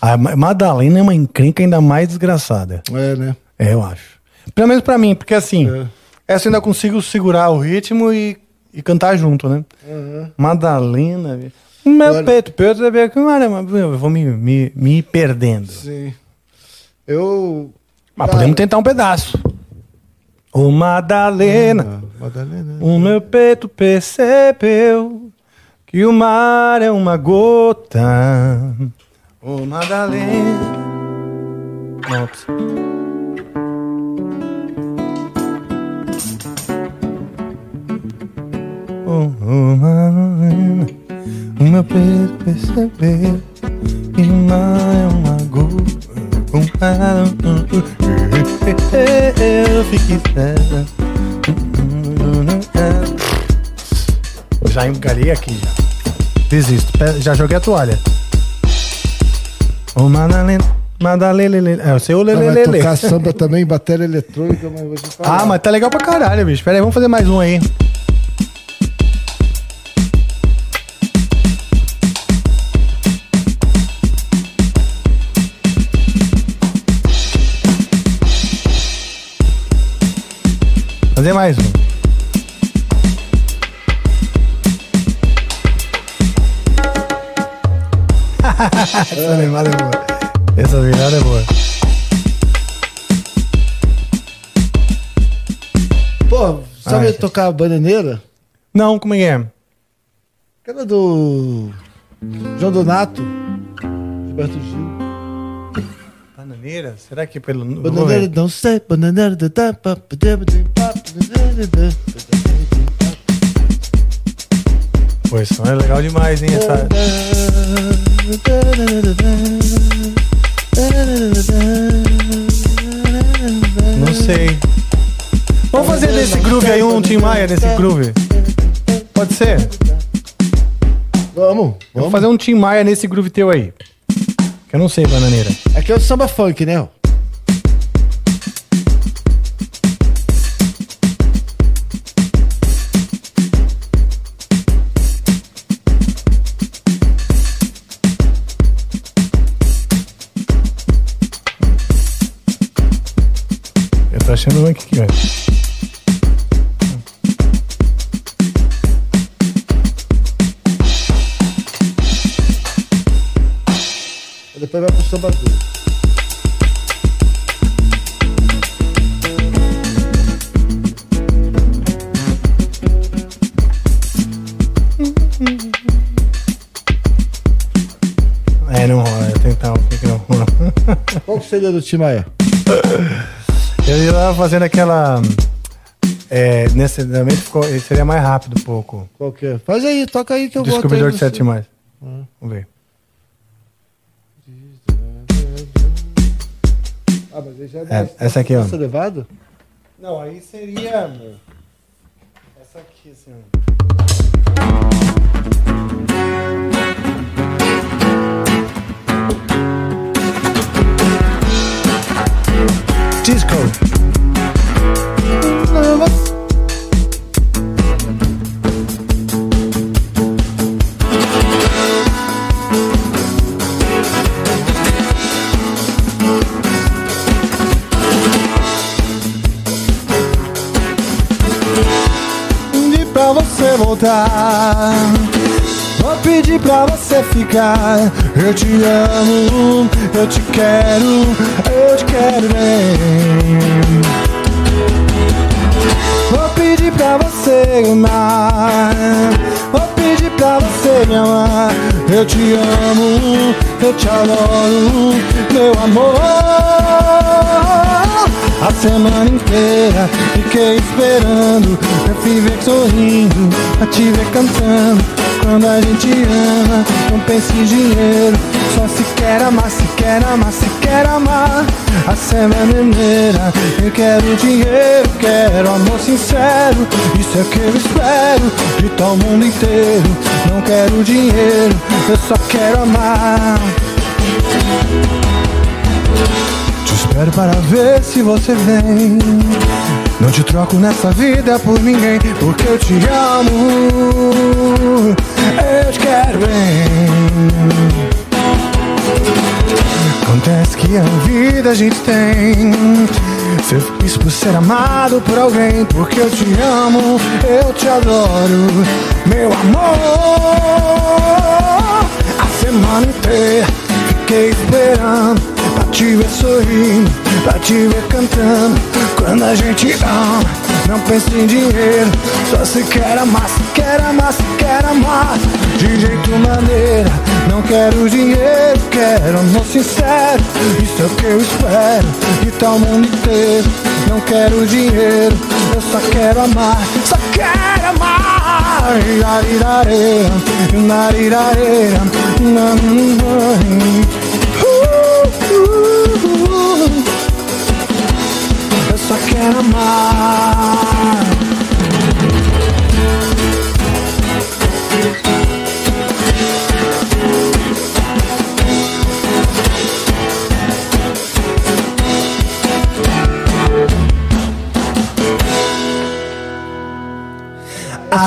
A Ma- Madalena é uma encrenca ainda mais desgraçada. É, né? É, eu acho. Pelo menos pra mim, porque assim, É. essa eu ainda consigo segurar o ritmo e, e cantar junto, né? Uhum. Madalena, meu Agora- peito, peito, bem- eu vou me, me, me perdendo. Sim. Eu. Mas Cara, podemos tentar um pedaço. Ô Madalena, Madalena. o meu peito percebeu que o mar é uma gota. Ô Madalena. Ô, Madalena, o meu peito percebeu que o mar é uma gota. Eu fiquei. Já engalhei aqui já. Desisto. Já joguei a toalha. Ô Madalena, Madalena. É, o vai lelelele. tocar samba também, bateria eletrônica, mas vou te falar. Ah, mas tá legal pra caralho, bicho. Pera aí, vamos fazer mais um aí. Fazer mais um. Essa lembrada é boa. Essa virada é boa. Pô, sabe Ai, tocar a bananeira? Não, como é que é? Aquela do. João Donato. Gilberto Gil. Bananeira? Será que pelo. Bananeira, não sei. Bananeira, da, da, da, da, da, Pô, esse som é legal demais, hein? Essa... Não sei. Vamos fazer nesse groove aí um Tim Maia nesse groove? Pode ser? Vamos. Vamos fazer um Tim Maia nesse groove teu aí. Que eu não sei, bananeira. Aqui é o samba funk, né? Tô achando ruim aqui, velho. Depois vai pro samba duro. É, não rola. Tentar um que não rola. Qual que seria do Tim Maia? Eu ia lá fazendo aquela. É, nesse também ficou, seria mais rápido um pouco. Qual que é? Faz aí, toca aí que eu Descobridor aí de você. sete mais. Hum. Vamos ver. Ah, mas aí já É, essa aqui, ó. Essa elevado? Não, aí seria. Essa aqui, assim. Pedir pra você voltar. Vou pedir pra você ficar. Eu te amo, eu te quero, te quero bem. Vou pedir pra você amar. Vou pedir pra você me amar. Eu te amo, eu te adoro, meu amor. A semana inteira fiquei esperando pra te ver sorrindo, pra te ver cantando. Quando a gente ama, não pensa em dinheiro. Só se quer amar, se quer amar, se quer amar. A semana inteira eu quero dinheiro, quero amor sincero. Isso é que eu espero de todo mundo inteiro. Não quero dinheiro, eu só quero amar. Te espero para ver se você vem. Não te troco nessa vida por ninguém, porque eu te amo. Eu te quero bem. Acontece que a vida a gente tem. Ser feliz por ser amado por alguém, porque eu te amo, eu te adoro, meu amor. A semana inteira fiquei esperando pra te ver sorrindo, pra te ver cantando. Quando a gente ama, não pensa em dinheiro, só se quer amar, se quer amar, se quer amar. De jeito maneira, não quero dinheiro, quero amor sincero. Isso é o que eu espero de tal mundo inteiro. Não quero dinheiro, eu só quero amar, só quero amar. Irarirareira, narirareira, nananã. Uh, uh, uh. Eu só quero amar.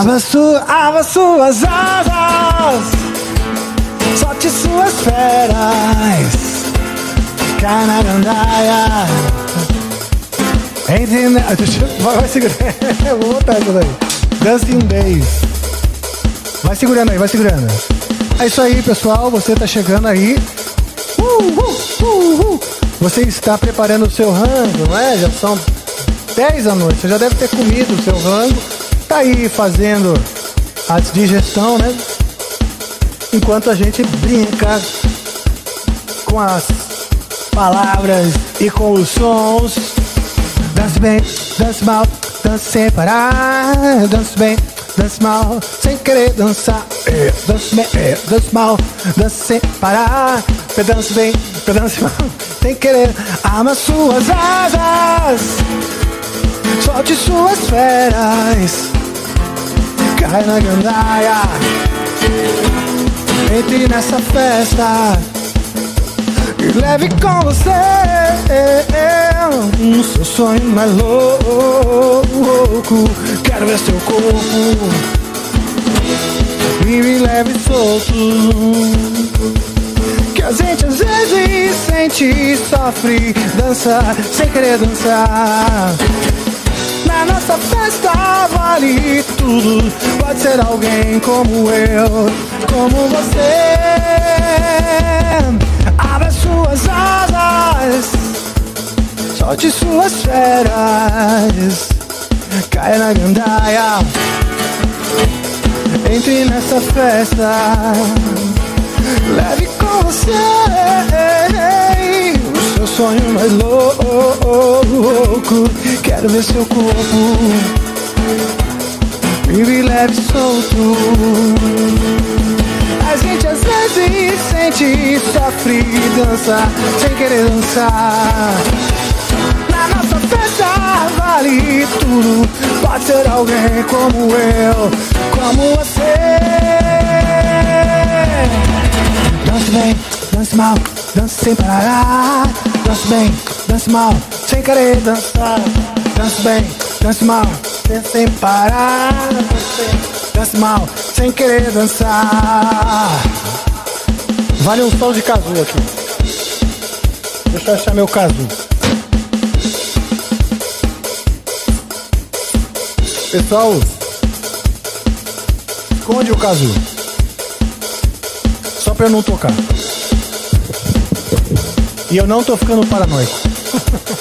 Abra, su abra suas asas, solte suas feras, canarandaia. Entre na... Vai, vai segurando. Vou botar isso daí. Dancing Days. Vai segurando aí, vai segurando. É isso aí, pessoal. Você tá chegando aí. Uh, uh, uh, uh. Você está preparando o seu rango, não é? Já são 10 da noite. Você já deve ter comido o seu rango. Tá aí fazendo a digestão, né? Enquanto a gente brinca com as palavras e com os sons. Dance bem, dance mal, dance sem parar. Dance bem, dance mal, sem querer dançar. É, dance bem, é, dance mal, dance sem parar. Pedance bem, pedance mal, sem querer. Ama suas asas, solte suas feras. Cai na gandaia, entre nessa festa. E leve com você o seu sonho mais louco. Quero ver seu corpo me leve solto. Que a gente às vezes sente e sofre, dança sem querer dançar. Nossa festa vale tudo. Pode ser alguém como eu, como você. Abra suas asas, solte suas feras. Caia na gandaia, entre nessa festa. Leve com você sonho mais louco. Quero ver seu corpo e me leve solto. A gente às vezes sente sofre dança sem querer dançar. Na nossa festa vale tudo. Pode ser alguém como eu, como você. Dance bem, dance mal, dance sem parar. Dance bem, dance mal, sem querer dançar. Dance bem, dance mal, sem, sem parar. Dance mal, sem querer dançar. Vale um som de casu aqui. Deixa eu achar meu casu. Pessoal, esconde o casu. Só pra eu não tocar. E eu não tô ficando paranoico.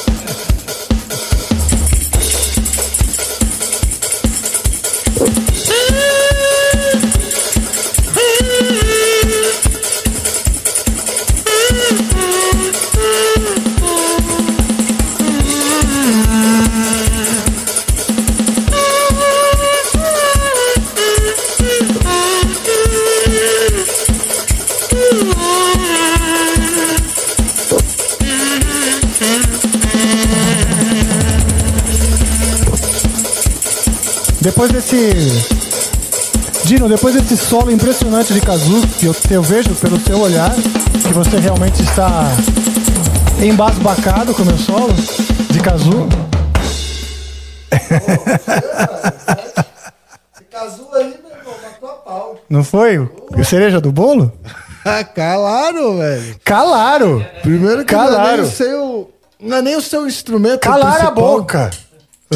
Depois desse. Dino, depois desse solo impressionante de Kazu, que eu, eu vejo pelo seu olhar, que você realmente está embasbacado com o meu solo de Kazu. Esse casu aí, meu irmão, matou a pau. Não foi? O cereja do bolo? Calaram, velho. Calaram! Primeiro que não é nem Calaram! o seu. Não é nem o seu instrumento. Calaram a principal. boca!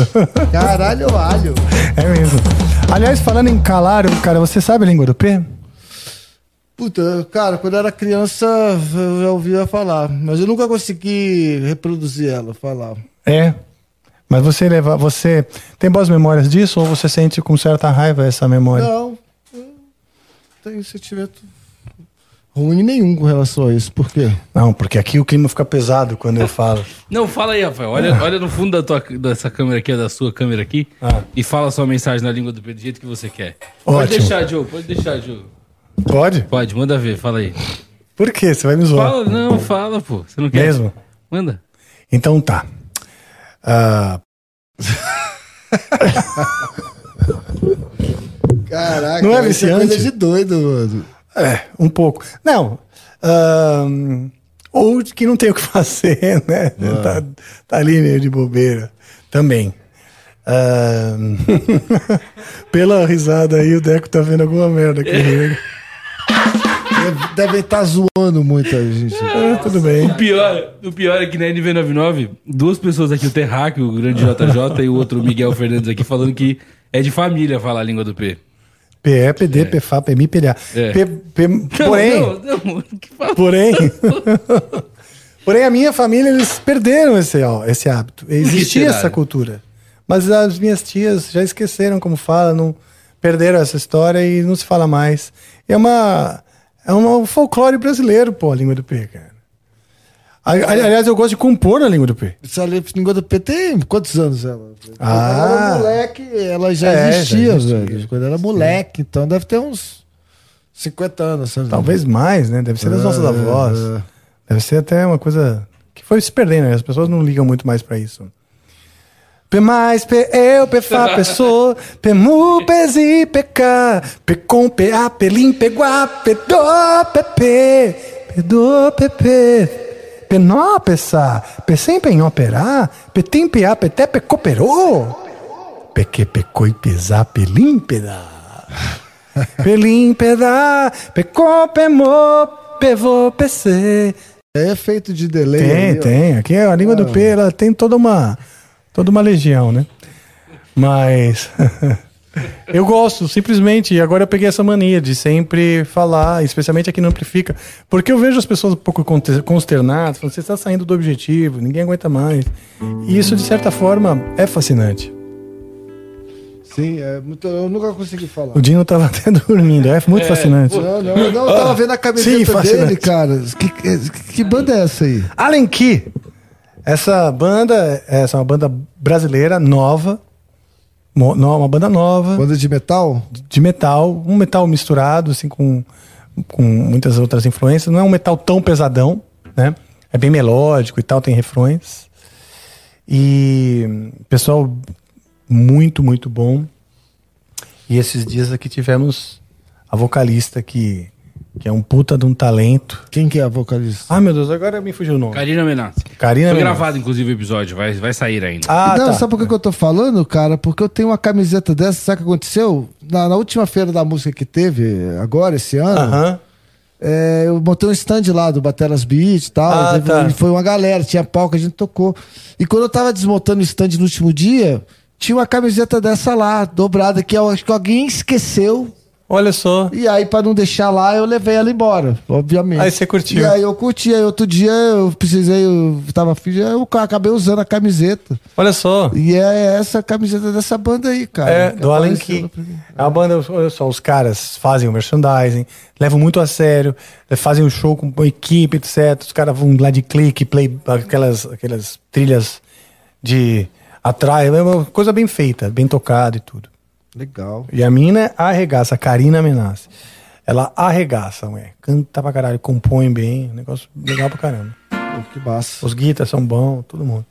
Caralho, alho. É mesmo. Aliás, falando em calar, cara, você sabe a língua do P? Puta, cara, quando eu era criança eu já ouvia falar, mas eu nunca consegui reproduzir ela, falar. É. Mas você leva, você tem boas memórias disso ou você sente com certa raiva essa memória? Não tenho sentimento ruim nenhum com relação a isso. Por quê? Não, porque aqui o clima fica pesado quando eu falo. Não, fala aí, Rafael. Olha, olha no fundo da tua, dessa câmera aqui, da sua câmera aqui, e fala a sua mensagem na língua do P do jeito que você quer. Pode Ótimo. deixar, Joe, pode deixar, Joe. Pode? Pode, manda ver, fala aí. Por quê? Você vai me zoar? Fala, não, fala, pô. Você não quer? Mesmo? Manda. Então tá. Ah, Caraca, Não é isso viciante? coisa de doido, mano. É, um pouco. Não. ahn, ou que não tem o que fazer, né? Tá, tá ali meio de bobeira. Também. Ahn, pela risada aí, o Deco tá vendo alguma merda aqui. Deve- Deve estar zoando muita gente. Ah, tudo bem. O pior, o pior é que na NV99, duas pessoas aqui, o Terráqueo, o grande JJ, e o outro Miguel Fernandes aqui, falando que é de família falar a língua do P. PE, PD, PFA, PMI, PLA. É. P- P- porém, Não, não, não, porém, porém a minha família eles perderam esse, ó, esse hábito. Existia essa cultura, mas as minhas tias já esqueceram como fala, não perderam essa história e não se fala mais. É uma é um folclore brasileiro, pô, a língua do P, cara. Ali- Aliás, eu gosto de compor na língua do P. Essa língua do P tem quantos anos ela? Ah. Ela era moleque, ela já É, já existia, existia. velho. Quando era moleque, então deve ter uns 50 anos. sabe? Talvez mais, né? Deve ser das É, nossas avós. é. Deve ser até uma coisa que foi se perdendo, né? As pessoas não ligam muito mais pra isso. P mais, P eu, P Fá, P Sol, P Mu, P Zi, P K, P com, P A, P Lim, P Guá, P Do, P P, P Do, P P, P Nó, P Sá, P sem, P Nhó, Perá, P Tim, P A, P Té, P Cooperô, P Que, P Coi, P Zá, P Lim, P Dá. P Lim, P Dá, P Com, P Mo, P Vô, P C. É feito de delay. Tem, ó. tem. Aqui a língua do P, ela tem toda uma, toda uma legião, né? Mas eu gosto, simplesmente. E agora eu peguei essa mania de sempre falar, especialmente aqui no Amplifica, porque eu vejo as pessoas um pouco consternadas, falando, você está saindo do objetivo, ninguém aguenta mais. E isso, de certa forma, é fascinante. Sim, é muito, eu nunca consegui falar. O Dino estava até dormindo, é muito fascinante. Não, não, não, eu tava vendo a camiseta Sim, fascinante. dele, cara. Que, que, que banda é essa aí? Allen Key. Essa banda, essa é uma banda brasileira nova, no- uma banda nova. Banda de metal? De metal, um metal misturado assim com, com muitas outras influências. Não é um metal tão pesadão, né? É bem melódico e tal, tem refrões. E pessoal muito, muito bom. E esses dias aqui tivemos a vocalista que, que é um puta de um talento. Quem que é a vocalista? Ah, meu Deus, agora me fugiu o nome. Karina Menassi. Karina Foi Menassi. gravado, inclusive, o episódio. Vai, vai sair ainda. Ah, não, tá. sabe por que que eu tô falando, cara? Porque eu tenho uma camiseta dessa, sabe o que aconteceu? Na, na última feira da música que teve, agora, esse ano, Aham. é, eu montei um stand lá do Bateras Beat e tal. Ah, teve- tá. e Foi uma galera, tinha pau que a gente tocou. E quando eu tava desmontando o stand no último dia, tinha uma camiseta dessa lá, dobrada, que eu acho que alguém esqueceu. Olha só. E aí, pra não deixar lá, eu levei ela embora, obviamente. Aí você curtiu. E aí eu curti. Aí outro dia eu precisei, eu tava afim, eu acabei usando a camiseta. Olha só. E é essa camiseta dessa banda aí, cara. É, do apareceu Key. É uma banda, olha só, os caras fazem o merchandising, levam muito a sério, fazem um show com equipe, etc. Os caras vão lá de clique, play, aquelas, aquelas trilhas de atrás, é uma coisa bem feita, bem tocada e tudo. Legal. E a mina arregaça, a Karina Menassi. Ela arregaça, ué. Canta pra caralho, compõe bem, negócio legal pra caramba. Pô, que massa. Os guitas são bons, todo mundo.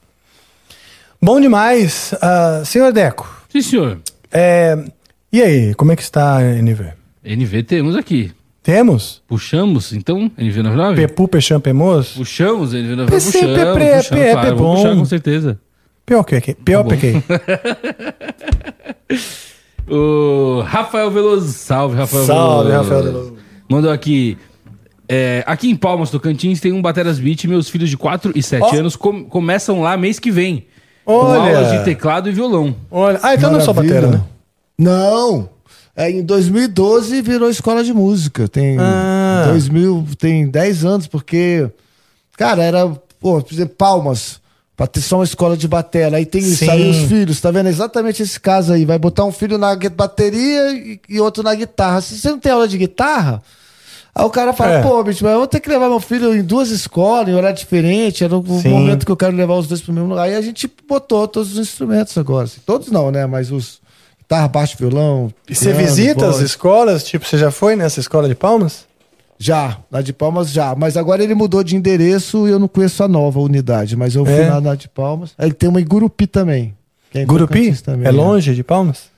Bom demais. Ah, senhor Deco, Sim, senhor. é, e aí, como é que está a NV? NV temos aqui. Temos? Puxamos, então, NV99? Pepu, Peixão, Pemos? Puxamos NV99. PC, puxamos, PP, puxamos, PP, claro, vou bom. puxar com certeza. Pior que aqui. Pior bom. O Rafael Veloso. Salve, Rafael Salve, Veloso. Rafael Veloso. Mandou aqui. é, aqui em Palmas, Tocantins, tem um Bateras Beat e meus filhos de 4 e 7 Ó. anos com- começam lá mês que vem. Com Olha. aulas de teclado e violão. Olha, ah, então não é só Maravilha. batera, né? Não. É, em 2012 virou escola de música. Tem Ah. 2000, tem 10 anos, porque, cara, era, pô, por exemplo, Palmas, pra ter só uma escola de bateria. Aí tem Sim. saiu os filhos, tá vendo? Exatamente esse caso aí. Vai botar um filho na bateria e, e outro na guitarra. Se você não tem aula de guitarra, aí o cara fala, É. pô, bicho, mas eu vou ter que levar meu filho em duas escolas, em horário diferente. Era o Sim. momento que eu quero levar os dois pro mesmo lugar. Aí a gente botou todos os instrumentos agora. assim. Todos não, né? Mas os guitarra, baixo, violão. E você piano, visita as voz. escolas? Tipo, você já foi nessa escola de Palmas? Já, na de Palmas já. Mas agora ele mudou de endereço e eu não conheço a nova unidade. Mas eu fui É? na, na de Palmas. Ele tem uma em Gurupi também. é Gurupi? Também, É longe de Palmas?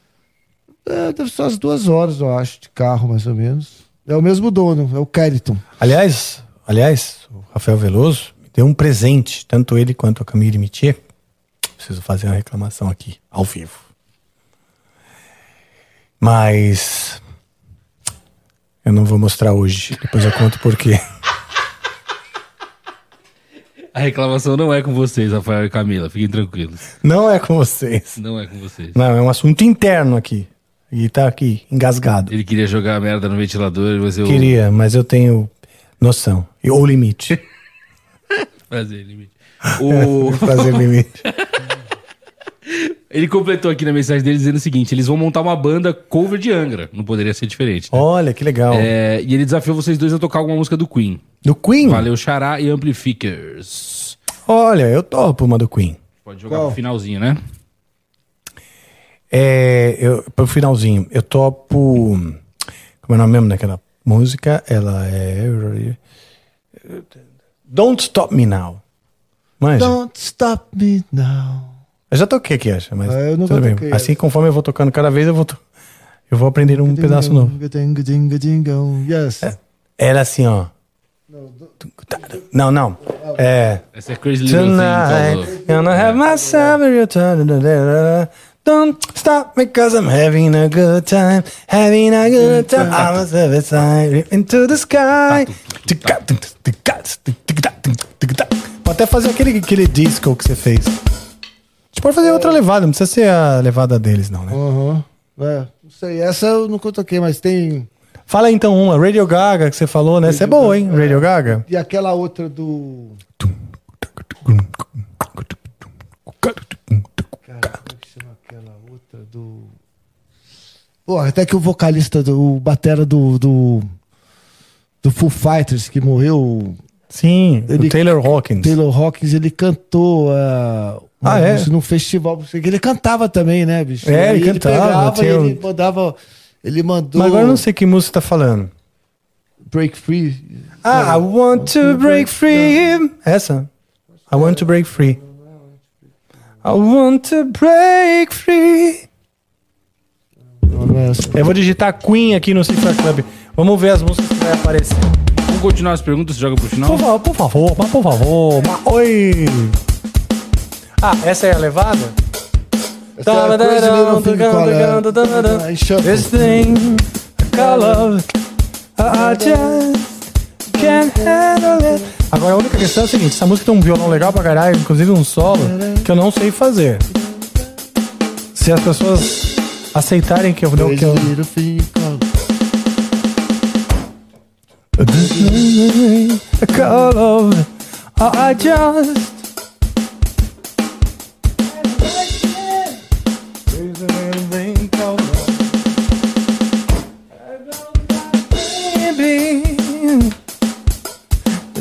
É, deve ser umas duas horas, eu acho, de carro, mais ou menos. É o mesmo dono, é o Keriton. Aliás, aliás, o Rafael Veloso me deu um presente, tanto ele quanto a Camille Mitier. Preciso fazer uma reclamação aqui, ao vivo. Mas eu não vou mostrar hoje. Depois eu conto por quê. A reclamação não é com vocês, Rafael e Camila. Fiquem tranquilos. Não é com vocês. Não é com vocês. Não, é um assunto interno aqui. E tá aqui, engasgado. Ele queria jogar a merda no ventilador, mas eu. Queria, mas eu tenho noção. Ou limite. Fazer limite. O... Fazer limite. Ele completou aqui na mensagem dele dizendo o seguinte: eles vão montar uma banda cover de Angra. Não poderia ser diferente. né? Olha, que legal. É, e ele desafiou vocês dois a tocar alguma música do Queen. Do Queen? Valeu, Xará e Amplificers. Olha, eu topo uma do Queen. Pode jogar pro finalzinho, né? É, eu, pro finalzinho, eu topo. Como é o nome mesmo daquela música? Ela é. Don't Stop Me Now. Manja? Don't stop me now. Eu já toquei aqui, acho, mas Ah, eu nunca tudo bem. toquei Assim, conforme eu vou tocando cada vez, eu vou, to- eu vou aprender um pedaço novo. Yes. Era assim, ó. Não, não. É. Essa é Crazy Little Thing. Tonight, falou. gonna have a real time. Don't stop me cause I'm having a good time. Having a good time. I'm a service sign into the sky. Pode até fazer aquele, aquele disco que você fez. Pode fazer outra levada, não precisa ser a levada deles, não, né? Aham. É, não sei, essa eu nunca toquei, mas tem. Fala então uma, Radio Gaga, que você falou, né? Essa é boa, hein? Radio Gaga. E aquela outra do. Cara, como é que chama aquela outra do. Pô, até que o vocalista, do, o batera do, do. do Foo Fighters, que morreu. Sim, o Taylor Hawkins. Taylor Hawkins, ele cantou. Uh, Ah, é? Num festival. Ele cantava também, né, bicho? É, Aí ele cantava, pegava tinha um- ele mandava. Ele mandou. Mas agora eu não sei que música tá falando. Break Free. Ah, I want to break free. Essa. I want to break free. I want to break free. Eu vou digitar Queen aqui no Cifra Club. Vamos ver as músicas que vai aparecer. Vamos continuar as perguntas, joga pro final? Por favor, por favor, mas por favor. mas- oi. Ah, essa é a levada? É Shuffle. This thing called love, I just can't handle it. Agora a única questão é a seguinte: essa música tem um violão legal pra caralho, inclusive um solo, que eu não sei fazer. Se as pessoas aceitarem que eu. Que eu... Crazy Little Thing Called- This thing called love, I just. There's a little thing called love. Baby,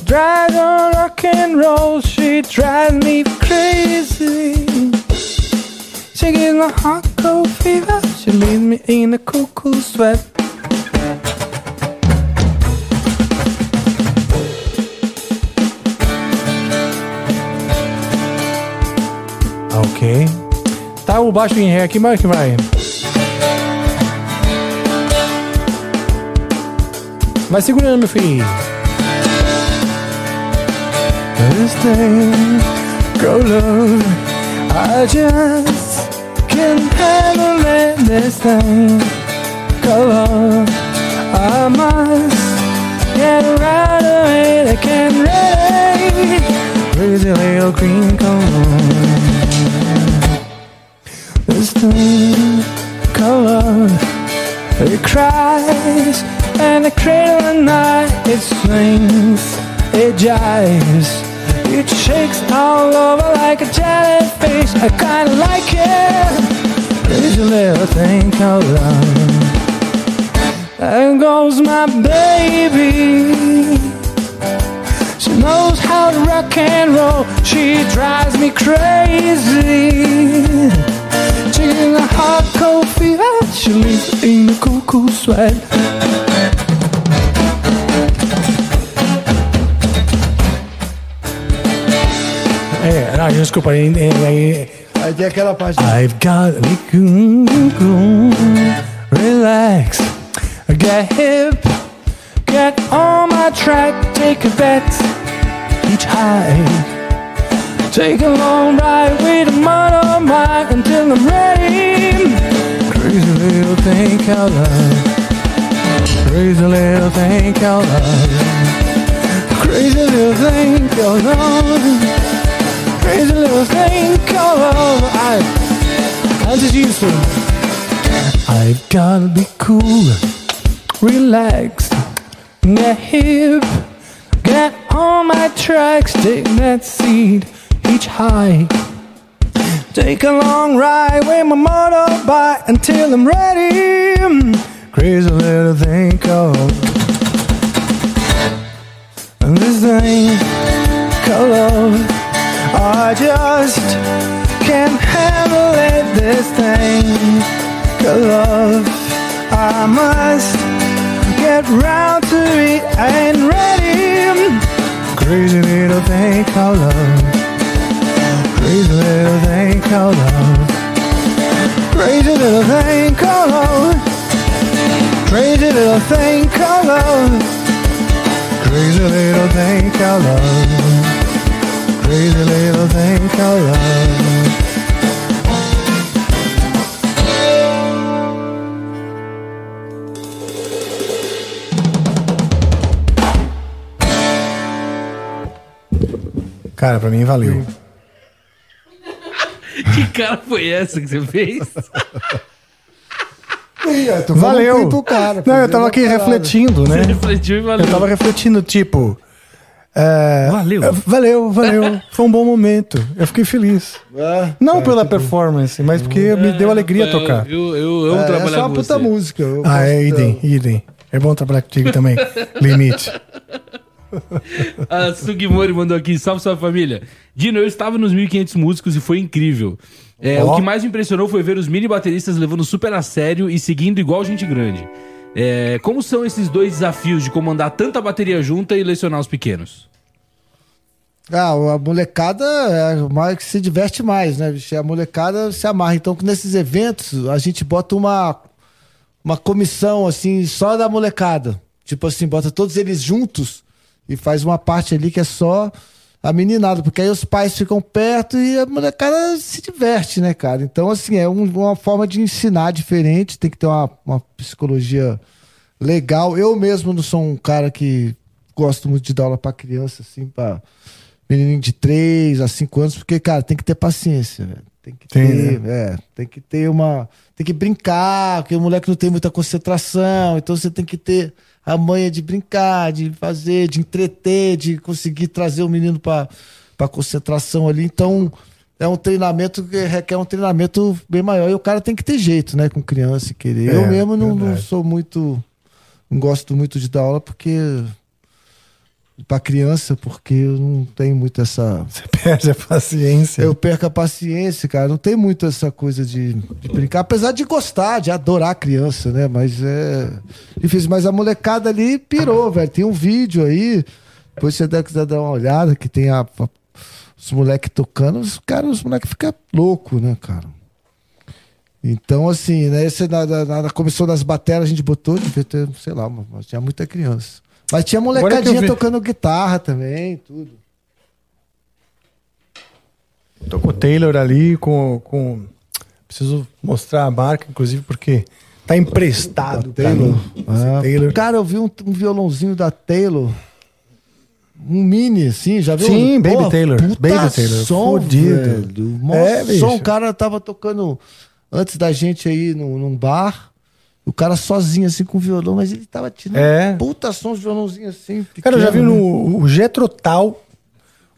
drives on rock and roll, she drives me crazy. She gives me hot cold fever, she leaves me in a cool, cool sweat. Tá o baixo em ré aqui, mas que vai. Vai segurando, meu filho. Thing go love, I just can't handle it. This thing go love, I must get right it. I can't ready. Crazy little green cone. Called love, it cries and the cradle at night it swings, it jives, it shakes all over like a jellyfish. I kinda like it. Crazy little thing called love. There goes my baby. She knows how to rock and roll. She drives me crazy. She's in a hot cold fever. She lives in a cool, cool sweat. É, não, desculpa, aí, aí, Aí tem aquela parte. I've got to cool, cool, relax, get hip, get on my track, take a bet, each high, take a long ride with a motorbike until I'm ready. Crazy little thing called love, crazy little thing called love, crazy little thing called love. Crazy little thing called love. I, antes disso, I've gotta be cool, relax, get hip, get on my tracks, take that seat, each high. Take a long ride with my motorbike until I'm ready. Crazy little thing called. this thing called love. I just can't handle it, this thing called love. I must get round to it and ready. Crazy little thing called love. Crazy little thing called love. Crazy little thing called love. Crazy little thing called love. Crazy little thing called love. Crazy little thing called love. Cara, pra mim valeu. Que cara foi essa que você fez? Valeu. pro cara, Não, eu tava aqui parada. refletindo, né? Você refletiu e valeu. Eu tava refletindo, tipo. é, Valeu. é, Valeu, valeu. Foi um bom momento. Eu fiquei feliz. É, Não cara, pela que bom. performance, mas porque me deu alegria É, tocar. Eu, eu, eu amo É, é trabalhar só uma com puta você. música. Ah, é, idem, idem. É bom trabalhar contigo também. Limite. A Sugimori mandou aqui, salve sua família. Dino, eu estava nos 1500 músicos e foi incrível. É, Ó. O que mais me impressionou foi ver os mini bateristas levando super a sério e seguindo igual gente grande. É, como são esses dois desafios de comandar tanta bateria junta e lecionar os pequenos? Ah, a molecada é mais que se diverte mais, né? A molecada se amarra. Então, nesses eventos, a gente bota uma, uma comissão, assim, só da molecada. Tipo assim, bota todos eles juntos e faz uma parte ali que é só a meninada, porque aí os pais ficam perto e a molecada se diverte, né, cara? Então, assim, é um- uma forma de ensinar diferente, tem que ter uma, uma psicologia legal. Eu mesmo não sou um cara que gosto muito de dar aula pra criança, assim, pra menininho de 3 a 5 anos, porque, cara, tem que ter paciência, velho. Tem que Tem, ter, é, tem que ter uma. Tem que brincar, porque o moleque não tem muita concentração, então você tem que ter a manha de brincar, de fazer, de entreter, de conseguir trazer o menino pra concentração ali. Então, é um treinamento que requer um treinamento bem maior. E o cara tem que ter jeito, né, com criança e querer. É, Eu mesmo não, não sou muito. Não gosto muito de dar aula porque. Pra criança, porque eu não tenho muito essa. Você perde a paciência. Eu perco a paciência, cara. Não tem muito essa coisa de, de brincar. Apesar de gostar, de adorar a criança, né? Mas é. Difícil. Mas a molecada ali pirou, velho. Tem um vídeo aí. Depois você deve quiser dar uma olhada, que tem a, a- os moleques tocando. Os caras, os moleques ficam loucos, né, cara? Então, assim, né? Esse, na, na, na comissão das bateras a gente botou, devia ter, sei lá, mas tinha muita criança. Mas tinha molecadinha vi- tocando guitarra também, tudo. Tô com o Taylor ali, com, com. Preciso mostrar a marca, inclusive, porque tá emprestado pra Taylor. Ah, Taylor. Cara, eu vi um, um violãozinho da Taylor. Um mini, assim, já viu? Sim, Baby Pô, Taylor. Baby Taylor. Som, Fudido. velho. Mó É, som. O cara tava tocando antes da gente aí num, num bar. O cara sozinho, assim, com violão, mas ele tava tirando É. puta som de violãozinho assim. Cara, eu já vi pequeno, né? no o Jethro Tull,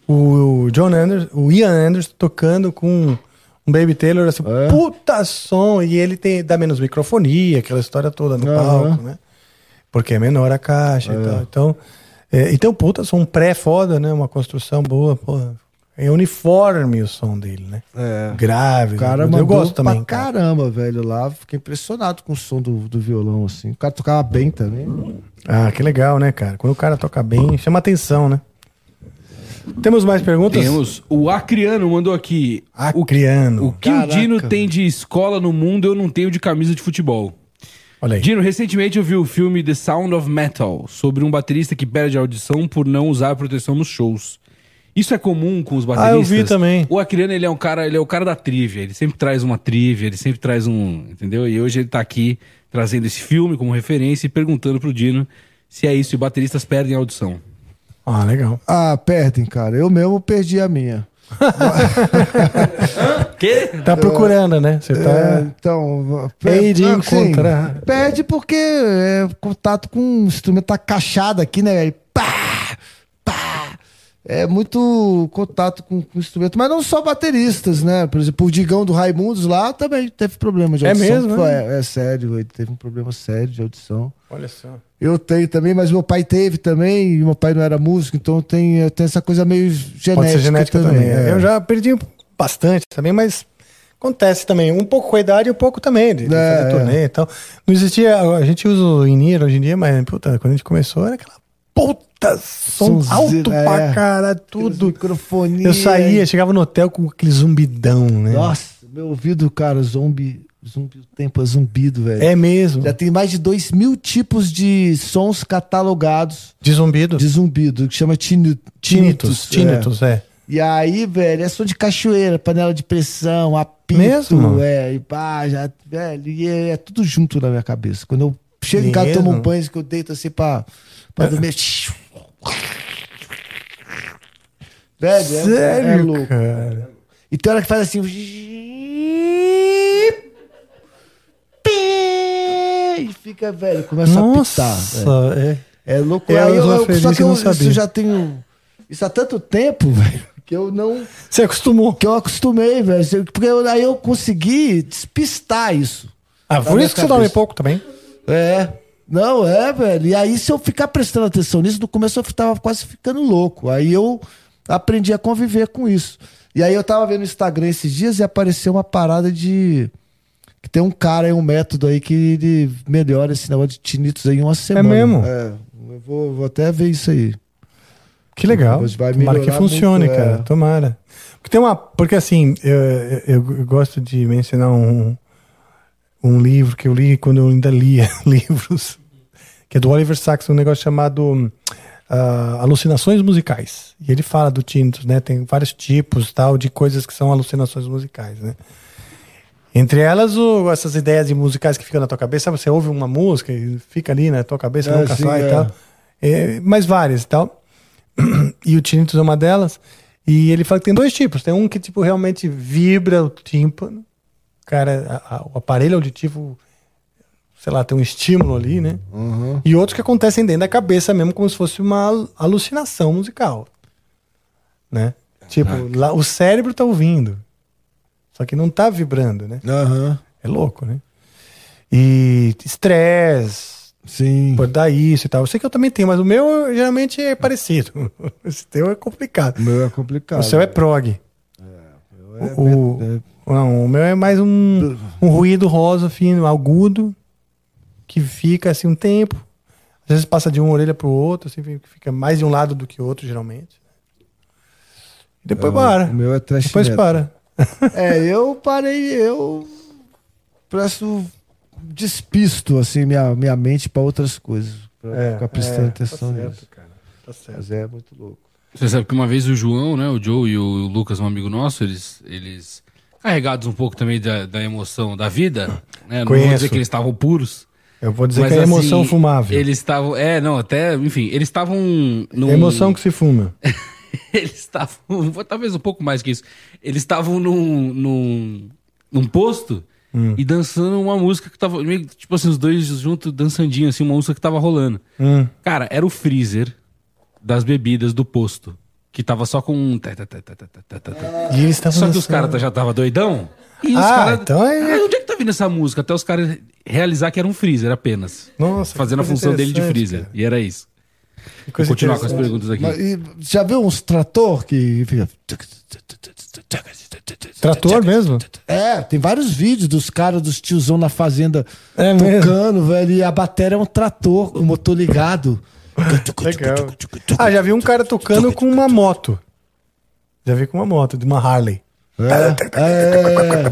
o John Anderson, o Ian Anderson tocando com um Baby Taylor, assim, É. puta som, e ele tem, dá menos microfonia, aquela história toda no Aham. palco, né? Porque é menor a caixa É. e tal. Então, é, então, puta, som pré-foda, né? Uma construção boa, porra. É uniforme o som dele, né? É. Grave. O cara eu mandou gosto pra também, cara. caramba, velho, lá. Fiquei impressionado com o som do, do violão, assim. O cara tocava bem também. Ah, que legal, né, cara? Quando o cara toca bem, chama atenção, né? Temos mais perguntas? Temos. O Acriano mandou aqui. Acriano. O que Caraca. o Dino tem de escola no mundo, eu não tenho de camisa de futebol. Olha aí. Dino, recentemente eu vi o filme The Sound of Metal, sobre um baterista que perde a audição por não usar proteção nos shows. Isso é comum com os bateristas? Ah, eu vi também. O Acriano, ele é um cara, ele é o cara da trivia, ele sempre traz uma trivia, ele sempre traz um, entendeu? E hoje ele tá aqui trazendo esse filme como referência e perguntando pro Dino se é isso, se bateristas perdem a audição. Ah, legal. Ah, perdem, cara. Eu mesmo perdi a minha. Que? Tá procurando, né? Você É, tá. então, Perde ah, encontrar. Perde porque é contato com o instrumento tá cachado aqui, né? É muito contato com, com o instrumento, mas não só bateristas, né? Por exemplo, o Digão do Raimundos lá também teve problema de É audição. mesmo, Foi- né? é, é sério, ele teve um problema sério de audição. Olha só. Eu tenho também, mas meu pai teve também, e meu pai não era músico, então tem, eu tenho essa coisa meio genética, Pode ser genética também. é. Eu já perdi bastante também, mas acontece também. Um pouco com a idade e um pouco também, de, de É, fazer é. turnê e tal. Não existia. A gente usa o in hoje em dia, mas puta, quando a gente começou era aquela puta som Sonzeira, alto pra é. caralho, tudo. Microfonia. Eu saía, chegava no hotel com aquele zumbidão, né? Nossa, meu ouvido, cara, zumbi, zumbi, o tempo é zumbido, velho. É mesmo. Já tem mais de dois mil tipos de sons catalogados De zumbido. de zumbido, que chama tinu, Tinnitus. Tinnitus, é. E aí, velho, é som de cachoeira, panela de pressão, apito, Mesmo? é, e pá, já, velho, e é, é tudo junto na minha cabeça. Quando eu chego em casa, tomo um banho, que eu deito assim pra, pra dormir. Velho, é, Sério, é louco. cara? E tem hora que faz assim. E fica, velho, começa a pitar. Nossa, é. É louco. É, eu eu- só que eu isso já tenho. Isso há tanto tempo, velho, que eu não. Você acostumou. Que eu acostumei, velho. Porque eu- aí eu consegui despistar isso. Ah, por isso que você dorme cabeça. pouco também. É. Não, é, velho. E aí, se eu ficar prestando atenção nisso, no começo eu tava quase ficando louco. Aí eu aprendi a conviver com isso. E aí eu tava vendo no Instagram esses dias e apareceu uma parada de. Que tem um cara aí, um método aí que ele melhora esse negócio de tinnitus aí em uma semana. mesmo? É. Eu vou, vou até ver isso aí. Que legal. Tomara que funcione, muito, é. cara. Tomara. Porque tem uma. Porque assim, eu, eu, eu gosto de mencionar um, um livro que eu li quando eu ainda lia livros, que é do Oliver Sacks, um negócio chamado ah, Alucinações Musicais. E ele fala do tinnitus, né? Tem vários tipos tal de coisas que são alucinações musicais, né? Entre elas, o- essas ideias de musicais que ficam na tua cabeça, você ouve uma música e fica ali na tua cabeça, É, nunca sim, sai é. e tal. É, mas várias e tal. E o tinnitus é uma delas. E ele fala que tem dois tipos. Tem um que, tipo, realmente vibra o tímpano. Cara, a- a- o aparelho auditivo, sei lá, tem um estímulo ali, né? Uhum. E outros que acontecem dentro da cabeça mesmo, como se fosse uma al- alucinação musical. Né? Tipo, lá, o cérebro tá ouvindo. Só que não tá vibrando, né? Aham. É louco, né? E estresse. Sim. Pode dar isso e tal. Eu sei que eu também tenho, mas o meu geralmente é parecido. Esse teu é complicado. O meu é complicado. O seu é prog. É- o, é- não, o meu é mais um, um ruído rosa fino, agudo, que fica assim um tempo. Às vezes passa de uma orelha pro outro, assim, fica mais de um lado do que o outro, geralmente. E depois É, para. O meu é trash Depois metal. para. É, eu parei, eu presto despisto assim minha, minha mente pra outras coisas, pra É, ficar prestando é, atenção tá certo, nisso. cara, tá certo. Mas é muito louco. Você sabe que uma vez o João, né, o Joe e o Lucas, um amigo nosso, eles, eles carregados um pouco também da, da emoção da vida, né? Não vou dizer que eles estavam puros. Eu vou dizer mas, que é emoção assim, fumável. Eles estavam, é, não, até, enfim, eles estavam num... É emoção que se fuma. eles estavam, talvez um pouco mais que isso. Eles estavam num, num, num posto Hum. e dançando uma música que tava meio, tipo assim, os dois juntos dançandinho assim, uma música que tava rolando. Hum. Cara, era o freezer das bebidas do posto. Que tava só com um. E eles estavam Só que os caras já tava doidão. E os Ah, caras. então é- Ah, onde é que tá vindo essa música? Até os caras realizar que era um freezer apenas. Nossa, Fazendo a função dele de freezer. cara. E era isso. Vou continuar com as perguntas aqui. Mas, já viu uns trator que fica Trator mesmo? É, tem vários vídeos dos caras, dos tiozão na fazenda É mesmo? tocando, velho, e a bateria é um trator, o motor ligado. Legal. Ah, já vi um cara tocando com uma moto. Já vi com uma moto, de uma Harley. É, é,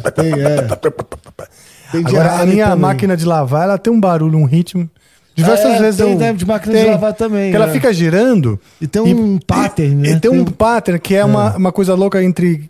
é. De Agora, a minha também. máquina de lavar, ela tem um barulho, um ritmo. Diversas É, vezes tem, eu... né, de máquina de lavar também, Que ela é. fica girando. E tem um pattern, né? E tem um pattern que é, Uma, uma coisa louca entre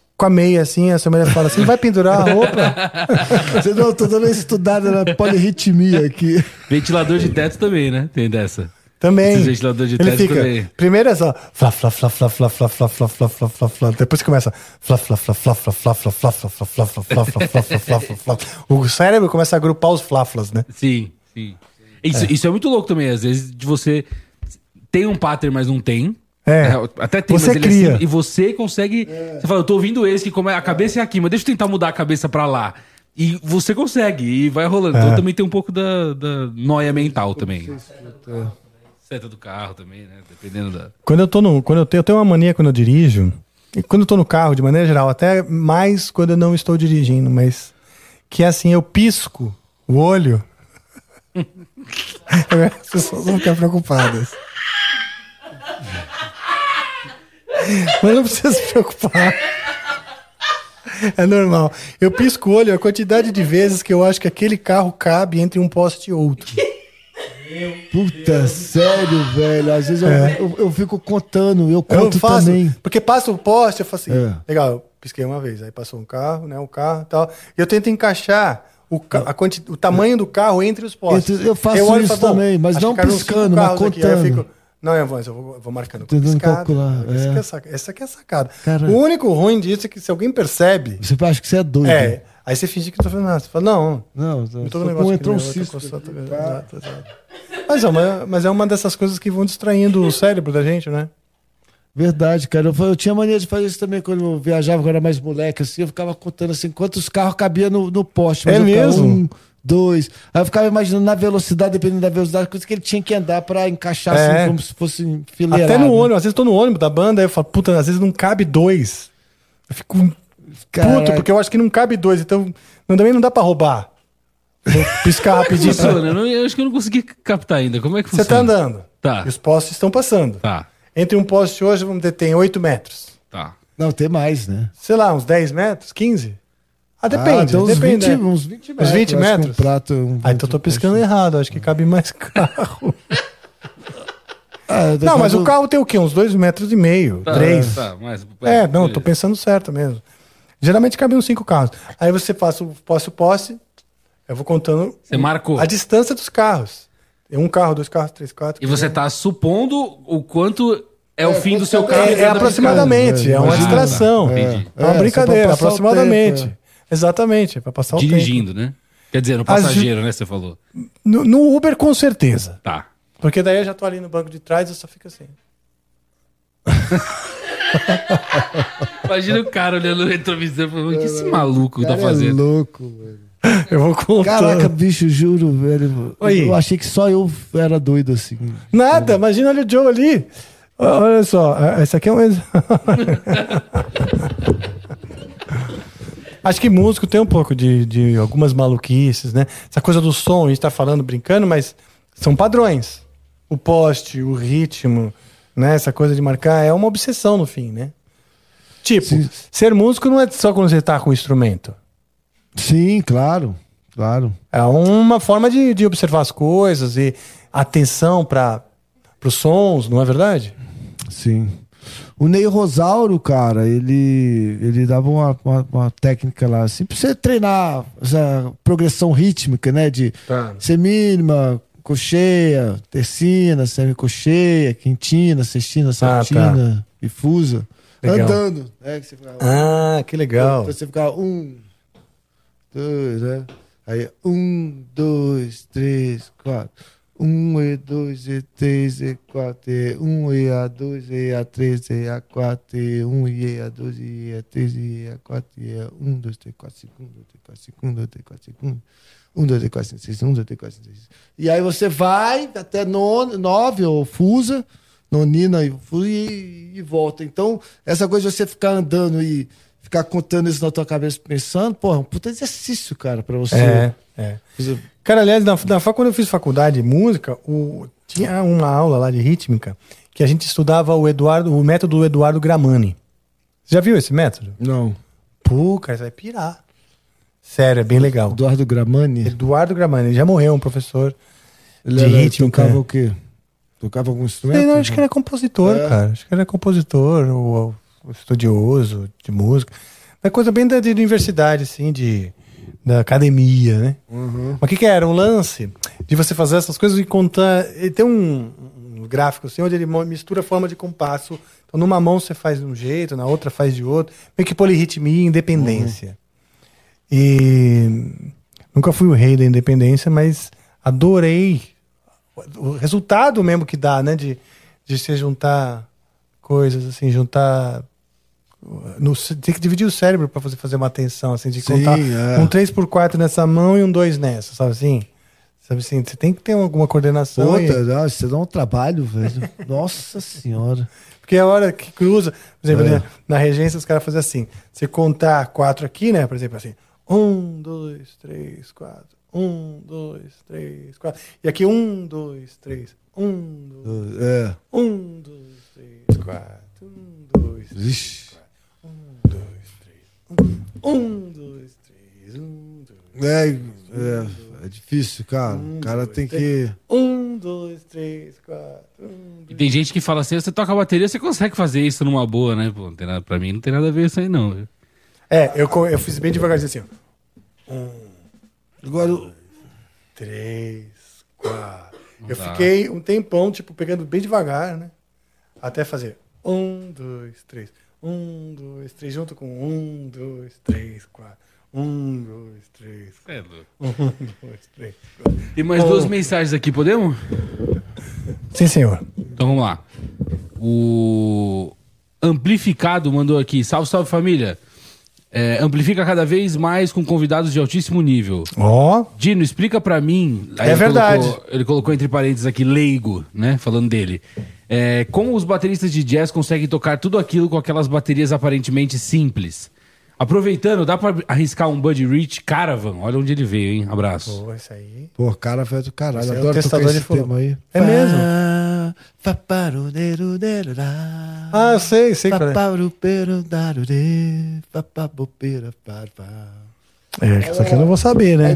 com a meia assim, a sua mulher fala assim: vai pendurar a roupa? Você não, tô dando uma estudada na polirritmia aqui. Ventilador de teto também, né? Tem dessa. Também. Esse ventilador de Ele teto fica. também. Primeiro é só. Flá, flá, flá, flá, flá, flá, flá, flá, flá, flá, flá, flá. Depois começa. Flá, flá, flá, flá, flá, flá, flá, flá, flá, flá, flá, flá, flá, flá, flá, flá, flá, flá. O cérebro começa a agrupar os fláflas, né? Sim, sim. Isso é. isso é muito louco também, às vezes, de você tem um pattern, mas não tem. É. Até tem, Você mas ele é cria. assim, e você consegue. Você fala, eu tô ouvindo esse que come, a cabeça é aqui, mas deixa eu tentar mudar a cabeça pra lá. E você consegue, e vai rolando. É. Então também tem um pouco da, da noia mental também. Seta do carro também, né? Dependendo da. Quando eu tô no. Quando eu tenho, eu tenho uma mania quando eu dirijo. E quando eu tô no carro, de maneira geral, até mais quando eu não estou dirigindo, mas. Que é assim, eu pisco o olho. As pessoas vão ficar preocupadas. Mas não precisa se preocupar. É normal. Eu pisco o olho a quantidade de vezes que eu acho que aquele carro cabe entre um poste e outro. Puta, sério, velho. Às vezes eu, É. eu, eu fico contando, eu Eu conto faço, também. porque passa o poste, eu faço assim, É. legal, eu pisquei uma vez, aí passou um carro, né, um carro e tal, e eu tento encaixar o, a quanti- o tamanho do carro entre os postes. Eu faço isso falo, também, mas não piscando, mas carros aqui. Não, Evans, eu vou, vou marcando com piscada. calcular, Essa, é. que é saca- essa que é sacada. O único ruim disso é que se alguém percebe, Você acha que você é doido. é, aí você finge que tá fazendo nada. Você fala, não, Não, não só tô com um negócio aqui, entrou um aqui, exato. Mas é, uma, mas é uma dessas coisas que vão distraindo o cérebro da gente, né? Verdade, cara. Eu, eu tinha mania de fazer isso também quando eu viajava, quando eu era mais moleque, assim, eu ficava contando assim quantos carros cabia no, no poste. É mesmo? Um, dois. Aí eu ficava imaginando na velocidade, dependendo da velocidade, coisa que ele tinha que andar pra encaixar É. assim, como se fosse enfileirado. Até no ônibus, às vezes eu tô no ônibus da banda, aí eu falo, puta, às vezes não cabe dois. Eu fico Caraca. puto, porque eu acho que não cabe dois, então não, também não dá pra roubar. Vou piscar rapidinho. pra- Funciona, eu, não- eu acho que eu não consegui captar ainda. Como é que Você funciona? tá andando. Tá. E os postes estão passando. Tá, Entre um poste hoje, vamos dizer, tem 8 metros. tá. Não, tem mais, né? Sei lá, uns 10 metros? 15? Ah, Ah, depende. tem uns depende 20, né? uns 20 metros. Uns 20 eu acho que metros? Um prato, um Ah, então eu tô piscando errado. Acho que cabe mais carro. Ah, Não, mas o carro tem o quê? Uns 2 metros e meio, Tá, 3. Tá, mas, É, não, eu tô pensando certo mesmo. Geralmente cabe uns cinco carros. Aí você passa o poste, eu vou contando Você marcou. a distância dos carros. Tem um carro, dois carros, três, quatro. E você tá supondo o quanto é, o fim do seu É, carro. é da aproximadamente, é, uma imagina. distração. Tá, É, uma É, brincadeira, aproximadamente. Tempo, Exatamente, é pra passar o Dirigindo, né? Quer dizer, no passageiro, né? Você falou. tempo. No, no Uber, com certeza. Tá. Porque daí eu já tô ali no banco de trás e só fica assim. Imagina o cara olhando no retrovisor e falando: o que esse maluco tá é fazendo? louco, velho. Eu vou contando. Caraca, bicho, juro, velho. Oi. Eu achei que só eu era doido assim. Nada, imagina olha o Joe ali. Olha só, é, esse aqui é um. Acho que músico tem um pouco de, de algumas maluquices, né? Essa coisa do som, a gente tá falando brincando, mas são padrões. O poste, o ritmo, né? Essa coisa de marcar é uma obsessão no fim, né? Tipo, Sim. ser músico não é só quando você tá com o instrumento. Sim, claro, claro. É uma forma de, de observar as coisas e atenção para os sons, não é verdade? Sim. O Ney Rosauro, cara, ele, ele dava uma, uma, uma técnica lá, assim, pra você treinar essa progressão rítmica, né? De Tá. semínima, cocheia, tercina, semicocheia, quintina, sextina, septina, difusa. Legal. Andando. Né, que ficava- Ah, que legal. Então você ficava um, dois, né? Aí um, dois, três, quatro. 1 E2, E3, E4, E1, e é a 2 e é a 3 e é a 4 E1, e a 2 e a 3 e a 4 e a 1, 2, 3, 4, 5, 1, 2, 3, 4, 5, 1, 2, 3, 4, 5, 1, 2, 3, 4, 5, 6, 1, 2, 3, 4, 5, 6. E aí você vai até 9 ou fusa, nonina e, e, e volta. Então, essa coisa de você ficar andando e ficar contando isso na tua cabeça pensando, porra, é um puta exercício, cara, pra você. É, é. Você, Cara, aliás, na, na, quando eu fiz faculdade de música, o, tinha uma aula lá de rítmica que a gente estudava o Eduardo, o método do Eduardo Gramani. Você já viu esse método? Não. Pô, cara, você vai pirar. Sério, é bem legal. Eduardo Gramani? Eduardo Gramani, ele já morreu, um professor Ele de era, rítmica. tocava o quê? Tocava algum instrumento? Ele, não, acho que ele é compositor, É. cara. Acho que ele é compositor, ou, ou estudioso de música. É coisa bem da de universidade, assim, de, da academia, né? Uhum. Mas o que, que era? Um lance de você fazer essas coisas e contar. e Tem um, um gráfico, assim, onde ele mistura forma de compasso. Então, numa mão você faz de um jeito, na outra faz de outro. Meio que polirritmia e independência. E nunca fui o rei da independência, mas adorei o resultado mesmo que dá, né? De, de você juntar coisas, assim, juntar. No, tem que dividir o cérebro para você fazer uma atenção, assim, de Sim, contar é. um 3x4 nessa mão e um 2 nessa, sabe assim? Sabe assim, você tem que ter alguma coordenação. Puta, e- não, você dá um trabalho, velho. Nossa senhora. Porque a hora que cruza, por exemplo, É. né, na regência os caras fazem assim: você contar quatro aqui, né? Por exemplo, assim: um, dois, três, quatro. Um, dois, três, quatro. E aqui, um, dois, três. Um, dois, É. um, dois, três, quatro. Um, dois, três, Vixe. quatro. Um, dois, três. Um, um, dois, três. Um, dois. É, é, é difícil, cara. O cara tem que. Um, dois, três, quatro. Um, E tem gente que fala assim, você toca a bateria, você consegue fazer isso numa boa, né? Pô, não tem nada, pra mim não tem nada a ver isso aí não. viu? É, eu, eu fiz bem devagarzinho assim, ó. Um, Agora. três, quatro. eu dá. fiquei um tempão, tipo, pegando bem devagar, né? Até fazer um, dois, três. Um, dois, três, junto com um, dois, três, quatro. Um, dois, três, É louco. Um, dois, três, quatro. Tem mais Um. duas mensagens aqui, podemos? Sim, senhor. Então vamos lá. O Amplificado mandou aqui. Salve, salve família. É, amplifica cada vez mais com convidados de altíssimo nível. Ó. Dino, explica pra mim. Aí É ele verdade. colocou- ele colocou entre parênteses aqui, leigo, né? Falando dele. É, como os bateristas de jazz conseguem tocar tudo aquilo com aquelas baterias aparentemente simples? Aproveitando, dá pra arriscar um Buddy Rich Caravan? Olha onde ele veio, hein? Abraço. Pô, isso aí. Pô, cara velho do caralho. Esse é o Adoro tocar testador esse de fogo. tema aí. É mesmo? Ah, eu sei, sei qual é. É, que isso aqui eu não vou saber, né?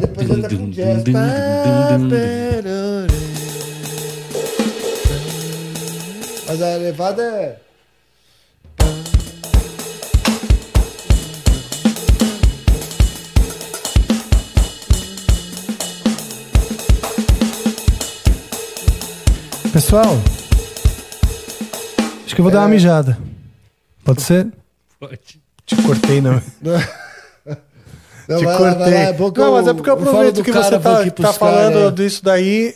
Mas a levada é. Pessoal, acho que eu vou dar uma mijada. Pode ser? Pode. Te cortei, não. Não, Te vai lá, cortei. vai lá, é bom que não, eu- mas é porque eu eu aproveito do que cara, você tá, tá falando cara, é. disso daí.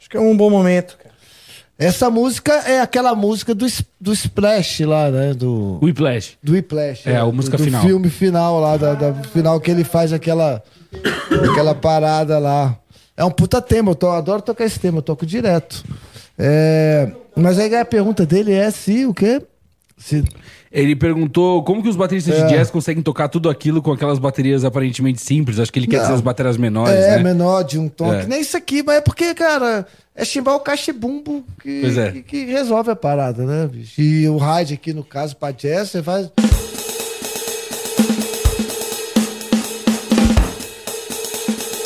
Acho que é um bom momento. cara. Essa música é aquela música do, do Splash lá, né? Do, Whiplash. do Whiplash. É, a música do, do final. filme final lá, da, da final que ele faz aquela, aquela parada lá. É um puta tema, eu to- adoro tocar esse tema, eu toco direto. É, mas aí a pergunta dele é se o quê? Se, Ele perguntou como que os bateristas É. de jazz conseguem tocar tudo aquilo com aquelas baterias aparentemente simples. Acho que ele quer Não. dizer as baterias menores, é, né? menor de um tom. É. Que nem isso aqui, mas é porque, cara, é chimbal caixa e bumbo que, é. que, que resolve a parada, né, bicho? E o ride aqui, no caso, pra jazz, você faz.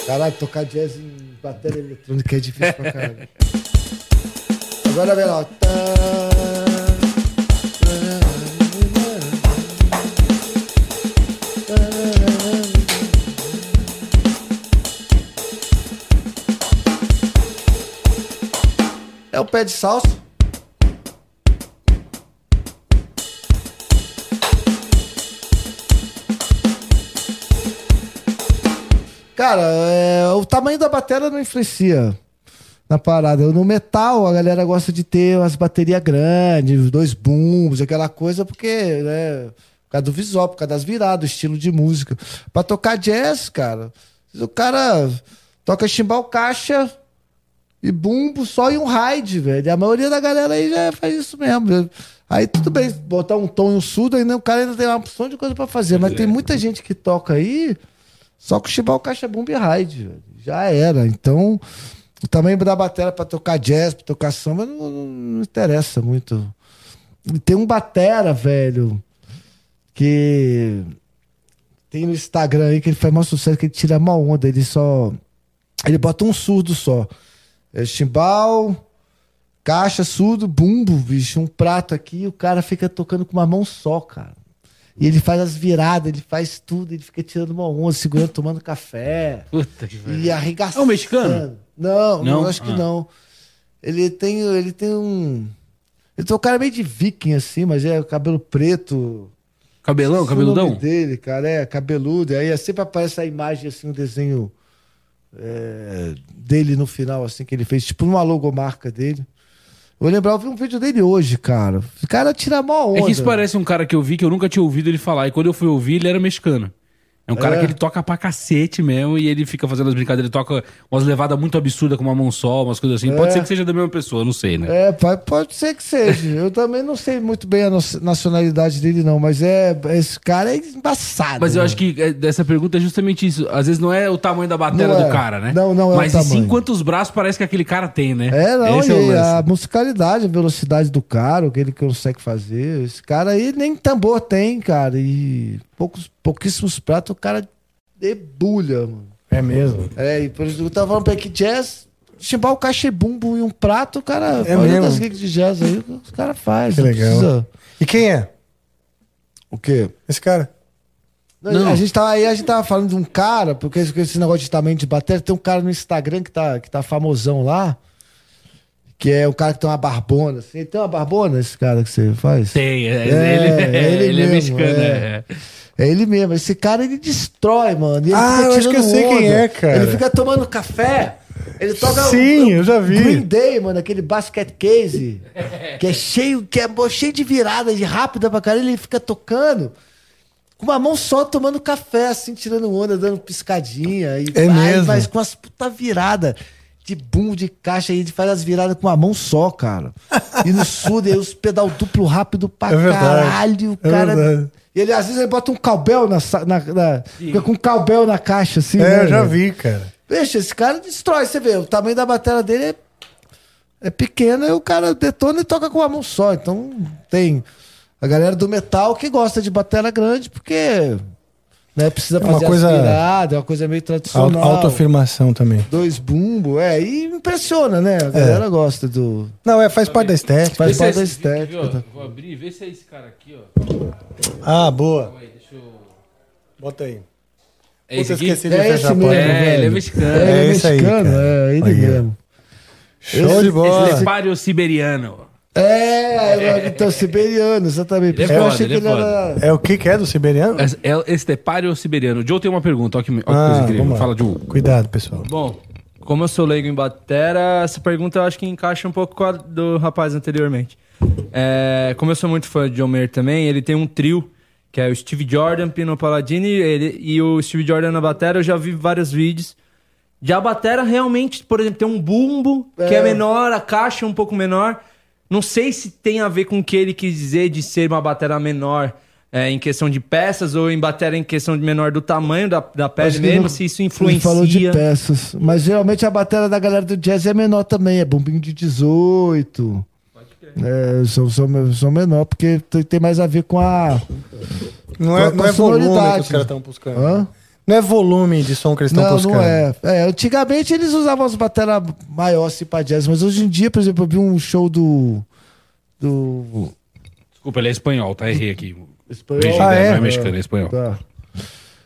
Caralho, tocar jazz em bateria eletrônica é difícil pra caralho. Agora vem lá. É o pé de salsa. Cara, é, o tamanho da bateria não influencia na parada. No metal, a galera gosta de ter umas baterias grandes, dois booms, aquela coisa, porque, né, por causa do visual, por causa das viradas, do estilo de música. Pra tocar jazz, cara, o cara toca chimbal caixa e bumbo só e um ride, velho. A maioria da galera aí já faz isso mesmo. Aí tudo bem, botar um tom e um surdo, ainda o cara ainda tem uma opção de coisa pra fazer. Mas tem muita gente que toca aí só com chimbal, caixa, bumbo e ride, velho. Já era. Então, o tamanho da bateria pra tocar jazz, pra tocar samba, não, não- não interessa muito. E tem um batera, velho, que tem no Instagram aí que ele faz maior sucesso, que ele tira uma onda, ele só. Ele bota um surdo só. É chimbal, caixa, surdo, bumbo, bicho, um prato aqui, o cara fica tocando com uma mão só, cara. E ele faz as viradas, ele faz tudo, ele fica tirando uma onda, segurando, tomando café. Puta que E arregaçando. É um mexicano? Não, não, Não? acho que Ah. não. Ele tem, ele tem um. Ele tem um cara meio de viking, assim, mas é cabelo preto. Cabelão, Esqueci o nome cabeludão? dele, cara, é cabeludo. Aí sempre aparece a imagem, assim, um desenho é, dele no final, assim, que ele fez, tipo uma logomarca dele. Eu lembrar, eu vi um vídeo dele hoje, cara. O cara tira mó onda. É que isso parece um cara que eu vi que eu nunca tinha ouvido ele falar. E quando eu fui ouvir, ele era mexicano. É um cara É. que ele toca pra cacete mesmo e ele fica fazendo as brincadeiras. Ele toca umas levadas muito absurdas com uma mão só, umas coisas assim. É. Pode ser que seja da mesma pessoa, não sei, né? É, pode ser que seja. Eu também não sei muito bem a nacionalidade dele, não, mas é. Esse cara é embaçado. Mas eu né? acho que é, dessa pergunta é justamente isso. Às vezes não é o tamanho da batera Não é. do cara, né? Não, não é o Mas e sim tamanho. quantos braços parece que aquele cara tem, né? É, não, Esse é o e a musicalidade, a velocidade do cara, o que ele consegue fazer. Esse cara aí nem tambor tem, cara. E poucos, pouquíssimos pratos o cara debulha, mano. É mesmo. É, e por isso eu tava falando pra que jazz, chimbar o cachebumbo e um prato, o cara, É mesmo? das gigs de jazz aí, os caras fazem. Que não legal. precisa- E quem é? O quê? Esse cara? Não, A gente tava, aí a gente tava falando de um cara, porque esse, negócio de tamanho de bateria, tem um cara no Instagram que tá, que tá famosão lá, que é o cara que tem uma barbona, assim. Ele tem uma barbona, esse cara que você faz? Tem, é, É, ele, é ele ele é mesmo, mexicano, é. É. Ele mesmo. Esse cara, ele destrói, mano. Ele Ah, eu acho que eu sei quem onda. é, cara. Ele fica tomando café. Ele toca Sim, o- o eu já vi. Green Day, mano, aquele basket case, que é cheio, que é cheio de virada, de rápida pra caralho. Ele fica tocando com uma mão só, tomando café, assim, tirando onda, dando piscadinha. E É vai, mesmo? Mas com as puta virada de boom, de caixa, e faz as viradas com uma mão só, cara. E no sul, aí os pedal duplo rápido pra É verdade. caralho, É cara. verdade. E ele, às vezes, ele bota um calbel na, na, na fica com um calbel na caixa, assim, É, né, eu já velho? vi, cara. Vixe, esse cara destrói, você vê, o tamanho da bateria dele é, é pequeno e o cara detona e toca com uma mão só. Então tem a galera do metal que gosta de bateria grande porque né, precisa É uma fazer coisa- as viradas, é uma coisa meio tradicional. Autoafirmação também. Dois bumbos, é, e impressiona, né? A galera gosta do. Não, é, faz parte da estética. Faz Esse parte da é esse- estética. aqui, ó, tá? Vou abrir, vê se é esse cara aqui, ó. Ah, boa. Aí, deixa eu... Bota aí. É esse Puta, aqui? esqueci de É fechar esse a mesmo, porta. É, ele é mexicano. É, ele é É esse aí, mexicano, cara. é, ele Aí, mesmo. Show de bola. Eslepário siberiano. É, então, siberiano, exatamente. Ele é que eu foda, achei que ele é ele era. É o que que é do siberiano? É, é estepário siberiano. O Joe tem uma pergunta, olha que, olha que Ah, coisa incrível. vamos lá. Fala, Joe. Cuidado, pessoal. Bom, como eu sou leigo em batera, essa pergunta eu acho que encaixa um pouco com a do rapaz anteriormente. É, como eu sou muito fã de John Mayer também, ele tem um trio, que é o Steve Jordan, Pino Palladini ele, e o Steve Jordan na batera, eu já vi vários vídeos. Já a batera realmente, por exemplo, tem um bumbo que é É. menor, a caixa é um pouco menor. Não sei se tem a ver com o que ele quis dizer de ser uma batera menor é, em questão de peças ou em batera em questão de menor do tamanho da, da que mesmo, não- se isso Ele influencia. falou de peças. Mas geralmente a bateria da galera do jazz é menor também, é bombinho de 18. É, são, são, são menor, porque tem, mais a ver com a. Não com é, a- não com a é volume que os caras estão buscando. Hã? Não é volume de som que eles estão Não, buscando. não é. é. Antigamente eles usavam as baterias maiores assim, pra jazz, mas hoje em dia, por exemplo, eu vi um show do. Do. Desculpa, ele é espanhol, tá? Errei aqui. Espanhol? Ah, né? é? Não é mexicano, é espanhol. Tá.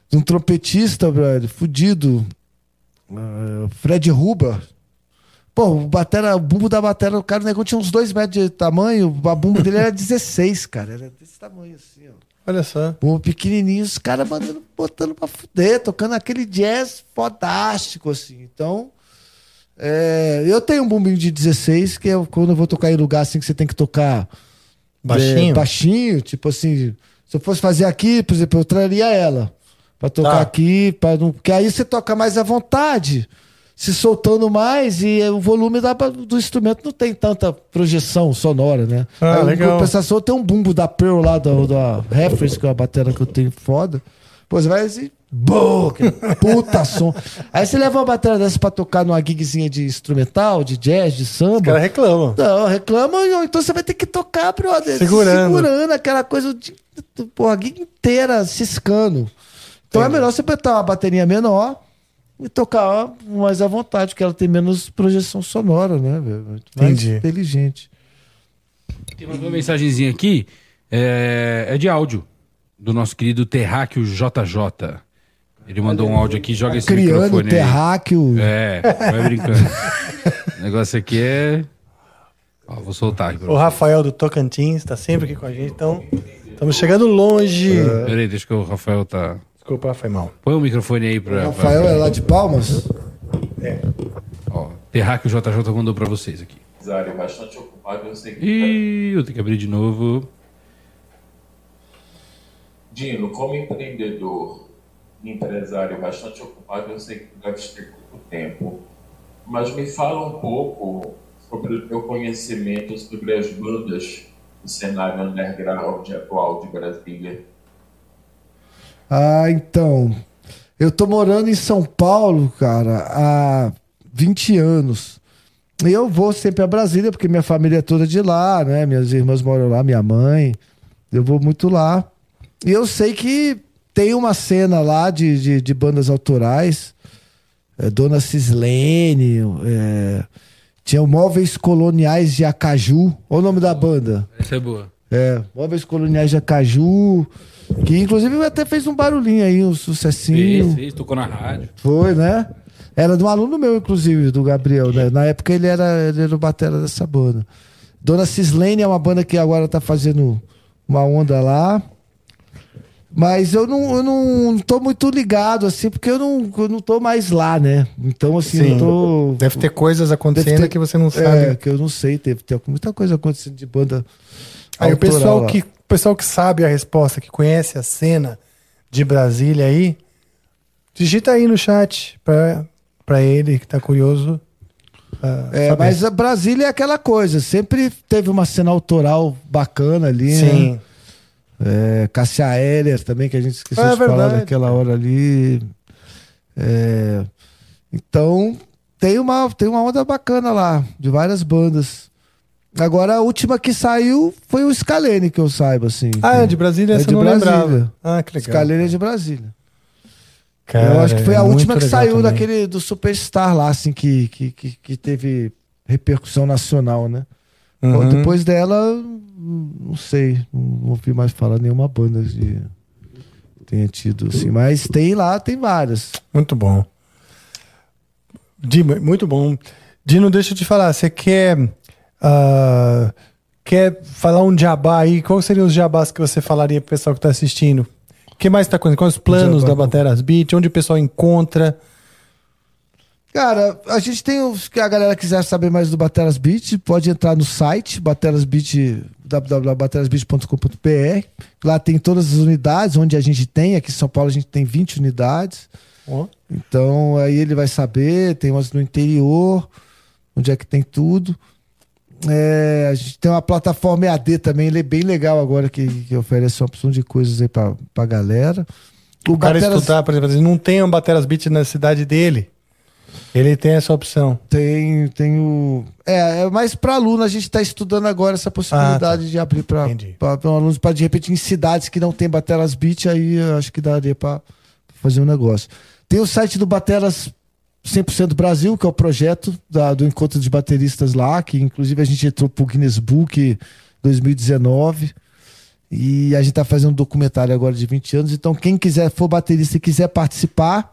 De um trompetista, brother, fudido. Ah, Fred Ruba. Pô, o, batera, o bumbo da batera, o cara, o negócio tinha uns 2 metros de tamanho, a bumbo dele era 16, cara. Era desse tamanho assim, ó. Olha só. Bumbo pequenininho, os caras mandando, botando pra fuder, tocando aquele jazz fodástico, assim. Então, é, eu tenho um bumbinho de 16, que é quando eu vou tocar em lugar assim que você tem que tocar Baixinho? é, baixinho, tipo assim, se eu fosse fazer aqui, por exemplo, eu traria ela pra tocar Tá. aqui, para não, porque aí você toca mais à vontade, se soltando mais e o volume da- do instrumento não tem tanta projeção sonora, né? Ah, aí, legal. Em compensação, tem um bumbo da Pearl lá, da, da Reference, que é uma bateria que eu tenho foda. Pô, você vai assim, boa, puta som. Aí você leva uma bateria dessa pra tocar numa gigzinha de instrumental, de jazz, de samba. Os caras reclamam. Não, reclama, então você vai ter que tocar, brother. Segurando. Segurando aquela coisa de. Porra, a gig inteira ciscando. Então é melhor você botar uma bateria menor e tocar mais à vontade, porque ela tem menos projeção sonora, né? Muito Mais Entendi. inteligente. Tem uma mensagenzinha aqui, é, é de áudio, do nosso querido Terráqueo JJ. Ele mandou um áudio aqui, joga esse Criando microfone aí. terráqueo. É, vai brincando. o negócio aqui é... Ó, vou soltar aqui pra O Rafael do Tocantins tá sempre aqui com a gente, então estamos chegando longe. É. Peraí, deixa que o Rafael tá. Desculpa, foi mal. Põe o microfone aí pra. O Rafael é lá de Palmas? É. Ó, o JJ mandou pra vocês aqui. Empresário bastante ocupado, eu sei que. Ih, eu tenho que abrir de novo. Dino, como empreendedor, empresário bastante ocupado, eu sei que deve ter pouco tempo. Mas me fala um pouco sobre o teu conhecimento sobre as bandas do cenário underground atual de Brasília. Ah, então. Eu tô morando em São Paulo, cara, há 20 anos. E eu vou sempre a Brasília, porque minha família é toda de lá, né? Minhas irmãs moram lá, minha mãe. Eu vou muito lá. E eu sei que tem uma cena lá de, de, de bandas autorais. É, Dona Cislene, é, tinha o Móveis Coloniais de Acaju. Olha o nome da banda. Essa é boa. É, Móveis Coloniais de Acaju. Que inclusive até fez um barulhinho aí, um sucessinho. Fez, fez, tocou na rádio. Foi, né? Era de um aluno meu, inclusive, do Gabriel, né? Na época ele era, ele era o batera dessa banda. Dona Cislene é uma banda que agora tá fazendo uma onda lá. Mas eu não, eu não tô muito ligado, assim, porque eu não, eu não tô mais lá, né? Então, assim, Sim. eu tô. Deve ter coisas acontecendo ter- que você não É, sabe. que eu não sei. Teve, tem muita coisa acontecendo de banda. Aí o pessoal lá. que, o pessoal que sabe a resposta, que conhece a cena de Brasília aí, digita aí no chat pra, pra ele que tá curioso. É, saber. mas a Brasília é aquela coisa, sempre teve uma cena autoral bacana ali, Sim. né? É, Cássia Heller também, que a gente esqueceu É de falar naquela hora ali. É, então, tem uma, tem uma onda bacana lá, de várias bandas. Agora, a última que saiu foi o Scalene, que eu saiba, assim. Ah, é de Brasília? É de não Brasília. lembrava. Ah, que legal. Scalene é de Brasília. Cara, eu acho que foi é a muito última que saiu também. daquele do Superstar lá, assim, que, que, que, que teve repercussão nacional, né? Bom, Uhum. Depois dela, não sei, não ouvi mais falar nenhuma banda de tenha tido, assim, mas tem lá, tem várias. Muito bom. Dino, muito bom. Dino, deixa eu te falar, você quer ah, quer falar um jabá aí? Quais seriam os jabás que você falaria pro pessoal que tá assistindo? O que mais tá acontecendo? Quais os planos jabá. da Bateras Beat? Onde o pessoal encontra? Cara, a gente tem os que a galera quiser saber mais do Bateras Beat, pode entrar no site Bateras Beat www.baterasbeat.com.br. Lá tem todas as unidades onde a gente tem, aqui em São Paulo a gente tem 20 unidades. Ó. Então aí ele vai saber, tem umas no interior, onde é que tem tudo. É, a gente tem uma plataforma EAD também, ele é bem legal agora, que, que oferece uma opção de coisas aí pra, pra galera. O, cara Bateras- estudar, por exemplo, ele não tem um Bateras Beat na cidade dele. Ele tem essa opção. Tem, tem o. É, é mais para aluno, a gente está estudando agora essa possibilidade de abrir para alunos, para de repente em cidades que não tem Bateras Beat, aí acho que daria para fazer um negócio. Tem o site do Bateras 100% Brasil, que é o projeto da- do encontro de bateristas lá, que inclusive a gente entrou pro Guinness Book 2019. E a gente tá fazendo um documentário agora de 20 anos. Então, quem quiser, for baterista e quiser participar,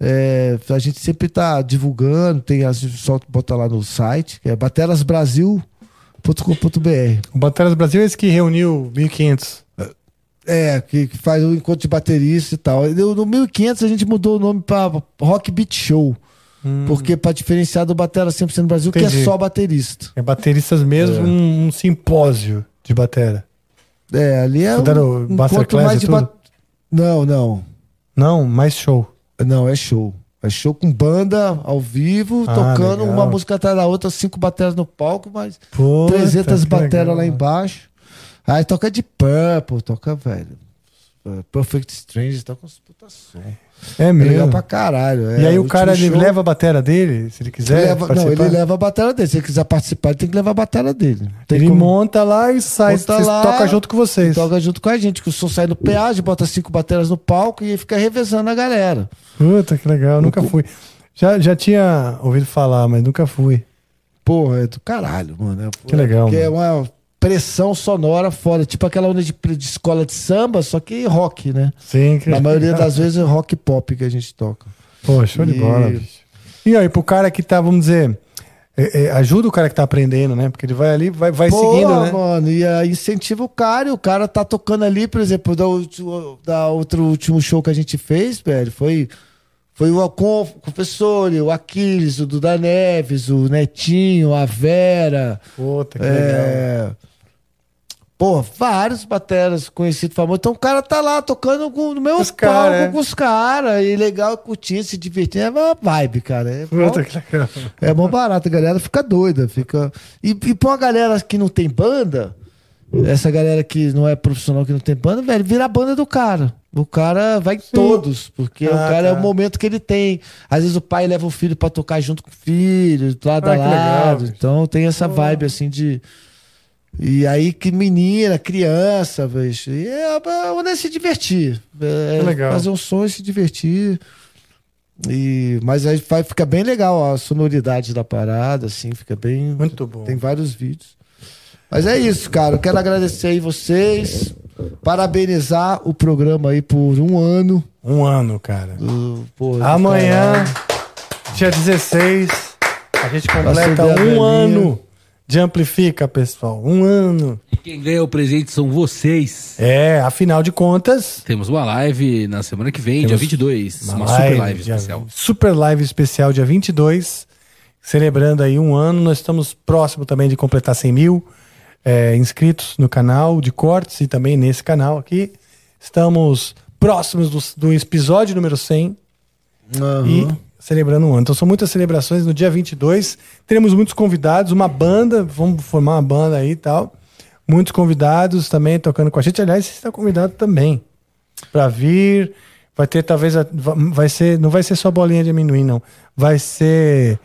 é, a gente sempre tá divulgando, tem a gente só bota lá no site, que é baterasbrasil.com.br. O Bateras Brasil é esse que reuniu 1.500. É, que, que faz o encontro de baterista e tal. E No 1500 a gente mudou o nome para Rock Beat Show. Porque para diferenciar do Batera 100% Brasil, que Entendi. é só baterista. É bateristas mesmo, É. um, um simpósio de batera. É, ali é Fizeram um, um Masterclass encontro mais de ba- Não, não. Não, mais show. Não, é show. É show com banda ao vivo, Ah, tocando legal. uma música atrás da outra, cinco bateras no palco, mas Puta, 300 que bateras legal. lá embaixo. Aí toca de Purple, toca, velho. uh, Perfect Strange, toca uns puta som. É mesmo. legal pra caralho. é. e aí o último cara ele show- leva a batera dele, se ele quiser. leva, não, ele leva a bateria dele. Se ele quiser participar, ele tem que levar a bateria dele. Tem Ele como- monta lá e sai, Monta lá, toca junto com vocês. Toca junto com a gente, que o som sai no gente bota cinco baterias no palco e fica revezando a galera. Puta, que legal, eu nunca fui. Já, já tinha ouvido falar, mas nunca fui. Porra, é do caralho, mano. É, Que legal, Porque é mano. uma pressão sonora foda. Tipo aquela onda de, de escola de samba, só que rock, né? Sim, que Na maioria das vezes é rock pop que a gente toca. Pô, show de E- bola, bicho. E aí, pro cara que tá, vamos dizer, é, é, ajuda o cara que tá aprendendo, né? Porque ele vai ali, vai, vai Pô, seguindo, né? mano, e aí incentiva o cara, e o cara tá tocando ali, por exemplo, da, da outro último show que a gente fez, velho, foi, foi o o Confessor, o Aquiles, o Duda Neves, o Netinho, a Vera. Puta, que é, legal. Pô, vários bateras conhecidos, famosos. Então o cara tá lá tocando com, no meu Os palco cara, é. com os caras. E legal, curtindo, se divertindo. É uma vibe, cara. É bom- legal. é bom barato, a galera fica doida, fica. E, e pra uma galera que não tem banda, essa galera que não é profissional, que não tem banda, velho, vira a banda do cara. O cara vai em todos, porque o Ah, cara é tá. o momento que ele tem. Às vezes o pai leva o filho pra tocar junto com o filho, lado Ah, a legal, lado. bicho. então tem essa vibe assim de. E aí que menina, criança, velho. E é, é se divertir. É, legal. Fazer um som e se divertir. E, mas aí vai, fica bem legal a sonoridade da parada, assim, fica bem. Muito bom. Tem vários vídeos. Mas é isso, cara. Eu quero agradecer aí vocês. Parabenizar o programa aí por um ano. Um ano, cara. Do, do Amanhã, dia 16, a gente completa um velhinha. ano de Amplifica, pessoal. Um ano. E quem ganha o presente são vocês. É, afinal de contas. Temos uma live na semana que vem, dia Temos 22. Uma, uma super live dia- especial. Super live especial, dia 22. Celebrando aí um ano. Nós estamos próximo também de completar 100 mil é, inscritos no canal de cortes e também nesse canal aqui. Estamos próximos do, do episódio número 100 e celebrando um ano. Então são muitas celebrações. No dia 22 teremos muitos convidados, uma banda, vamos formar uma banda aí e tal. Muitos convidados também tocando com a gente. Aliás, você está convidado também para vir. Vai ter talvez vai ser não vai ser só bolinha de amendoim não. Vai ser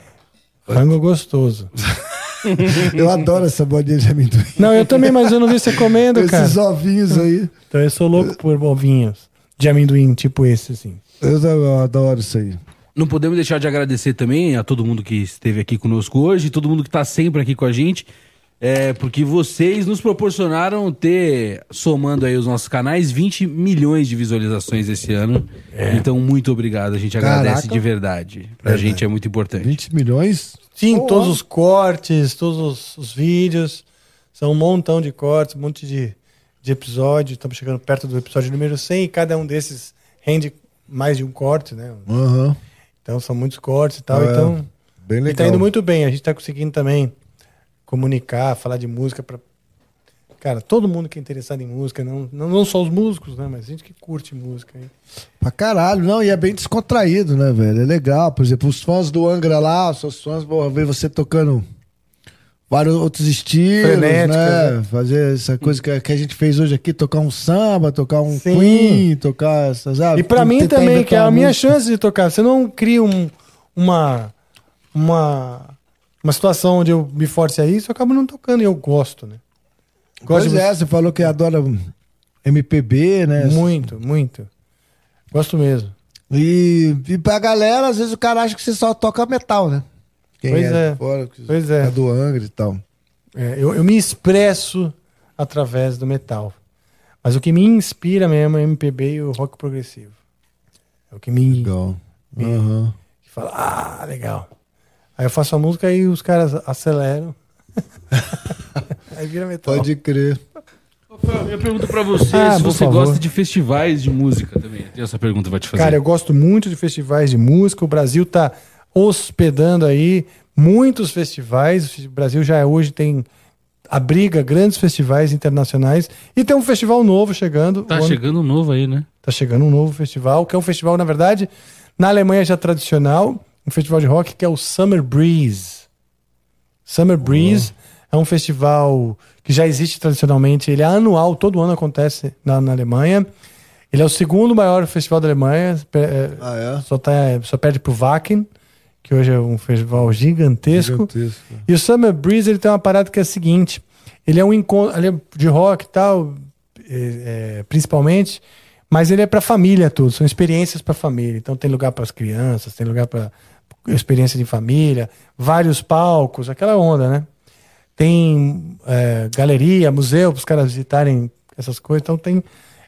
rango gostoso. Eu adoro essa bolinha de amendoim. Não, eu também, mas eu não vi você comendo, cara. Esses ovinhos aí. Então eu sou louco por ovinhos de amendoim, tipo esse assim. Eu adoro isso aí. Não podemos deixar de agradecer também a todo mundo que esteve aqui conosco hoje, todo mundo que está sempre aqui com a gente, é, porque vocês nos proporcionaram ter, somando aí os nossos canais, 20 milhões de visualizações esse ano. Então, muito obrigado, a gente agradece Caraca. de verdade. Pra Verdade. gente é muito importante. 20 milhões? Sim, Pô. todos os cortes, todos os, os vídeos. São um montão de cortes, um monte de, de episódio. Estamos chegando perto do episódio número 100 e cada um desses rende mais de um corte, né? Aham. Então são muitos cortes e tal. É, então, bem E tá legal. indo muito bem. A gente tá conseguindo também comunicar, falar de música para Cara, todo mundo que é interessado em música, não, não, não só os músicos, né? Mas gente que curte música. aí. Pra caralho, não, e é bem descontraído, né, velho? É legal. Por exemplo, os fãs do Angra lá, os seus fãs vão ver você tocando vários outros estilos, Frenéticas, né? né? Fazer essa coisa que, que a gente fez hoje aqui, tocar um samba, tocar um Sim. Queen, tocar essas. ah, E pra mim também, que é a minha música. chance de tocar. Você não cria um, uma, uma, uma situação onde eu me force a isso, eu acabo não tocando e eu gosto, né? Pois de é, você falou que adora MPB, né? Muito, muito. Gosto mesmo. E, e pra galera, às vezes o cara acha que você só toca metal, né? Quem Pois é. de Fora, que Pois é. é do Angra e tal. É, eu, eu me expresso através do metal. Mas o que me inspira mesmo é o MPB e o rock progressivo. É o que me. Legal. me- Aham. que fala, ah, legal. Aí eu faço a música e os caras aceleram. Aí vira metal. Pode crer. Eu pergunto pra você Ah, se você favor. gosta de festivais de música também. Essa pergunta vai te fazer. Cara, eu gosto muito de festivais de música. O Brasil tá hospedando aí muitos festivais. O Brasil já hoje tem abriga grandes festivais internacionais e tem um festival novo chegando. Tá ano- chegando um novo aí, né? Tá chegando um novo festival, que é um festival, na verdade, na Alemanha já tradicional, um festival de rock que é o Summer Breeze. Summer Breeze é um festival que já existe tradicionalmente, ele é anual, todo ano acontece na, na Alemanha. Ele é o segundo maior festival da Alemanha, é, Ah, é? só, tá, só perde pro Wacken, que hoje é um festival gigantesco. Gigantesco. E o Summer Breeze ele tem uma parada que é a seguinte: ele é um encontro é de rock e tal, é, é, principalmente, mas ele é para família tudo, são experiências para família. Então tem lugar para as crianças, tem lugar para experiência de família, vários palcos, aquela onda, né? Tem é, galeria, museu para os caras visitarem essas coisas. Então tem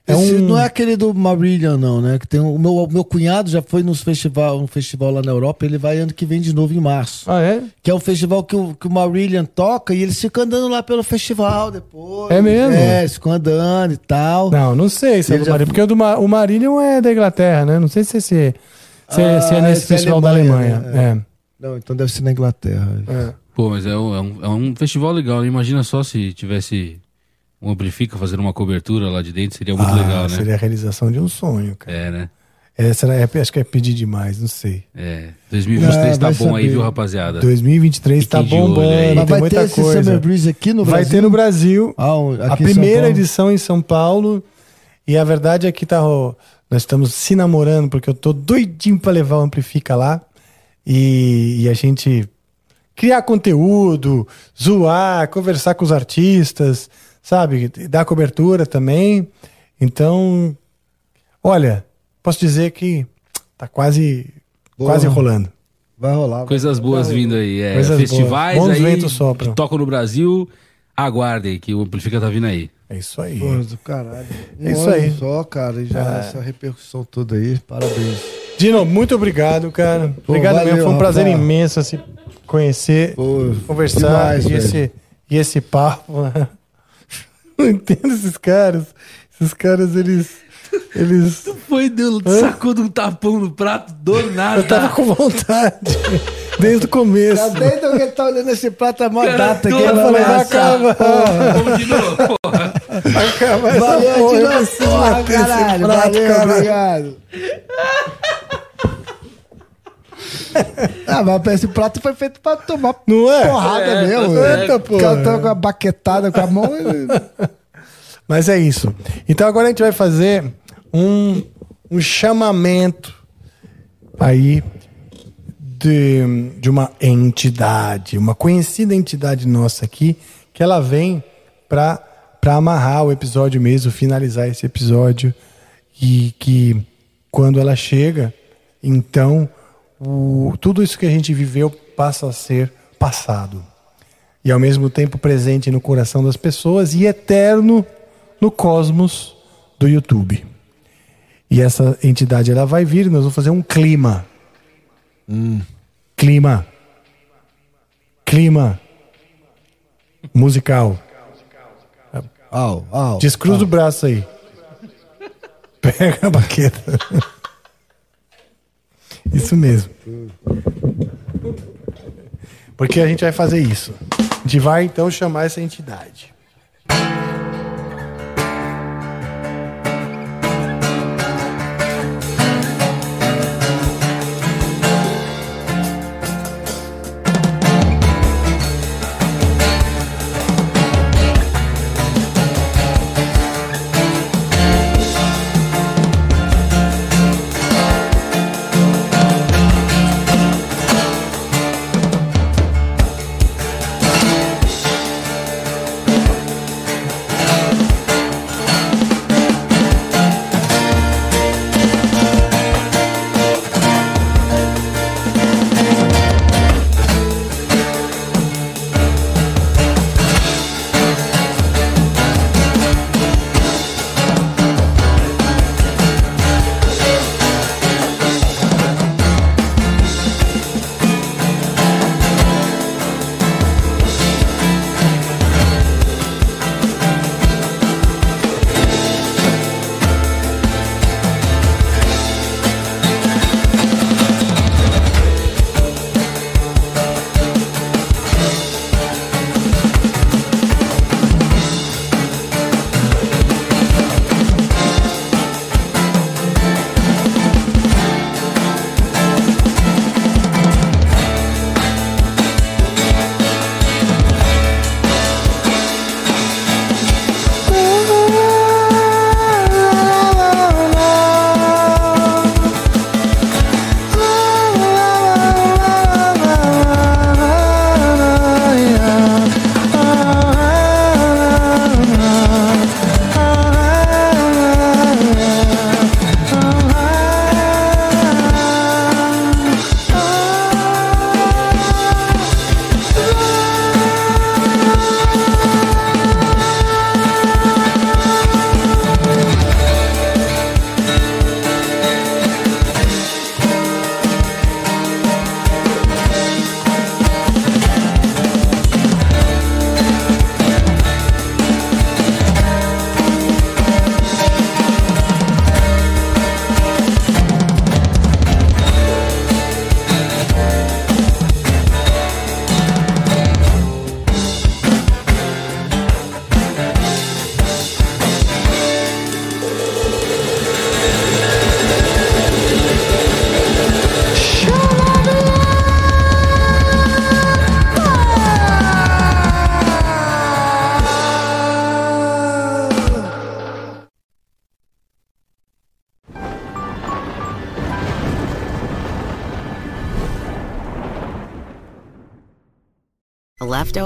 É Esse um- não é aquele do Marillion, não, né? Que tem o meu, o meu cunhado já foi nos festival, um festival lá na Europa, ele vai ano que vem de novo em março. Ah, é? Que é um festival que o, que o Marillion toca e eles ficam andando lá pelo festival depois. É mesmo? É, eles ficam andando e tal. Não, não sei se é do já- Marillion, porque o, do Ma- o Marillion é da Inglaterra, né? Não sei se, se, se, é- se é Ah, nesse esse é festival da Alemanha, Alemanha. né? Não, então deve ser na Inglaterra. É. Pô, mas é um, é um- é um festival legal. Imagina só se tivesse um Amplifica fazendo uma cobertura lá de dentro, seria muito Ah, legal, né? Seria a realização de um sonho, cara. É, né? É, será, é, acho que é pedir demais, não sei. É. 2023 Ah, tá vai bom aí, saber. viu, rapaziada? 2023 tá Fiquem olho bombando, aí. Mas vai muita ter esse coisa. Summer Breeze aqui no Vai Brasil? ter no Brasil. Ah, a primeira edição em São Paulo. E a verdade é que tá, ó, nós estamos se namorando, porque eu tô doidinho pra levar o Amplifica lá. E, e a gente criar conteúdo, zoar, conversar com os artistas, sabe? Dar cobertura também. Então, olha, posso dizer que tá quase, Boa. quase rolando. Vai rolar. Coisas boas vindo aí. É, Coisas festivais boas. Bons aí ventos sopram. que tocam no Brasil. Aguardem que o Amplifica tá vindo aí. É isso aí. Porra do caralho. É isso Um aí. Só, cara, e já É. essa repercussão toda aí. Parabéns. Dino, muito obrigado, cara. Pô, obrigado valeu, mesmo. Foi um prazer Rafa. imenso assim, conhecer, conversar demais, e, velho. esse, e esse papo. Não entendo esses caras. Esses caras, eles. Eles. Foi, deu, Hã? sacou de um tapão no prato do nada. Eu tava com vontade. Desde o começo. Tá desde que ele tá olhando esse prato a mó Cara, data que Eu ele falei, vai vai assar. acabar. Vamos de novo, porra. Acaba essa Valeu, porra. de Eu novo, preciso porra, bater esse caralho. prato, Valeu, cara. obrigado. Ah, mas esse prato foi feito pra tomar Não é? porrada É, mesmo. tá né? certo, O cara tá com a baquetada com a mão. Mas é isso. Então agora a gente vai fazer um, um chamamento aí de, de uma entidade, uma conhecida entidade nossa aqui, que ela vem para amarrar o episódio mesmo, finalizar esse episódio. E que quando ela chega, então o- tudo isso que a gente viveu passa a ser passado. E ao mesmo tempo presente no coração das pessoas e eterno no cosmos do YouTube. E essa entidade ela vai vir, nós vamos fazer um clima. Clima. Clima. Musical. Au, au. Descruza o braço aí. Pega a baqueta. Isso mesmo. Porque a gente vai fazer isso. A gente vai então chamar essa entidade.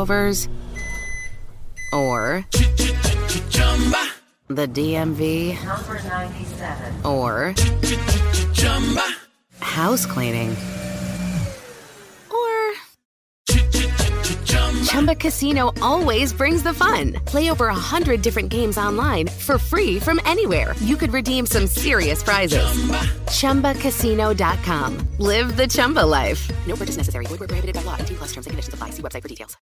Leftovers, or the DMV, or house cleaning, or Chumba Casino always brings the fun. Play over a hundred different games online for free from anywhere. You could redeem some serious prizes. ChumbaCasino.com. Live the Chumba life. No purchase necessary.